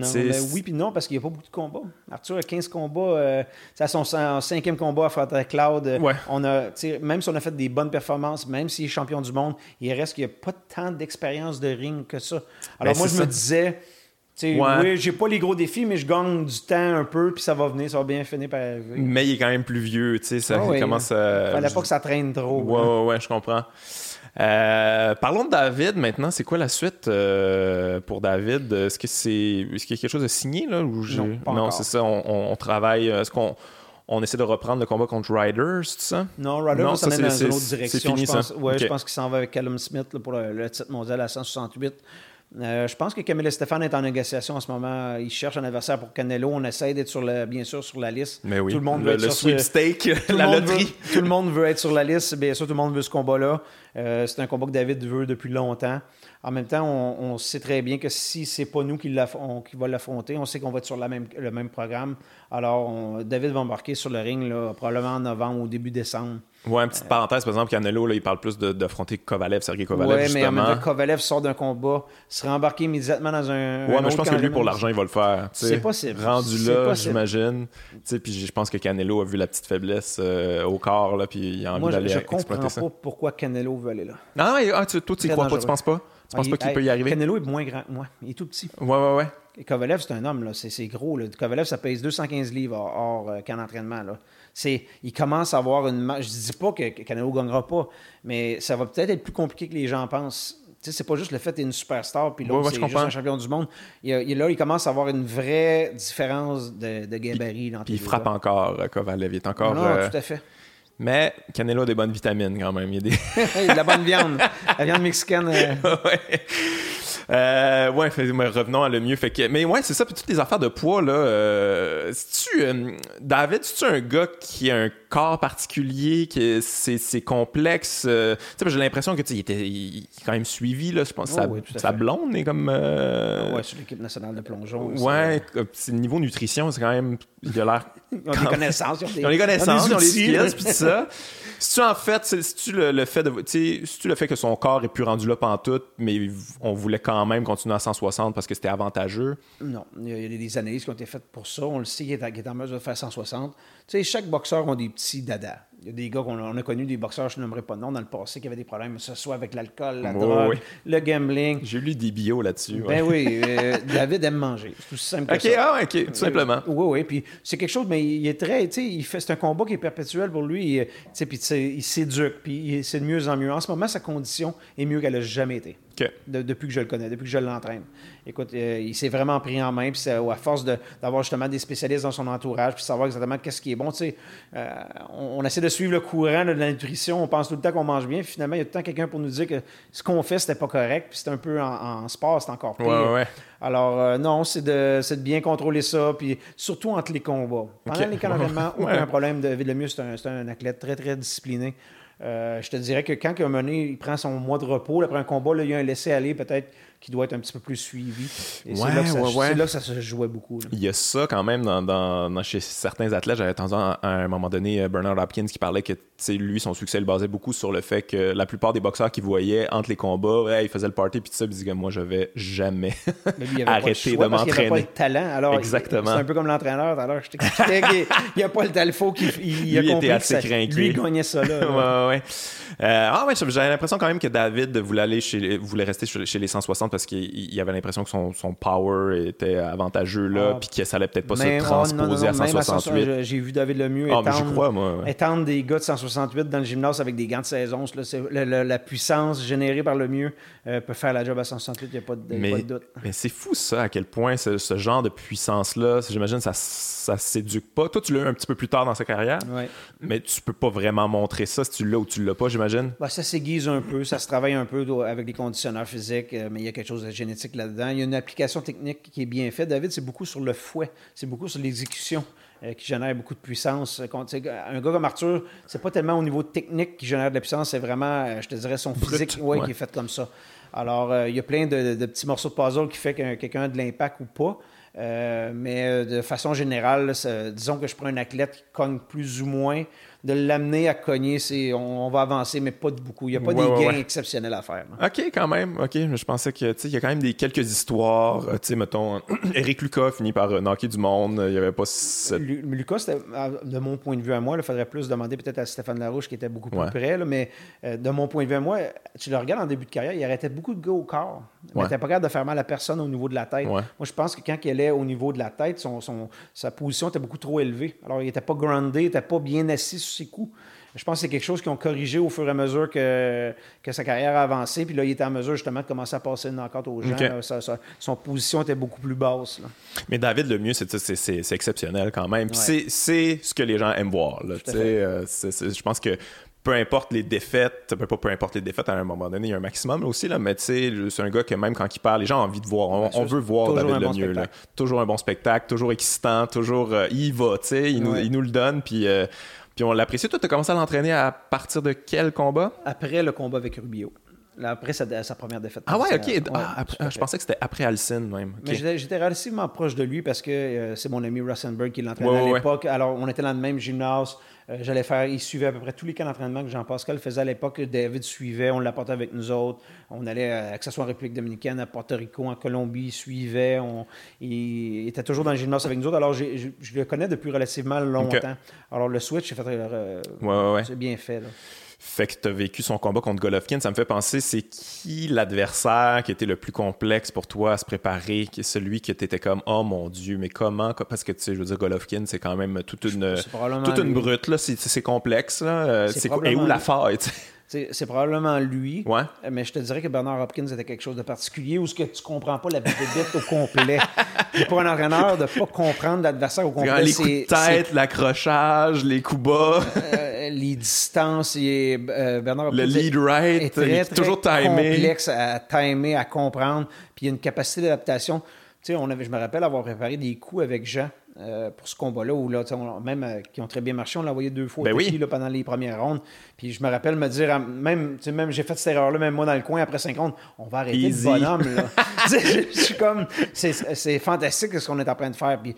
oui, puis non, parce qu'il n'y a pas beaucoup de combats. Arthur a 15 combats. Euh, c'est son cinquième combat à faire Cloud. On a, même si on a fait des bonnes performances, même s'il est champion du monde, il reste qu'il n'y a pas tant d'expérience de ring que ça. Alors ben, moi, je me disais, oui, j'ai pas les gros défis, mais je gagne du temps un peu, puis ça va venir, ça va bien finir par arriver. Mais il est quand même plus vieux, tu sais, ça ah commence à... Fallait pas que ça traîne trop. Ouais, ouais, ouais, je comprends. Euh, parlons de David maintenant. C'est quoi la suite euh, pour David? Est-ce que c'est est-ce qu'il y a quelque chose de signé là? Ou non, c'est ça. On, travaille. Est-ce qu'on on essaie de reprendre le combat contre Ryder, c'est ça? Non, Ryder va s'en dans une autre direction. Fini, je pense, Ouais, je pense qu'il s'en va avec Callum Smith pour le, titre mondial à 168. Euh, je pense que Camille Stéphane est en négociation en ce moment. Il cherche un adversaire pour Canelo. On essaie d'être sur le, bien sûr sur la liste. Mais oui, tout le monde veut le, sweepstake, la loterie. tout le monde veut être sur la liste. Bien sûr, tout le monde veut ce combat-là. Euh, c'est un combat que David veut depuis longtemps. En même temps, on, sait très bien que si c'est pas nous qui, qui va l'affronter, on sait qu'on va être sur la même, le même programme. Alors, David va embarquer sur le ring probablement en novembre ou début décembre. Ouais, une petite parenthèse, par exemple, Canelo, là, il parle plus d'affronter Kovalev, Sergei Kovalev. Oui, mais en Kovalev sort d'un combat, serait embarqué immédiatement dans un. Ouais, mais je pense que lui, pour l'argent, il va le faire. C'est possible. Rendu là, j'imagine. Puis je pense que Canelo a vu la petite faiblesse euh, au corps, là, puis il a envie d'aller exploiter ça. Je comprends pas pourquoi Canelo veut aller là. Non, non, ah, toi, tu crois pas, tu penses pas? Tu penses pas qu'il peut y arriver? Canelo est moins grand que moi. Il est tout petit. Ouais, ouais, ouais. Et Kovalev, c'est un homme, là. C'est gros. Là. Kovalev, ça pèse 215 livres hors, euh, camp d'entraînement. Là il commence à avoir une Je dis pas que, Canelo ne gagnera pas, mais ça va peut-être être plus compliqué que les gens pensent. Tu sais, c'est pas juste le fait d'être une superstar, puis l'autre, c'est juste un champion du monde. Il, là, il commence à avoir une vraie différence de, de gabarit. Puis, il frappe encore, euh, Kovalev. Il est encore. Non, euh, tout à fait. Mais Canelo a des bonnes vitamines quand même. Il, y a des... il a de la bonne viande. La viande mexicaine. Euh. ouais. Euh, ouais, revenons à le mieux. Fait que, mais ouais, c'est ça. Puis toutes les affaires de poids, là. Euh, tu euh, David, tu un gars qui a un corps particulier, que c'est complexe? Euh, j'ai l'impression que il était il, est quand même suivi, là. Je pense que oh, sa, blonde est comme. Euh, ouais, sur l'équipe nationale de plongeon. Ouais, c'est le niveau nutrition, c'est quand même. Il a l'air. Ils ont des connaissances. Ils ont des connaissances, ils ont les skills, puis ça. Si tu en fait, si tu le, fait de, si tu le fait que son corps est plus rendu là tout, mais on voulait quand même continuer à 160 parce que c'était avantageux? Non, il y a des analyses qui ont été faites pour ça. On le sait qu'il est, est, en mesure de faire 160. Tu sais, chaque boxeur a des petits dadas. Il y a des gars qu'on a connus, des boxeurs, je n'aimerais pas de nom, dans le passé, qui avaient des problèmes, que ce soit avec l'alcool, la drogue, le gambling. J'ai lu des bios là-dessus. Ben oui, euh, David aime manger. C'est tout simple que ça. Ah, OK, tout simplement. Oui, oui. Puis c'est quelque chose, mais il est très, tu sais, il fait, c'est un combat qui est perpétuel pour lui. Tu sais, puis il s'éduque, puis c'est de mieux en mieux. En ce moment, sa condition est mieux qu'elle n'a jamais été. Depuis que je le connais, depuis que je l'entraîne. Écoute, euh, il s'est vraiment pris en main, puis à force d'avoir justement des spécialistes dans son entourage, puis savoir exactement qu'est-ce qui est bon. Tu sais, euh, on, essaie de suivre le courant de la nutrition, on pense tout le temps qu'on mange bien, puis finalement, il y a tout le temps quelqu'un pour nous dire que ce qu'on fait, c'était pas correct, puis c'est un peu en, sport, c'est encore pire. Alors, euh, non, c'est de, de, bien contrôler ça, puis surtout entre les combats. Pendant les camps d'entraînement, aucun problème. David Lemieux, c'est un, un, athlète très, très discipliné. Euh, je te dirais que quand a mené, il prend son mois de repos, après un combat, là, il y a un laisser-aller peut-être qui doit être un petit peu plus suivi. c'est là, que ça se jouait beaucoup. Il y a ça quand même dans, chez certains athlètes. J'avais entendu à, un moment donné euh, Bernard Hopkins qui parlait que lui, son succès le basait beaucoup sur le fait que la plupart des boxeurs qu'il voyait entre les combats, il faisait le party puis tout ça, il disait moi je vais jamais arrêter de m'entraîner. Il pas le talent. Alors, Exactement. C'est un peu comme l'entraîneur. Alors je t'expliquais qu'il a pas le talent. Faut qu'il il, a lui était assez. Lui il gagnait ça là. ouais, ouais. Euh, ah ouais, j'avais l'impression quand même que David voulait aller chez, voulait rester chez les 160 parce qu'il avait l'impression que son, son, power était avantageux là, ah. puis que ça allait peut-être pas se transposer à 168. J'ai vu David Lemieux ah, étendre, crois, moi, étendre des gars de 168 dans le gymnase avec des gants de saison. Là, la, puissance générée par Lemieux euh, peut faire la job à 168, il n'y a pas de, mais, doute. Mais c'est fou ça, à quel point ce, ce genre de puissance-là, j'imagine, ça ça s'éduque pas. Toi, tu l'as eu un petit peu plus tard dans sa carrière, mais tu peux pas vraiment montrer ça si tu l'as ou tu l'as pas, j'imagine. Ben, ça s'aiguise un peu, ça se travaille un peu avec des conditionneurs physiques, euh, mais il y a quelque chose de génétique là-dedans. Il y a une application technique qui est bien faite. David, c'est beaucoup sur le fouet, c'est beaucoup sur l'exécution. Euh, qui génère beaucoup de puissance. un gars comme Arthur, c'est pas tellement au niveau technique qui génère de la puissance, c'est vraiment, euh, je te dirais, son physique ouais, qui est fait comme ça. Alors, il y a plein de, de, petits morceaux de puzzle qui fait que quelqu'un a de l'impact ou pas. Euh, mais euh, de façon générale, disons que je prends un athlète qui cogne plus ou moins de l'amener à cogner, c'est on, va avancer, mais pas de beaucoup. Il n'y a pas des gains exceptionnels à faire. OK, quand même. OK, je pensais que il y a quand même des quelques histoires. Euh, tu sais, mettons, Eric Lucas finit par euh, knocker du monde. Il n'y avait pas. Lucas, de mon point de vue à moi, il faudrait plus demander peut-être à Stéphane Larouche qui était beaucoup plus près. mais euh, de mon point de vue à moi, tu le regardes en début de carrière, il arrêtait beaucoup de gars au corps. Il n'était pas capable de faire mal à personne au niveau de la tête. Moi, je pense que quand il est au niveau de la tête, son, sa position était beaucoup trop élevée. Alors, il n'était pas groundé, il n'était pas bien assis sur ses coups. Je pense que c'est quelque chose qu'ils ont corrigé au fur et à mesure que, que sa carrière a avancé. Puis là, il était en mesure justement de commencer à passer une enquête aux gens. son position était beaucoup plus basse. Mais David, le mieux, c'est exceptionnel quand même. c'est ce que les gens aiment voir. Euh, je pense que peu importe les défaites, peu, pas peu importe les défaites, à un moment donné, il y a un maximum aussi, là, mais tu sais, c'est un gars que même quand il parle, les gens ont envie de voir. On, veut voir David Lemieux. Là. Toujours un bon spectacle, toujours excitant, toujours. Euh, il va, tu sais, il, nous, il nous le donne, puis. Euh, puis on l'apprécie. Toi, tu as commencé à l'entraîner à partir de quel combat? Après le combat avec Rubio. après sa, première défaite. Ah ouais, ok. Ah, je pensais que c'était après Alcine même. Mais j'étais relativement proche de lui parce que euh, c'est mon ami Rosenberg qui l'entraînait à l'époque. Alors, on était dans le même gymnase. Euh, j'allais faire, il suivait à peu près tous les cas d'entraînement que Jean-Pascal faisait à l'époque. David suivait, on l'apportait avec nous autres. On allait, euh, que ce soit en République dominicaine, à Porto Rico, en Colombie, il suivait. On, il était toujours dans le gymnase avec nous autres. Alors, je, le connais depuis relativement longtemps. Alors, le switch, c'est fait, bien fait. Fait que tu as vécu son combat contre Golovkin. Ça me fait penser, c'est qui l'adversaire qui était le plus complexe pour toi à se préparer? Qui est celui qui était comme, oh mon Dieu, mais comment? Parce que tu sais, je veux dire, Golovkin, c'est quand même toute une, toute une brute, là. C'est complexe, là. Euh, c'est Et où la faille, c'est probablement lui. Ouais. Mais je te dirais que Bernard Hopkins était quelque chose de particulier où ce que tu comprends pas la vedette au complet. pour un entraîneur, de ne pas comprendre l'adversaire au complet. Les coups de tête, l'accrochage, les coups bas. Euh, les distances. Et, euh, Bernard Le lead right. Est très, très toujours timé. complexe à timer, à comprendre. Puis il y a une capacité d'adaptation. Tu sais, on avait, je me rappelle avoir préparé des coups avec Jean. Euh, pour ce combat-là, où là, même euh, qui ont très bien marché, on l'a envoyé deux fois ben là, pendant les premières rondes. Puis je me rappelle me dire, même, même j'ai fait cette erreur-là, même moi dans le coin, après cinq rondes, on va arrêter le bonhomme. je, suis comme, c'est fantastique ce qu'on est en train de faire. Puis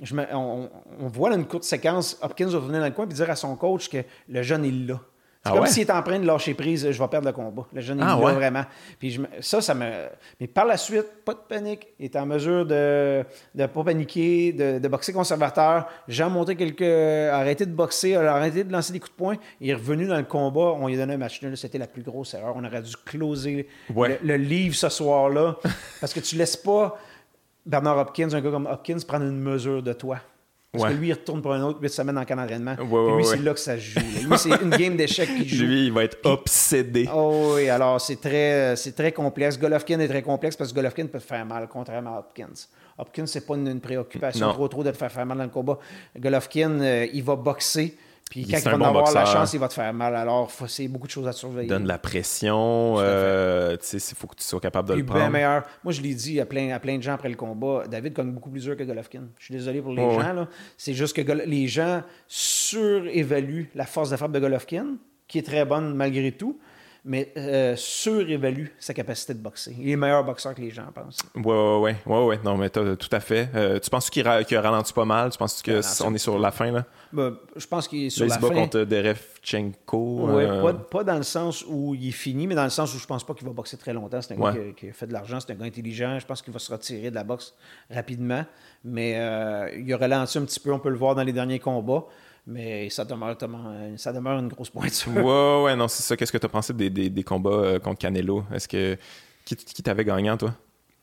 je on, voit dans une courte séquence, Hopkins va venir dans le coin et dire à son coach que le jeune est là. C'est ah comme s'il est en train de lâcher prise, je vais perdre le combat. Le jeune, est ah vraiment. Puis ça, ça me. Mais par la suite, pas de panique. Il est en mesure de ne pas paniquer, de, boxer conservateur. Jean monté quelques. arrêté de boxer, arrêté de lancer des coups de poing. Il est revenu dans le combat. On lui a donné un match nul. C'était la plus grosse erreur. On aurait dû closer le, livre ce soir-là. parce que tu laisses pas Bernard Hopkins, un gars comme Hopkins, prendre une mesure de toi. Parce que lui, il retourne pour un autre 8 semaines en camp d'entraînement. lui, c'est là que ça joue. Lui, c'est une game d'échecs qui joue. Lui, il va être obsédé. Oh oui, alors c'est très, c'est très complexe. Golovkin est très complexe parce que Golovkin peut te faire mal, contrairement à Hopkins. Hopkins, c'est pas une, préoccupation trop trop de te faire faire mal dans le combat. Golovkin, euh, il va boxer. Puis quand il va avoir la chance, il va te faire mal. Alors, c'est beaucoup de choses à surveiller. Donne la pression. Euh, il faut que tu sois capable de le prendre. meilleur. Moi, je l'ai dit à plein, à plein de gens après le combat. David gagne beaucoup plus dur que Golovkin. Je suis désolé pour les gens. C'est juste que les gens surévaluent la force de frappe de Golovkin, qui est très bonne malgré tout mais euh, surévalue sa capacité de boxer. Il est meilleur boxeur que les gens pensent. Oui, oui, oui. Ouais, ouais. Non, mais tout à fait. Euh, tu penses qu'il a ralenti pas mal? Tu penses qu'on est sur la fin, là? Ben, je pense qu'il est sur la fin. il contre Derevchenko. Oui, euh, pas, dans le sens où il est fini, mais dans le sens où je pense pas qu'il va boxer très longtemps. C'est un gars qui a, fait de l'argent, c'est un gars intelligent. Je pense qu'il va se retirer de la boxe rapidement. Mais il a ralenti un petit peu, on peut le voir dans les derniers combats. Mais ça demeure, ça demeure une grosse pointure. Ouais, ouais, non, c'est ça. Qu'est-ce que tu as pensé des, des, combats euh, contre Canelo? Est-ce que. Qui, qui t'avait gagnant, toi?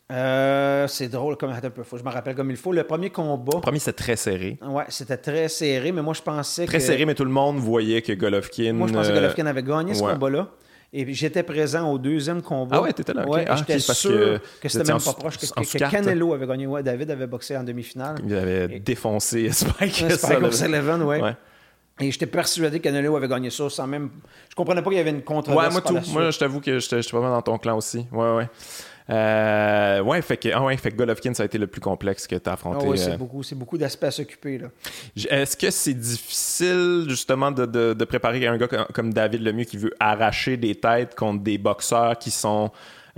Euh, c'est drôle comme un peu. je me rappelle comme il faut. Le premier combat. Le premier, c'était très serré. Ouais, c'était très serré, mais moi, je pensais très que. Très serré, mais tout le monde voyait que Golovkin. Moi, je pensais que euh, Golovkin avait gagné ce combat-là. Et j'étais présent au deuxième combat. Ah ouais, t'étais là. Ouais, ah, j'étais sûr que, que c'était même pas proche, que, que, Canelo avait gagné. Ouais, David avait boxé en demi-finale. Il avait défoncé Spike. Spike Sullivan, ouais. ouais. Et j'étais persuadé que Canelo avait gagné ça sans même. Je comprenais pas qu'il y avait une controverse. Ouais, moi tout. Moi, je t'avoue que j'étais pas mal dans ton clan aussi. Ouais, ouais. Euh, ouais, fait que, ah ouais, fait que Golovkin, ça a été le plus complexe que tu as affronté. Ah oui, c'est euh. beaucoup, beaucoup d'aspects à s'occuper. Est-ce que c'est difficile, justement, de, de, de, préparer un gars comme David Lemieux qui veut arracher des têtes contre des boxeurs qui sont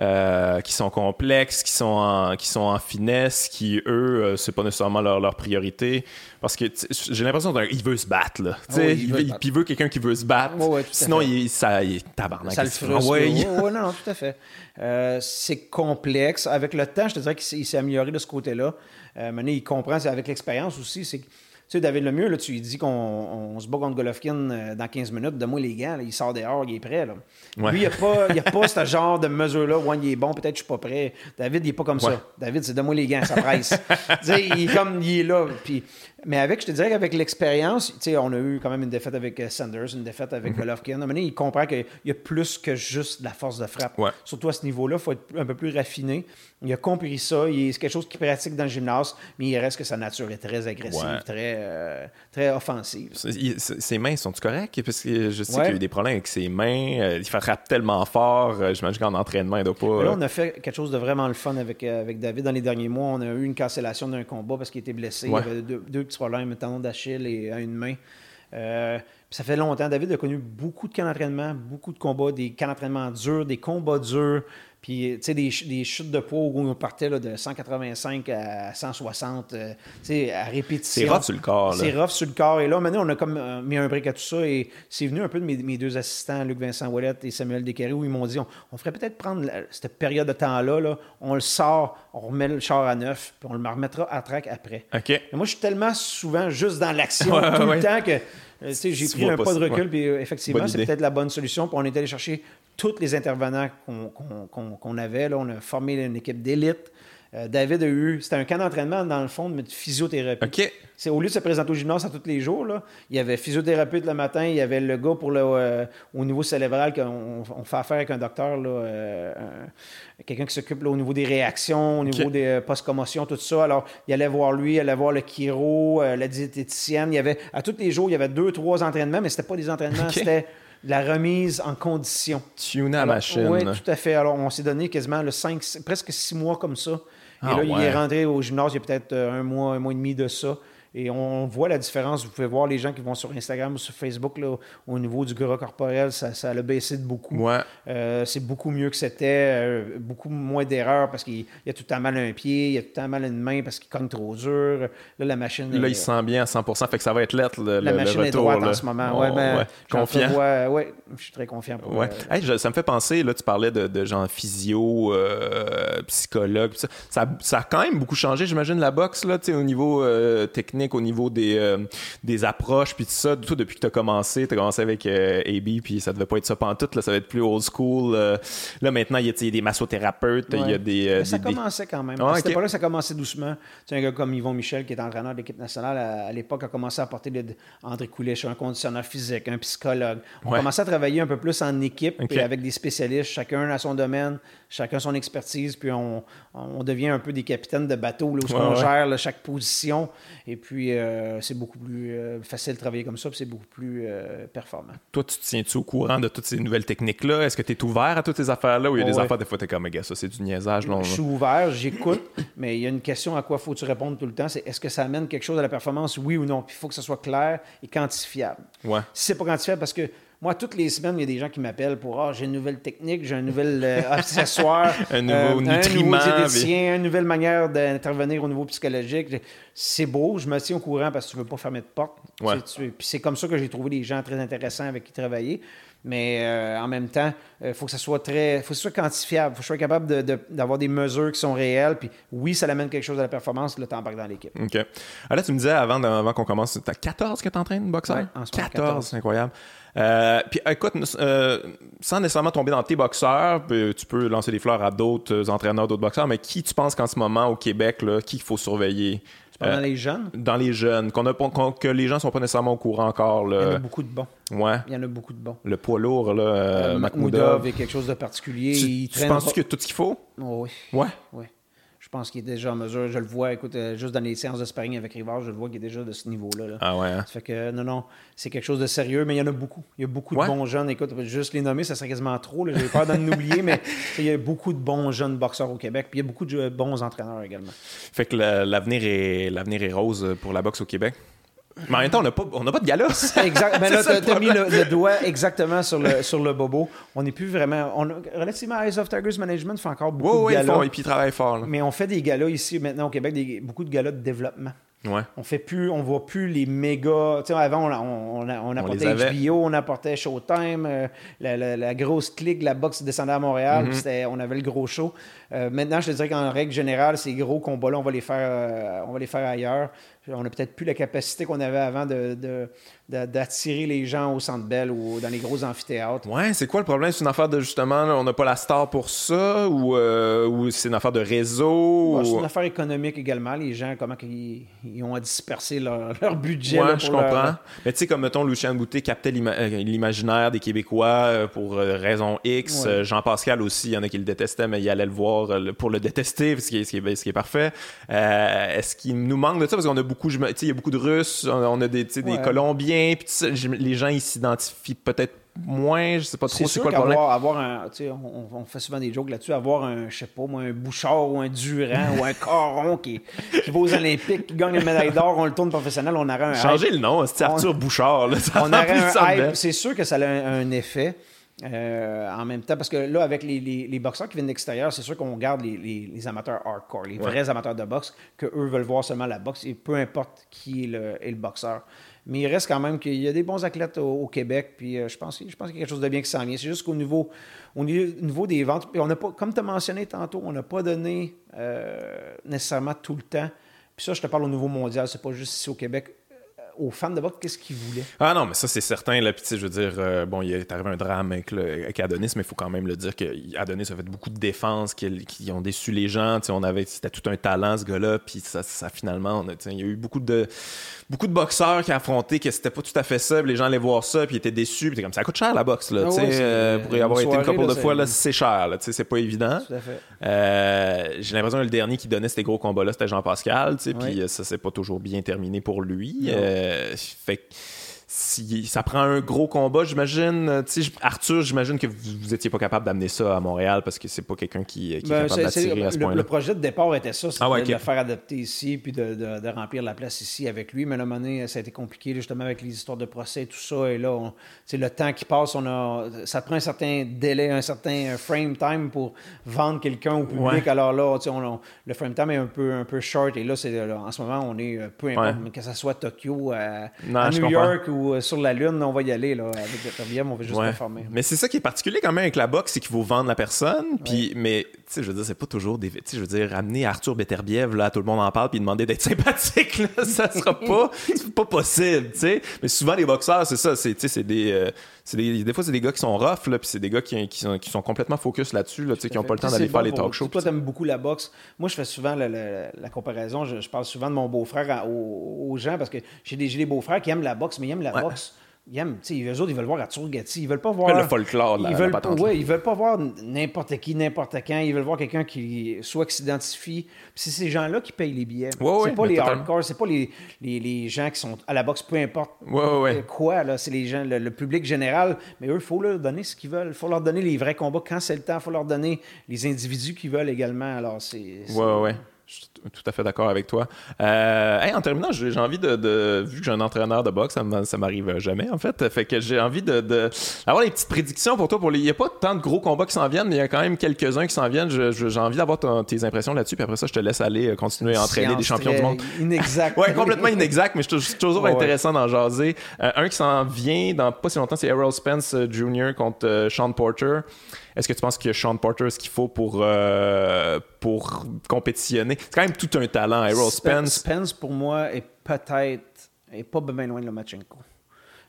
euh, qui sont complexes, qui sont en, qui sont en finesse, qui eux, euh, c'est pas nécessairement leur, leur priorité. Parce que j'ai l'impression qu'il veut se battre là. il, veut, il, veut quelqu'un qui veut se battre. Sinon, il, ça, il tabarnak. Ça le frustre. oui, non, non, tout à fait. Euh, c'est complexe. Avec le temps, je te dirais qu'il s'est amélioré de ce côté-là. maintenant, il comprend, avec l'expérience aussi, c'est sais, David Lemieux, là, tu lui dis qu'on se bat contre Golovkin euh, dans 15 minutes. de moi les gars, il sort dehors, il est prêt. Là. Lui, il n'y a, pas, a pas ce genre de mesure-là où il est bon, peut-être je suis pas prêt. David, il n'est pas comme ça. David, c'est de moi les gants, ça presse. il est comme, il est là. Puis mais avec, je te dirais qu'avec l'expérience, on a eu quand même une défaite avec euh, Sanders, une défaite avec mm Golovkin. il comprend qu'il y a plus que juste la force de frappe. Surtout à ce niveau-là, il faut être un peu plus raffiné. Il a compris ça. C'est quelque chose qu'il pratique dans le gymnase, mais il reste que sa nature est très agressive, très, euh, très offensive. ses mains sont-tu correctes? Parce que je sais qu'il y a eu des problèmes avec ses mains. Euh, il frappe tellement fort. J'imagine qu'en entraînement, il doit pas. là, on a fait quelque chose de vraiment le fun avec, avec David dans les derniers mois. On a eu une cancellation d'un combat parce qu'il était blessé. Il y avait deux petits problèmes, un tendon d'Achille et à une main. Euh, ça fait longtemps. David a connu beaucoup de camps d'entraînement, beaucoup de combats, des camps d'entraînement durs, des combats durs, puis tu sais, des, des, chutes de poids où on partait là, de 185 à 160, euh, tu sais, à répétition. C'est rough sur le corps. C'est rough sur le corps. Et là, maintenant, on a comme euh, mis un brick à tout ça. Et c'est venu un peu de mes, deux assistants, Luc Vincent Wallet et Samuel Descarré, où ils m'ont dit on, ferait peut-être prendre cette période de temps-là, là, on le sort, on remet le char à neuf, puis on le remettra à track après. OK. Mais moi, je suis tellement souvent juste dans l'action tout le temps que euh, j'ai pris un pas de recul, puis euh, effectivement, c'est peut-être la bonne solution. Puis on est allé chercher tous les intervenants qu'on avait. Là. On a formé une équipe d'élite. Euh, David a eu, c'était un camp d'entraînement dans le fond de physiothérapie. OK. C'est au lieu de se présenter au gymnase à tous les jours, là, il y avait physiothérapeute le matin, il y avait le gars pour le, au niveau cérébral qu'on on fait affaire avec un docteur, là, quelqu'un qui s'occupe au niveau des réactions, au niveau des post-commotions, tout ça. Alors, il allait voir lui, il allait voir le chiro, la diététicienne. Il y avait, à tous les jours, il y avait deux, trois entraînements, mais c'était pas des entraînements, c'était la remise en condition. Tuner à la machine. Oui, tout à fait. Alors, on s'est donné quasiment le 5, presque six mois comme ça. Et ah là, il est rentré au gymnase il y a peut-être euh, un mois, un mois et demi de ça. Et on voit la différence. Vous pouvez voir les gens qui vont sur Instagram ou sur Facebook, là, au niveau du gras corporel, ça, ça a baissé de beaucoup. Euh, c'est beaucoup mieux que c'était, euh, beaucoup moins d'erreurs parce qu'il y a tout le temps mal à un pied, il y a tout le temps mal à une main parce qu'il cogne trop dur. Là, la machine. Là, il se sent bien à 100% fait que ça va être lettre le, La machine est droite en ce moment. ouais, ben, Confiant. ouais, je suis très confiant pour ouais. Euh, ça me fait penser, là, tu parlais de, de gens physio, psychologue, ça. Ça, a quand même beaucoup changé, j'imagine, la boxe, là, au niveau technique technique, au niveau des, des approches, puis tout ça. Tout depuis que tu as commencé, tu as commencé avec AB, puis ça devait pas être ça pantoute, là, ça va être plus old school. là, maintenant, il y, a des massothérapeutes, il y a des... ça commençait quand même. Ah, C'était pas là ça commençait doucement. Tu un gars comme Yvon Michel, qui est entraîneur de l'équipe nationale, à, l'époque, a commencé à apporter des, André Coulish, un conditionneur physique, un psychologue. On commençait à travailler un peu plus en équipe, et avec des spécialistes, chacun à son domaine, chacun son expertise, puis on, devient un peu des capitaines de bateau, où on gère chaque position. Et puis, euh, c'est beaucoup plus euh, facile de travailler comme ça, puis c'est beaucoup plus euh, performant. Toi, tu te tiens-tu au courant de toutes ces nouvelles techniques-là? Est-ce que tu es ouvert à toutes ces affaires-là? Ou il y a des affaires, des fois, tu es comme, gars, ça, c'est du niaisage? Je suis ouvert, j'écoute, mais il y a une question à quoi faut-tu répondre tout le temps c'est est-ce que ça amène quelque chose à la performance, oui ou non? Puis il faut que ce soit clair et quantifiable. Ouais. Si c'est pas quantifiable, parce que moi, toutes les semaines, il y a des gens qui m'appellent pour Ah, j'ai une nouvelle technique, j'ai un nouvel euh, accessoire, un nouveau euh, nutriment, un nouveau une nouvelle manière d'intervenir au niveau psychologique. C'est beau, je me tiens au courant parce que tu ne veux pas fermer de porte. Puis c'est comme ça que j'ai trouvé des gens très intéressants avec qui travailler. Mais euh, en même temps, il faut que ça soit très. faut que ce soit quantifiable. Il faut que je sois capable d'avoir des mesures qui sont réelles. Puis oui, ça amène quelque chose à la performance, le temps dans l'équipe. OK. Alors ah, là, tu me disais avant, avant qu'on commence, tu as 14 que tu entraînes, boxeur? Ouais, en 14, c'est incroyable. Euh, puis écoute, euh, sans nécessairement tomber dans tes boxeurs, tu peux lancer des fleurs à d'autres entraîneurs, d'autres boxeurs, mais qui tu penses qu'en ce moment au Québec, là, qui il faut surveiller? dans les jeunes? Dans les jeunes, qu'on a, que les gens ne sont pas nécessairement au courant encore. Là. Il y en a beaucoup de bons. Ouais. Il y en a beaucoup de bons. Le poids lourd, là, euh, Makhmoudov est quelque chose de particulier. Tu, tu penses que tout ce qu'il faut? Oh, oui. Ouais? Oui je pense qu'il est déjà en mesure. Je le vois, écoute, euh, juste dans les séances de sparring avec Rivard, je le vois qu'il est déjà de ce niveau-là. Ah ouais. Hein? Ça fait que, non, non, c'est quelque chose de sérieux, mais il y en a beaucoup. Il y a beaucoup de bons jeunes. Écoute, juste les nommer, ça serait quasiment trop. J'ai peur d'en oublier, mais il y a beaucoup de bons jeunes boxeurs au Québec. Puis il y a beaucoup de bons entraîneurs également. Fait que l'avenir est, l'avenir est rose pour la boxe au Québec? Mais en même temps, on n'a pas, pas de gala. exact. Ben là, tu as, mis le, doigt exactement sur le, sur le bobo. On n'est plus vraiment. On, relativement, Eyes of Tigers Management fait encore beaucoup de galas. et puis ils travaillent fort. Mais on fait des galas ici, maintenant, au Québec, des, beaucoup de galas de développement. Ouais. On fait plus, on voit plus les méga. Tu sais, avant, on, on, on, apportait HBO, on apportait Showtime, euh, la, grosse clique, la boxe descendait à Montréal, mm-hmm. on avait le gros show. Euh, maintenant, je te dirais qu'en règle générale, ces gros combats-là, on va les faire, euh, on va les faire ailleurs on n'a peut-être plus la capacité qu'on avait avant de, d'attirer les gens au Centre Bell ou dans les gros amphithéâtres. Ouais, c'est quoi le problème? C'est une affaire de justement, on n'a pas la star pour ça ou, euh, c'est une affaire de réseau? C'est une affaire économique également. Les gens, comment ils, ont à disperser leur, budget. Ouais, je comprends. Mais tu sais, comme mettons, Lucien Boutet captait euh, l'imaginaire des Québécois euh, pour raison X. Jean-Pascal aussi, il y en a qui le détestaient, mais il allait le voir pour le détester, ce qui est, ce qui est, parfait. Est-ce qu'il nous manque de ça? Parce qu'on a beaucoup, il y a beaucoup de Russes, on a des, des Colombiens puis les gens ils s'identifient peut-être moins, je sais pas trop c'est quoi le problème. Avoir un, on, on, fait souvent des jokes là-dessus, avoir un, je sais pas moi, un Bouchard ou un Durand ou un Caron qui, qui va aux Olympiques, qui gagne une médaille d'or, on le tourne professionnel, on aurait un Changer le nom, c'est Arthur Bouchard. on aurait un c'est sûr que ça a un, effet. Euh, en même temps, parce que là, avec les, les, boxeurs qui viennent d'extérieur, c'est sûr qu'on garde les, les, amateurs hardcore, les vrais amateurs de boxe, que eux veulent voir seulement la boxe, et peu importe qui est le, est le boxeur. Mais il reste quand même qu'il y a des bons athlètes au, Québec. Puis euh, je pense, je pense qu'il y a quelque chose de bien qui s'en vient. C'est juste qu'au niveau, au niveau des ventes, on pas, comme tu as mentionné tantôt, on n'a pas donné euh, nécessairement tout le temps. Puis ça, je te parle au niveau mondial, c'est pas juste ici au Québec aux fans de boxe, qu'est-ce qu'ils voulaient? Ah non, mais ça, c'est certain. Là, puis, je veux dire, euh, bon, il est arrivé un drame avec, Adonis, mais il faut quand même le dire qu'Adonis a fait beaucoup de défenses qui, ont déçu les gens. On avait, c'était tout un talent, ce gars-là. Puis ça, ça, finalement, il y a eu beaucoup de, beaucoup de boxeurs qui ont affronté que c'était pas tout à fait ça. les gens allaient voir ça, puis ils étaient déçus. Puis comme, ça coûte cher, la boxe. Là, ah euh, pour y avoir été une couple de fois, là, c'est cher. Là, c'est pas évident. Euh, j'ai l'impression que le dernier qui donnait ces gros combats-là, c'était Jean-Pascal. Puis ça s'est pas toujours bien terminé pour lui. Euh, fait si, ça prend un gros combat, j'imagine. Euh, Arthur, j'imagine que vous n'étiez pas capable d'amener ça à Montréal parce que c'est pas quelqu'un qui, est ben, capable d'attirer à ce point-là. Le projet de départ était ça, c'était ah de le faire adapter ici puis de, de, remplir la place ici avec lui. Mais à un moment donné, ça a été compliqué justement avec les histoires de procès et tout ça. Et là, c'est le temps qui passe, on a, ça prend un certain délai, un certain frame time pour vendre quelqu'un au public. Alors là, on, le frame time est un peu, un peu short. Et là, c'est en ce moment, on est peu importe, que ce soit Tokyo, à, New York ou ou sur la Lune, on va y aller. Là, avec Beterbiev, on va juste performer. Mais c'est ça qui est particulier quand même avec la boxe, c'est qu'il faut vendre la personne. Puis, Mais, je veux dire, c'est pas toujours des. Tu sais, je veux dire, amener Arthur Beterbiev, là, tout le monde en parle, puis demander d'être sympathique, là, ça sera pas, pas possible, tu sais. Mais souvent, les boxeurs, c'est ça, c'est, c'est des. Des, des, fois, c'est des gars qui sont rough, là, puis c'est des gars qui, qui, sont, qui, sont, complètement focus là-dessus, là, qui n'ont pas le temps d'aller faire les talk shows. Toi, tu aimes beaucoup la boxe. Moi, je fais souvent la, la, comparaison. Je, parle souvent de mon beau-frère aux, gens parce que j'ai des, des beaux-frères qui aiment la boxe, mais ils aiment la boxe ils aiment, eux autres, ils veulent voir Arthur Gatti. Ils veulent pas voir. Le folklore, là, ils veulent, ouais, ils veulent pas voir n'importe qui, n'importe quand. Ils veulent voir quelqu'un qui soit qui s'identifie. c'est ces gens-là qui payent les billets. Ouais, c'est pas les hardcore, c'est pas les, les, les, gens qui sont à la boxe, peu importe quoi. Là, c'est les gens, le, public général. Mais eux, il faut leur donner ce qu'ils veulent. Il faut leur donner les vrais combats quand c'est le temps. Il faut leur donner les individus qu'ils veulent également. Alors, c'est. Ouais, ouais. Je suis tout à fait d'accord avec toi. Euh, en terminant, j'ai envie de, Vu que j'ai un entraîneur de boxe, ça m'arrive jamais, en fait. Fait que j'ai envie de, d'avoir des petites prédictions pour toi. Pour les... Il n'y a pas tant de gros combats qui s'en viennent, mais il y a quand même quelques-uns qui s'en viennent. J'ai envie d'avoir tes impressions là-dessus. Puis après ça, je te laisse aller euh, continuer à entraîner des champions du monde. Inexact. ouais, complètement inexact, mais je suis toujours intéressant d'en jaser. Euh, un qui s'en vient dans pas si longtemps, c'est Errol Spence Jr. contre Sean Porter. Est-ce que tu penses que Sean Porter ce qu'il faut pour, euh, pour compétitionner? C'est quand même tout un talent. Errol Spence. Spence, pour moi, est peut-être est pas bien loin de Lomachenko.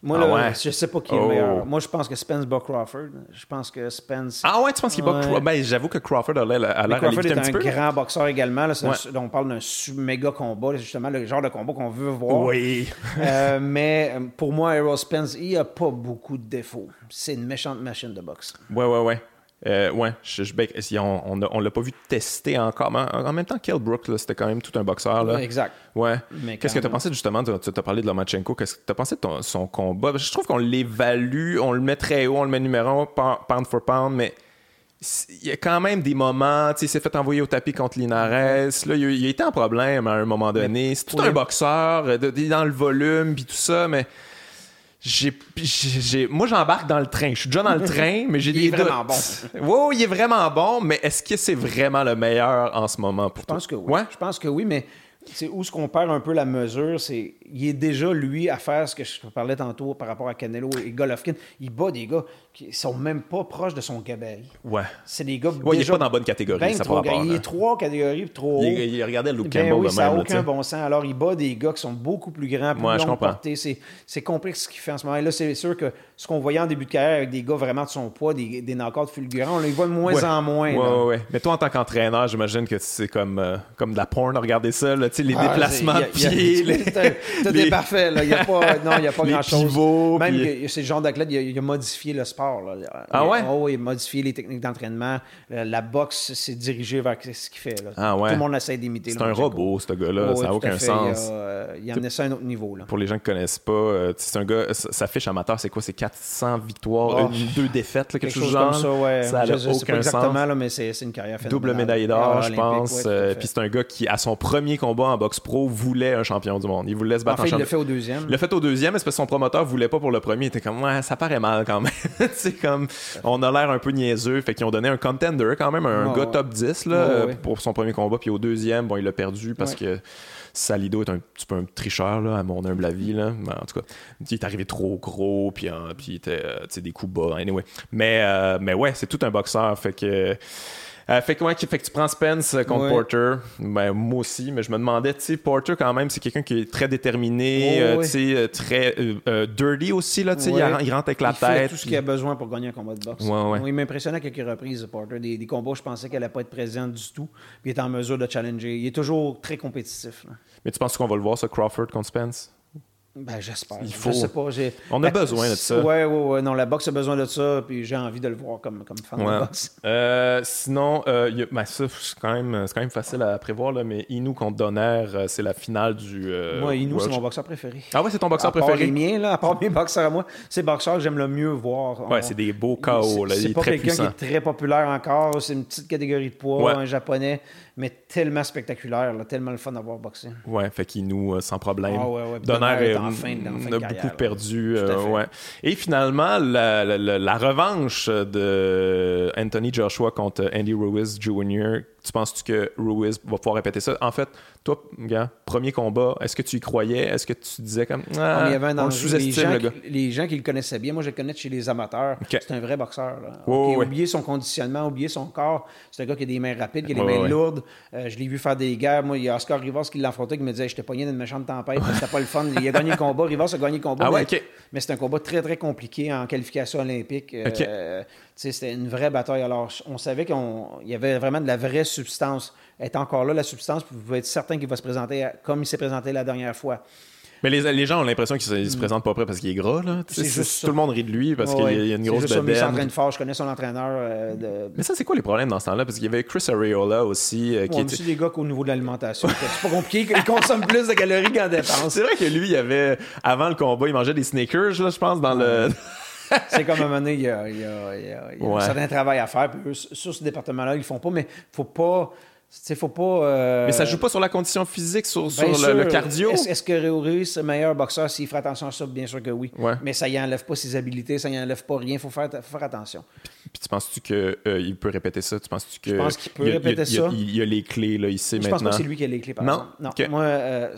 Moi, ah là, je sais pas qui est le meilleur. Oh. Moi, je pense que Spence bat Crawford. Je pense que Spence. Ah ouais, tu penses qu'il bat Crawford? Ben, j'avoue que Crawford a l'air à Crawford est un, un grand boxeur également. Là, on parle d'un méga combat. justement le genre de combat qu'on veut voir. Oui. euh, mais euh, pour moi, Errol Spence, il a pas beaucoup de défauts. C'est une méchante machine de boxe. Ouais, ouais, ouais. Euh, ouais, ben, on ne l'a pas vu tester encore. Mais en, même temps, Kell Brook, c'était quand même tout un boxeur. Là. Exact. Ouais. Qu'est-ce que tu as pensé justement Tu as parlé de Lomachenko. Qu'est-ce que tu as pensé de son combat? Je trouve qu'on l'évalue, on le met très haut, on le met numéro pound for pound, mais il y a quand même des moments, tu sais, il s'est fait envoyer au tapis contre Linares. Là, il, a été en problème à un moment donné. C'est tout un boxeur, dans le volume, puis tout ça, mais j'ai, moi, j'embarque dans le train. Je suis déjà dans le train, mais j'ai des Il est vraiment bon. Oui, il est vraiment bon, mais est-ce que c'est vraiment le meilleur en ce moment pour toi? Je pense que oui. Ouais? Je pense que oui, mais c'est où ce qu'on perd un peu la mesure, c'est il est déjà lui à faire ce que je parlais tantôt par rapport à Canelo et Golovkin. Il bat des gars qui sont même pas proches de son gabarit. Ouais. C'est des gars. Ouais, il est pas dans la bonne catégorie. Ben ça trop, il est trois catégories trop haut. Il, regardait Luke ben Campbell oui, ça n'a aucun bon sens. Alors il bat des gars qui sont beaucoup plus grands, plus ouais, longs portés. C'est complexe ce qu'il fait en ce moment. Et là, c'est sûr que ce qu'on voyait en début de carrière avec des gars vraiment de son poids, des, des knockouts fulgurants, on les voit de moins en moins. Ouais, ouais, Mais toi, en tant qu'entraîneur, j'imagine que c'est comme, euh, comme de la porn à regarder ça, là, les ah, déplacements de pieds. Tout est parfait. Il n'y a pas, non, il y a pas grand-chose. Même puis... c'est le genre d'athlète, il, a modifié le sport. Là. Ah ouais? Oh, il a modifié les techniques d'entraînement. La boxe s'est dirigée vers ce qu'il fait. Là. Ah ouais? Tout le monde essaie d'imiter. C'est un robot, ce gars-là. ça n'a aucun sens. Il, a, il amenait ça à un autre niveau. Là. Pour les gens qui ne connaissent pas, euh, c'est un gars, sa fiche amateur, c'est quoi? C'est 400 victoires, oh. deux défaites, quelque, quelque, chose, genre. comme ça, ouais. Ça n'a aucun pas exactement, sens. Là, mais c'est une carrière. Double médaille d'or, je pense. Euh, puis c'est un gars qui, à son premier combat en boxe pro, voulait un champion du monde. Il voulait se battre en, fait, il l'a fait au deuxième. Il l'a fait au deuxième, parce que son promoteur voulait pas pour le premier. Il était comme, ouais, ça paraît mal quand même. c'est comme, on a l'air un peu niaiseux. Fait qu'ils ont donné un contender quand même, un gars top 10 là, pour son premier combat. Puis au deuxième, bon, il l'a perdu parce que Salido est un petit peu un tricheur, là, à mon humble avis. Là. Mais en tout cas, il est arrivé trop gros, puis, hein, puis il était euh, des coups bas. Anyway. Mais, euh, mais ouais, c'est tout un boxeur. Fait que. Euh, fait, que, ouais, fait que tu prends Spence euh, contre Porter. Ben, moi aussi, mais je me demandais, tu sais, Porter, quand même, c'est quelqu'un qui est très déterminé, euh, tu sais, très dirty aussi, là, tu sais, il, rentre avec la il tête. Fait tout ce qu'il a besoin pour gagner un combat de boxe. il m'impressionnait à quelques reprises, Porter. Des, des combats, je pensais qu'elle n'allait pas être présente du tout. Puis il est en mesure de challenger. Il est toujours très compétitif. Mais tu penses qu'on va le voir, ce Crawford contre Spence? Ben, j'espère. Il faut. Je sais pas. On a ben, besoin de ça. Ouais, ouais, ouais. Non, la boxe a besoin de ça, puis j'ai envie de le voir comme, comme fan de boxe. Euh, sinon, euh, y a... ben, ça, c'est quand, même, quand même facile à prévoir, là, mais Inu contre Donner, euh, c'est la finale du. Euh, moi, Inu, c'est mon boxeur préféré. Ah ouais, c'est ton boxeur à préféré? Part les miens, là, à part mes boxeurs à moi, c'est le boxeur que j'aime le mieux voir. Ouais, c'est des beaux KO. C'est pas quelqu'un qui est très populaire encore. C'est une petite catégorie de poids, un japonais mais tellement spectaculaire, là, tellement le fun d'avoir boxé. Ouais, fait qu'il nous, euh, sans problème. Ah ouais, ouais. Donner, a beaucoup perdu. ouais. Et finalement, la, la, revanche de Anthony Joshua contre Andy Ruiz Jr., tu penses-tu que Ruiz va pouvoir répéter ça? En fait, toi, gars, premier combat, est-ce que tu y croyais? Est-ce que tu disais comme. Ah, il y avait on sous-estime le gars. les gens qui le connaissaient bien, moi je le connais chez les amateurs. C'est un vrai boxeur. Là. Oublier son conditionnement, oublier son corps. C'est un gars qui a des mains rapides, qui a des mains lourdes. Euh, je l'ai vu faire des guerres. Moi, il y a Oscar Rivas qui l'affrontait, qui me disait J'étais pogné dans une méchante tempête, c'était pas le fun. Il a gagné le combat. Rivas a gagné le combat. Ah mais, mais c'est un combat très, très compliqué en qualification olympique. Euh, c'était une vraie bataille. Alors, on savait qu'il y avait vraiment de la vraie substance. Est encore là, la substance, vous pouvez être certain qu'il va se présenter comme il s'est présenté la dernière fois. Mais les, les gens ont l'impression qu'il se, se présente pas près parce qu'il est gras. Là. C'est juste tout le monde rit de lui parce qu'il y a une grosse bedaine. Il s'entraîne fort. Je connais son entraîneur. Euh, de... Mais ça, c'est quoi les problèmes dans ce temps-là? Parce qu'il y avait Chris Areola aussi. Euh, qui était... aussi des gars qu'au niveau de l'alimentation. c'est pas compliqué. Ils consomment plus de calories qu'en dépense. C'est vrai que lui, il avait, avant le combat, il mangeait des sneakers, là, je pense, dans le c'est comme à un moment donné, il y a, il y a, il y a, un certain travail à faire. Puis eux, sur ce département-là, ils le font pas, mais faut pas. Faut pas. Euh... Mais ça joue pas sur la condition physique, sur, sur le, cardio? Est-ce, que Réouri, c'est meilleur boxeur s'il fait attention à ça? Bien sûr que oui. Mais ça y enlève pas ses habiletés, ça y enlève pas rien. Il faut faire, faut faire attention. Puis, tu penses-tu qu'il euh, peut répéter ça? Tu penses-tu que. Je pense qu'il peut répéter ça. Il y a les clés, là, il sait maintenant. Je pense pas que c'est lui qui a les clés, par non? exemple. Non. Moi, euh,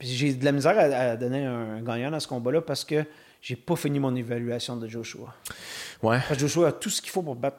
j'ai de la misère à, à, donner un gagnant dans ce combat-là parce que j'ai pas fini mon évaluation de Joshua. Ouais. Parce que Joshua a tout ce qu'il faut pour battre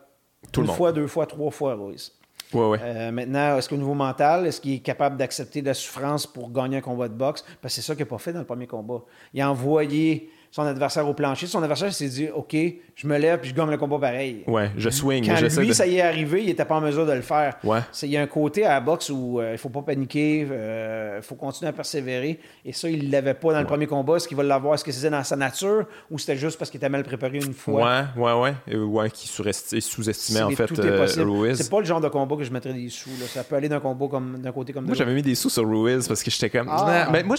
tout une fois, deux fois, trois fois Royce. Euh, maintenant, est-ce qu'au niveau mental, est-ce qu'il est capable d'accepter la souffrance pour gagner un combat de boxe? Parce que c'est ça qu'il n'a pas fait dans le premier combat. Il a envoyé son adversaire au plancher. Son adversaire s'est dit OK, je me lève puis je gagne le combat pareil. Ouais, je swing. Quand lui, ça y est arrivé, il n'était pas en mesure de le faire. Ouais. Il y a un côté à la boxe où euh, il ne faut pas paniquer, il euh, faut continuer à persévérer. Et ça, il ne l'avait pas dans le premier combat. Est-ce qu'il va l'avoir? Est-ce que c'était dans sa nature? Ou c'était juste parce qu'il était mal préparé une fois? Ouais, ouais, ouais. Euh, ouais, qui sous-estimait en fait Ruiz. C'est pas le genre de combat que je mettrais des sous. Ça peut aller d'un combat comme d'un côté comme de Moi, j'avais mis des sous sur Ruiz parce que j'étais comme. Ah. Mais moi,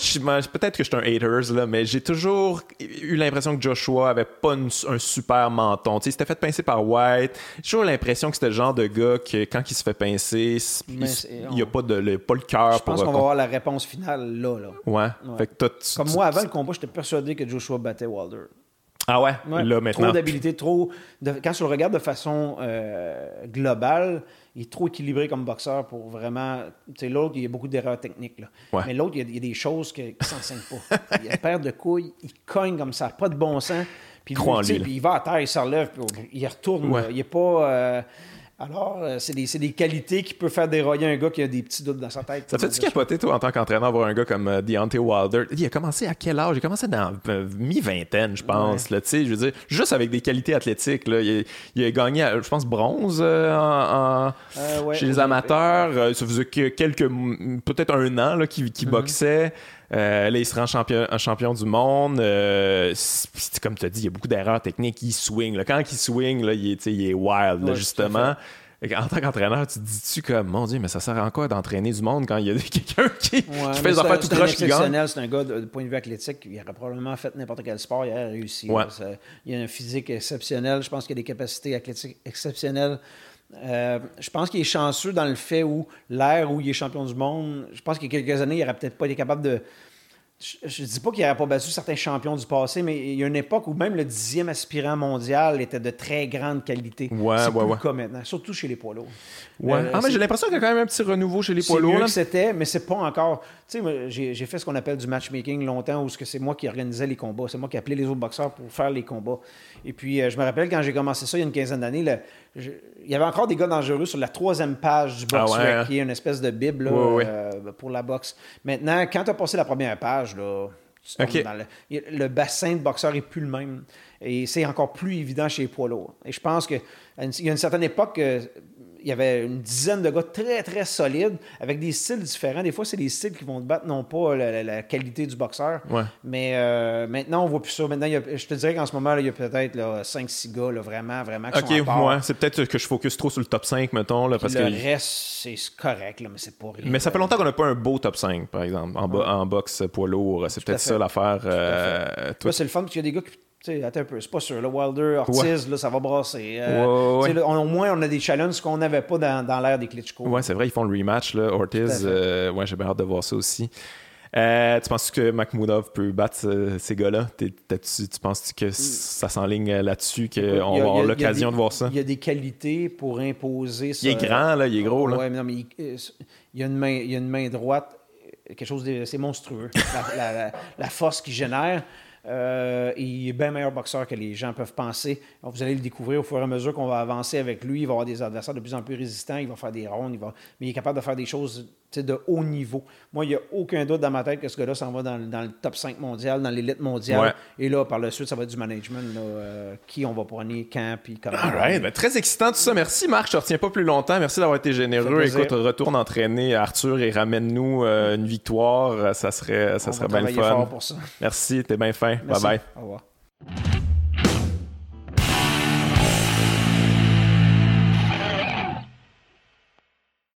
peut-être que je suis un haters, là, mais j'ai toujours eu l'impression que Joshua avait pas un super menton. il s'était fait pincer par White. J'ai toujours l'impression que c'était le genre de gars que quand il se fait pincer, il n'y a pas, de, le, pas le cœur pour. Je pense qu'on va avoir la réponse finale là. là. Ouais. Comme moi, avant le combat, j'étais persuadé que Joshua battait Wilder. Ah ouais? Là, maintenant. Trop d'habilité, trop. Quand je le regarde de façon euh, globale, il est trop équilibré comme boxeur pour vraiment. Tu sais, l'autre, il y a beaucoup d'erreurs techniques. Là. Mais l'autre, il, y a des choses qui ne s'enseignent pas. il a perd de couilles, il cogne comme ça, pas de bon sens. Puis, il va à terre, il s'enlève, puis il retourne. Il n'est pas. Euh, alors, euh, c'est des, des, qualités qui peuvent faire déroyer un gars qui a des petits doutes dans sa tête. Ça fait-tu capoter, toi, en tant qu'entraîneur, voir un gars comme euh, Deontay Wilder? Il a commencé à quel âge? Il a commencé dans euh, mi-vingtaine, je pense. Là, je veux dire, juste avec des qualités athlétiques. Là, il, a, gagné, je pense, bronze chez les amateurs. ça faisait quelques, peut-être un an qu'il mm-hmm. boxait. Là, il se rend champion, champion du monde. comme tu as dit, il y a beaucoup d'erreurs techniques. Il swing. Quand il swing, là, il, est, il est wild, justement. En tant qu'entraîneur, tu te dis-tu comme, mon Dieu, mais ça sert encore d'entraîner du monde quand il y a quelqu'un qui, fait des affaires tout croche qui gagne? C'est un gars, de, point de vue athlétique, il aurait probablement fait n'importe quel sport, il aurait réussi. il a un physique exceptionnel, je pense qu'il a des capacités athlétiques exceptionnelles. Euh, je pense qu'il est chanceux dans le fait où l'ère où il est champion du monde, je pense qu'il y a quelques années, il n'aurait peut-être pas été capable de, je ne dis pas qu'il n'aurait pas battu certains champions du passé, mais il y a une époque où même le dixième aspirant mondial était de très grande qualité. Ouais, c'est ouais, plus le cas maintenant, surtout chez les poids lourds. Ouais. Euh, ah, mais j'ai l'impression qu'il y a quand même un petit renouveau chez les poids lourds. C'était, mais c'est pas encore. Tu sais, j'ai fait ce qu'on appelle du matchmaking longtemps où c'est moi qui organisais les combats. C'est moi qui appelais les autres boxeurs pour faire les combats. Et puis, euh, je me rappelle quand j'ai commencé ça il y a une quinzaine d'années, il y avait encore des gars dangereux sur la troisième page du Box ah qui est une espèce de bible euh, pour la boxe. Maintenant, quand tu as passé la première page, là, le, bassin de boxeurs est plus le même. Et c'est encore plus évident chez les poids lourds. Et je pense qu'il y a une certaine époque, il y avait une dizaine de gars très, très solides, avec des styles différents. Des fois, c'est des styles qui vont te battre, non pas la, qualité du boxeur. Mais euh, maintenant, on voit plus ça. Maintenant, je te dirais qu'en ce moment, il y a peut-être 5-6 gars vraiment, vraiment qui OK, sont c'est peut-être que je focus trop sur le top 5, mettons. Là, parce le que... reste, c'est correct, là, mais c'est pas rien. Mais ça fait longtemps qu'on n'a pas un beau top 5, par exemple, en, en boxe poids lourd. C'est peut-être ça l'affaire. Euh, c'est le fun, parce qu'il y a des gars qui attends un peu, c'est pas sûr. Le Wilder, Ortiz, là, ça va brasser. Euh, au moins, on a des challenges qu'on n'avait pas dans, dans l'ère des Klitschko. Ouais, c'est vrai, ils font le rematch, là, Ortiz. Euh, ouais, j'ai bien hâte de voir ça aussi. Euh, tu penses que Makhmoudov peut battre ces gars-là? Tu, penses que ça s'enligne là-dessus, qu'on va avoir l'occasion de voir ça? Il y a des qualités pour imposer ça. Il est grand, là, il est gros. Là. Ouais, mais non, mais il, y a une main, il y a une main droite, quelque chose de. C'est monstrueux. la, force qu'il génère. Euh, il est bien meilleur boxeur que les gens peuvent penser. vous allez le découvrir au fur et à mesure qu'on va avancer avec lui. Il va avoir des adversaires de plus en plus résistants. Il va faire des rondes. Il va... Mais il est capable de faire des choses de haut niveau. Moi, il n'y a aucun doute dans ma tête que ce gars-là s'en va dans, le top 5 mondial, dans l'élite mondiale. Et là, par la suite, ça va être du management. Euh, qui on va prendre, quand, puis comment. Ben, très excitant tout ça. Merci, Marc. Je ne retiens pas plus longtemps. Merci d'avoir été généreux. Écoute, retourne entraîner Arthur et ramène-nous euh, une victoire. Ça serait, ça serait bien fun. pour ça. Merci, t'es bien fin. Bye bye. Au revoir.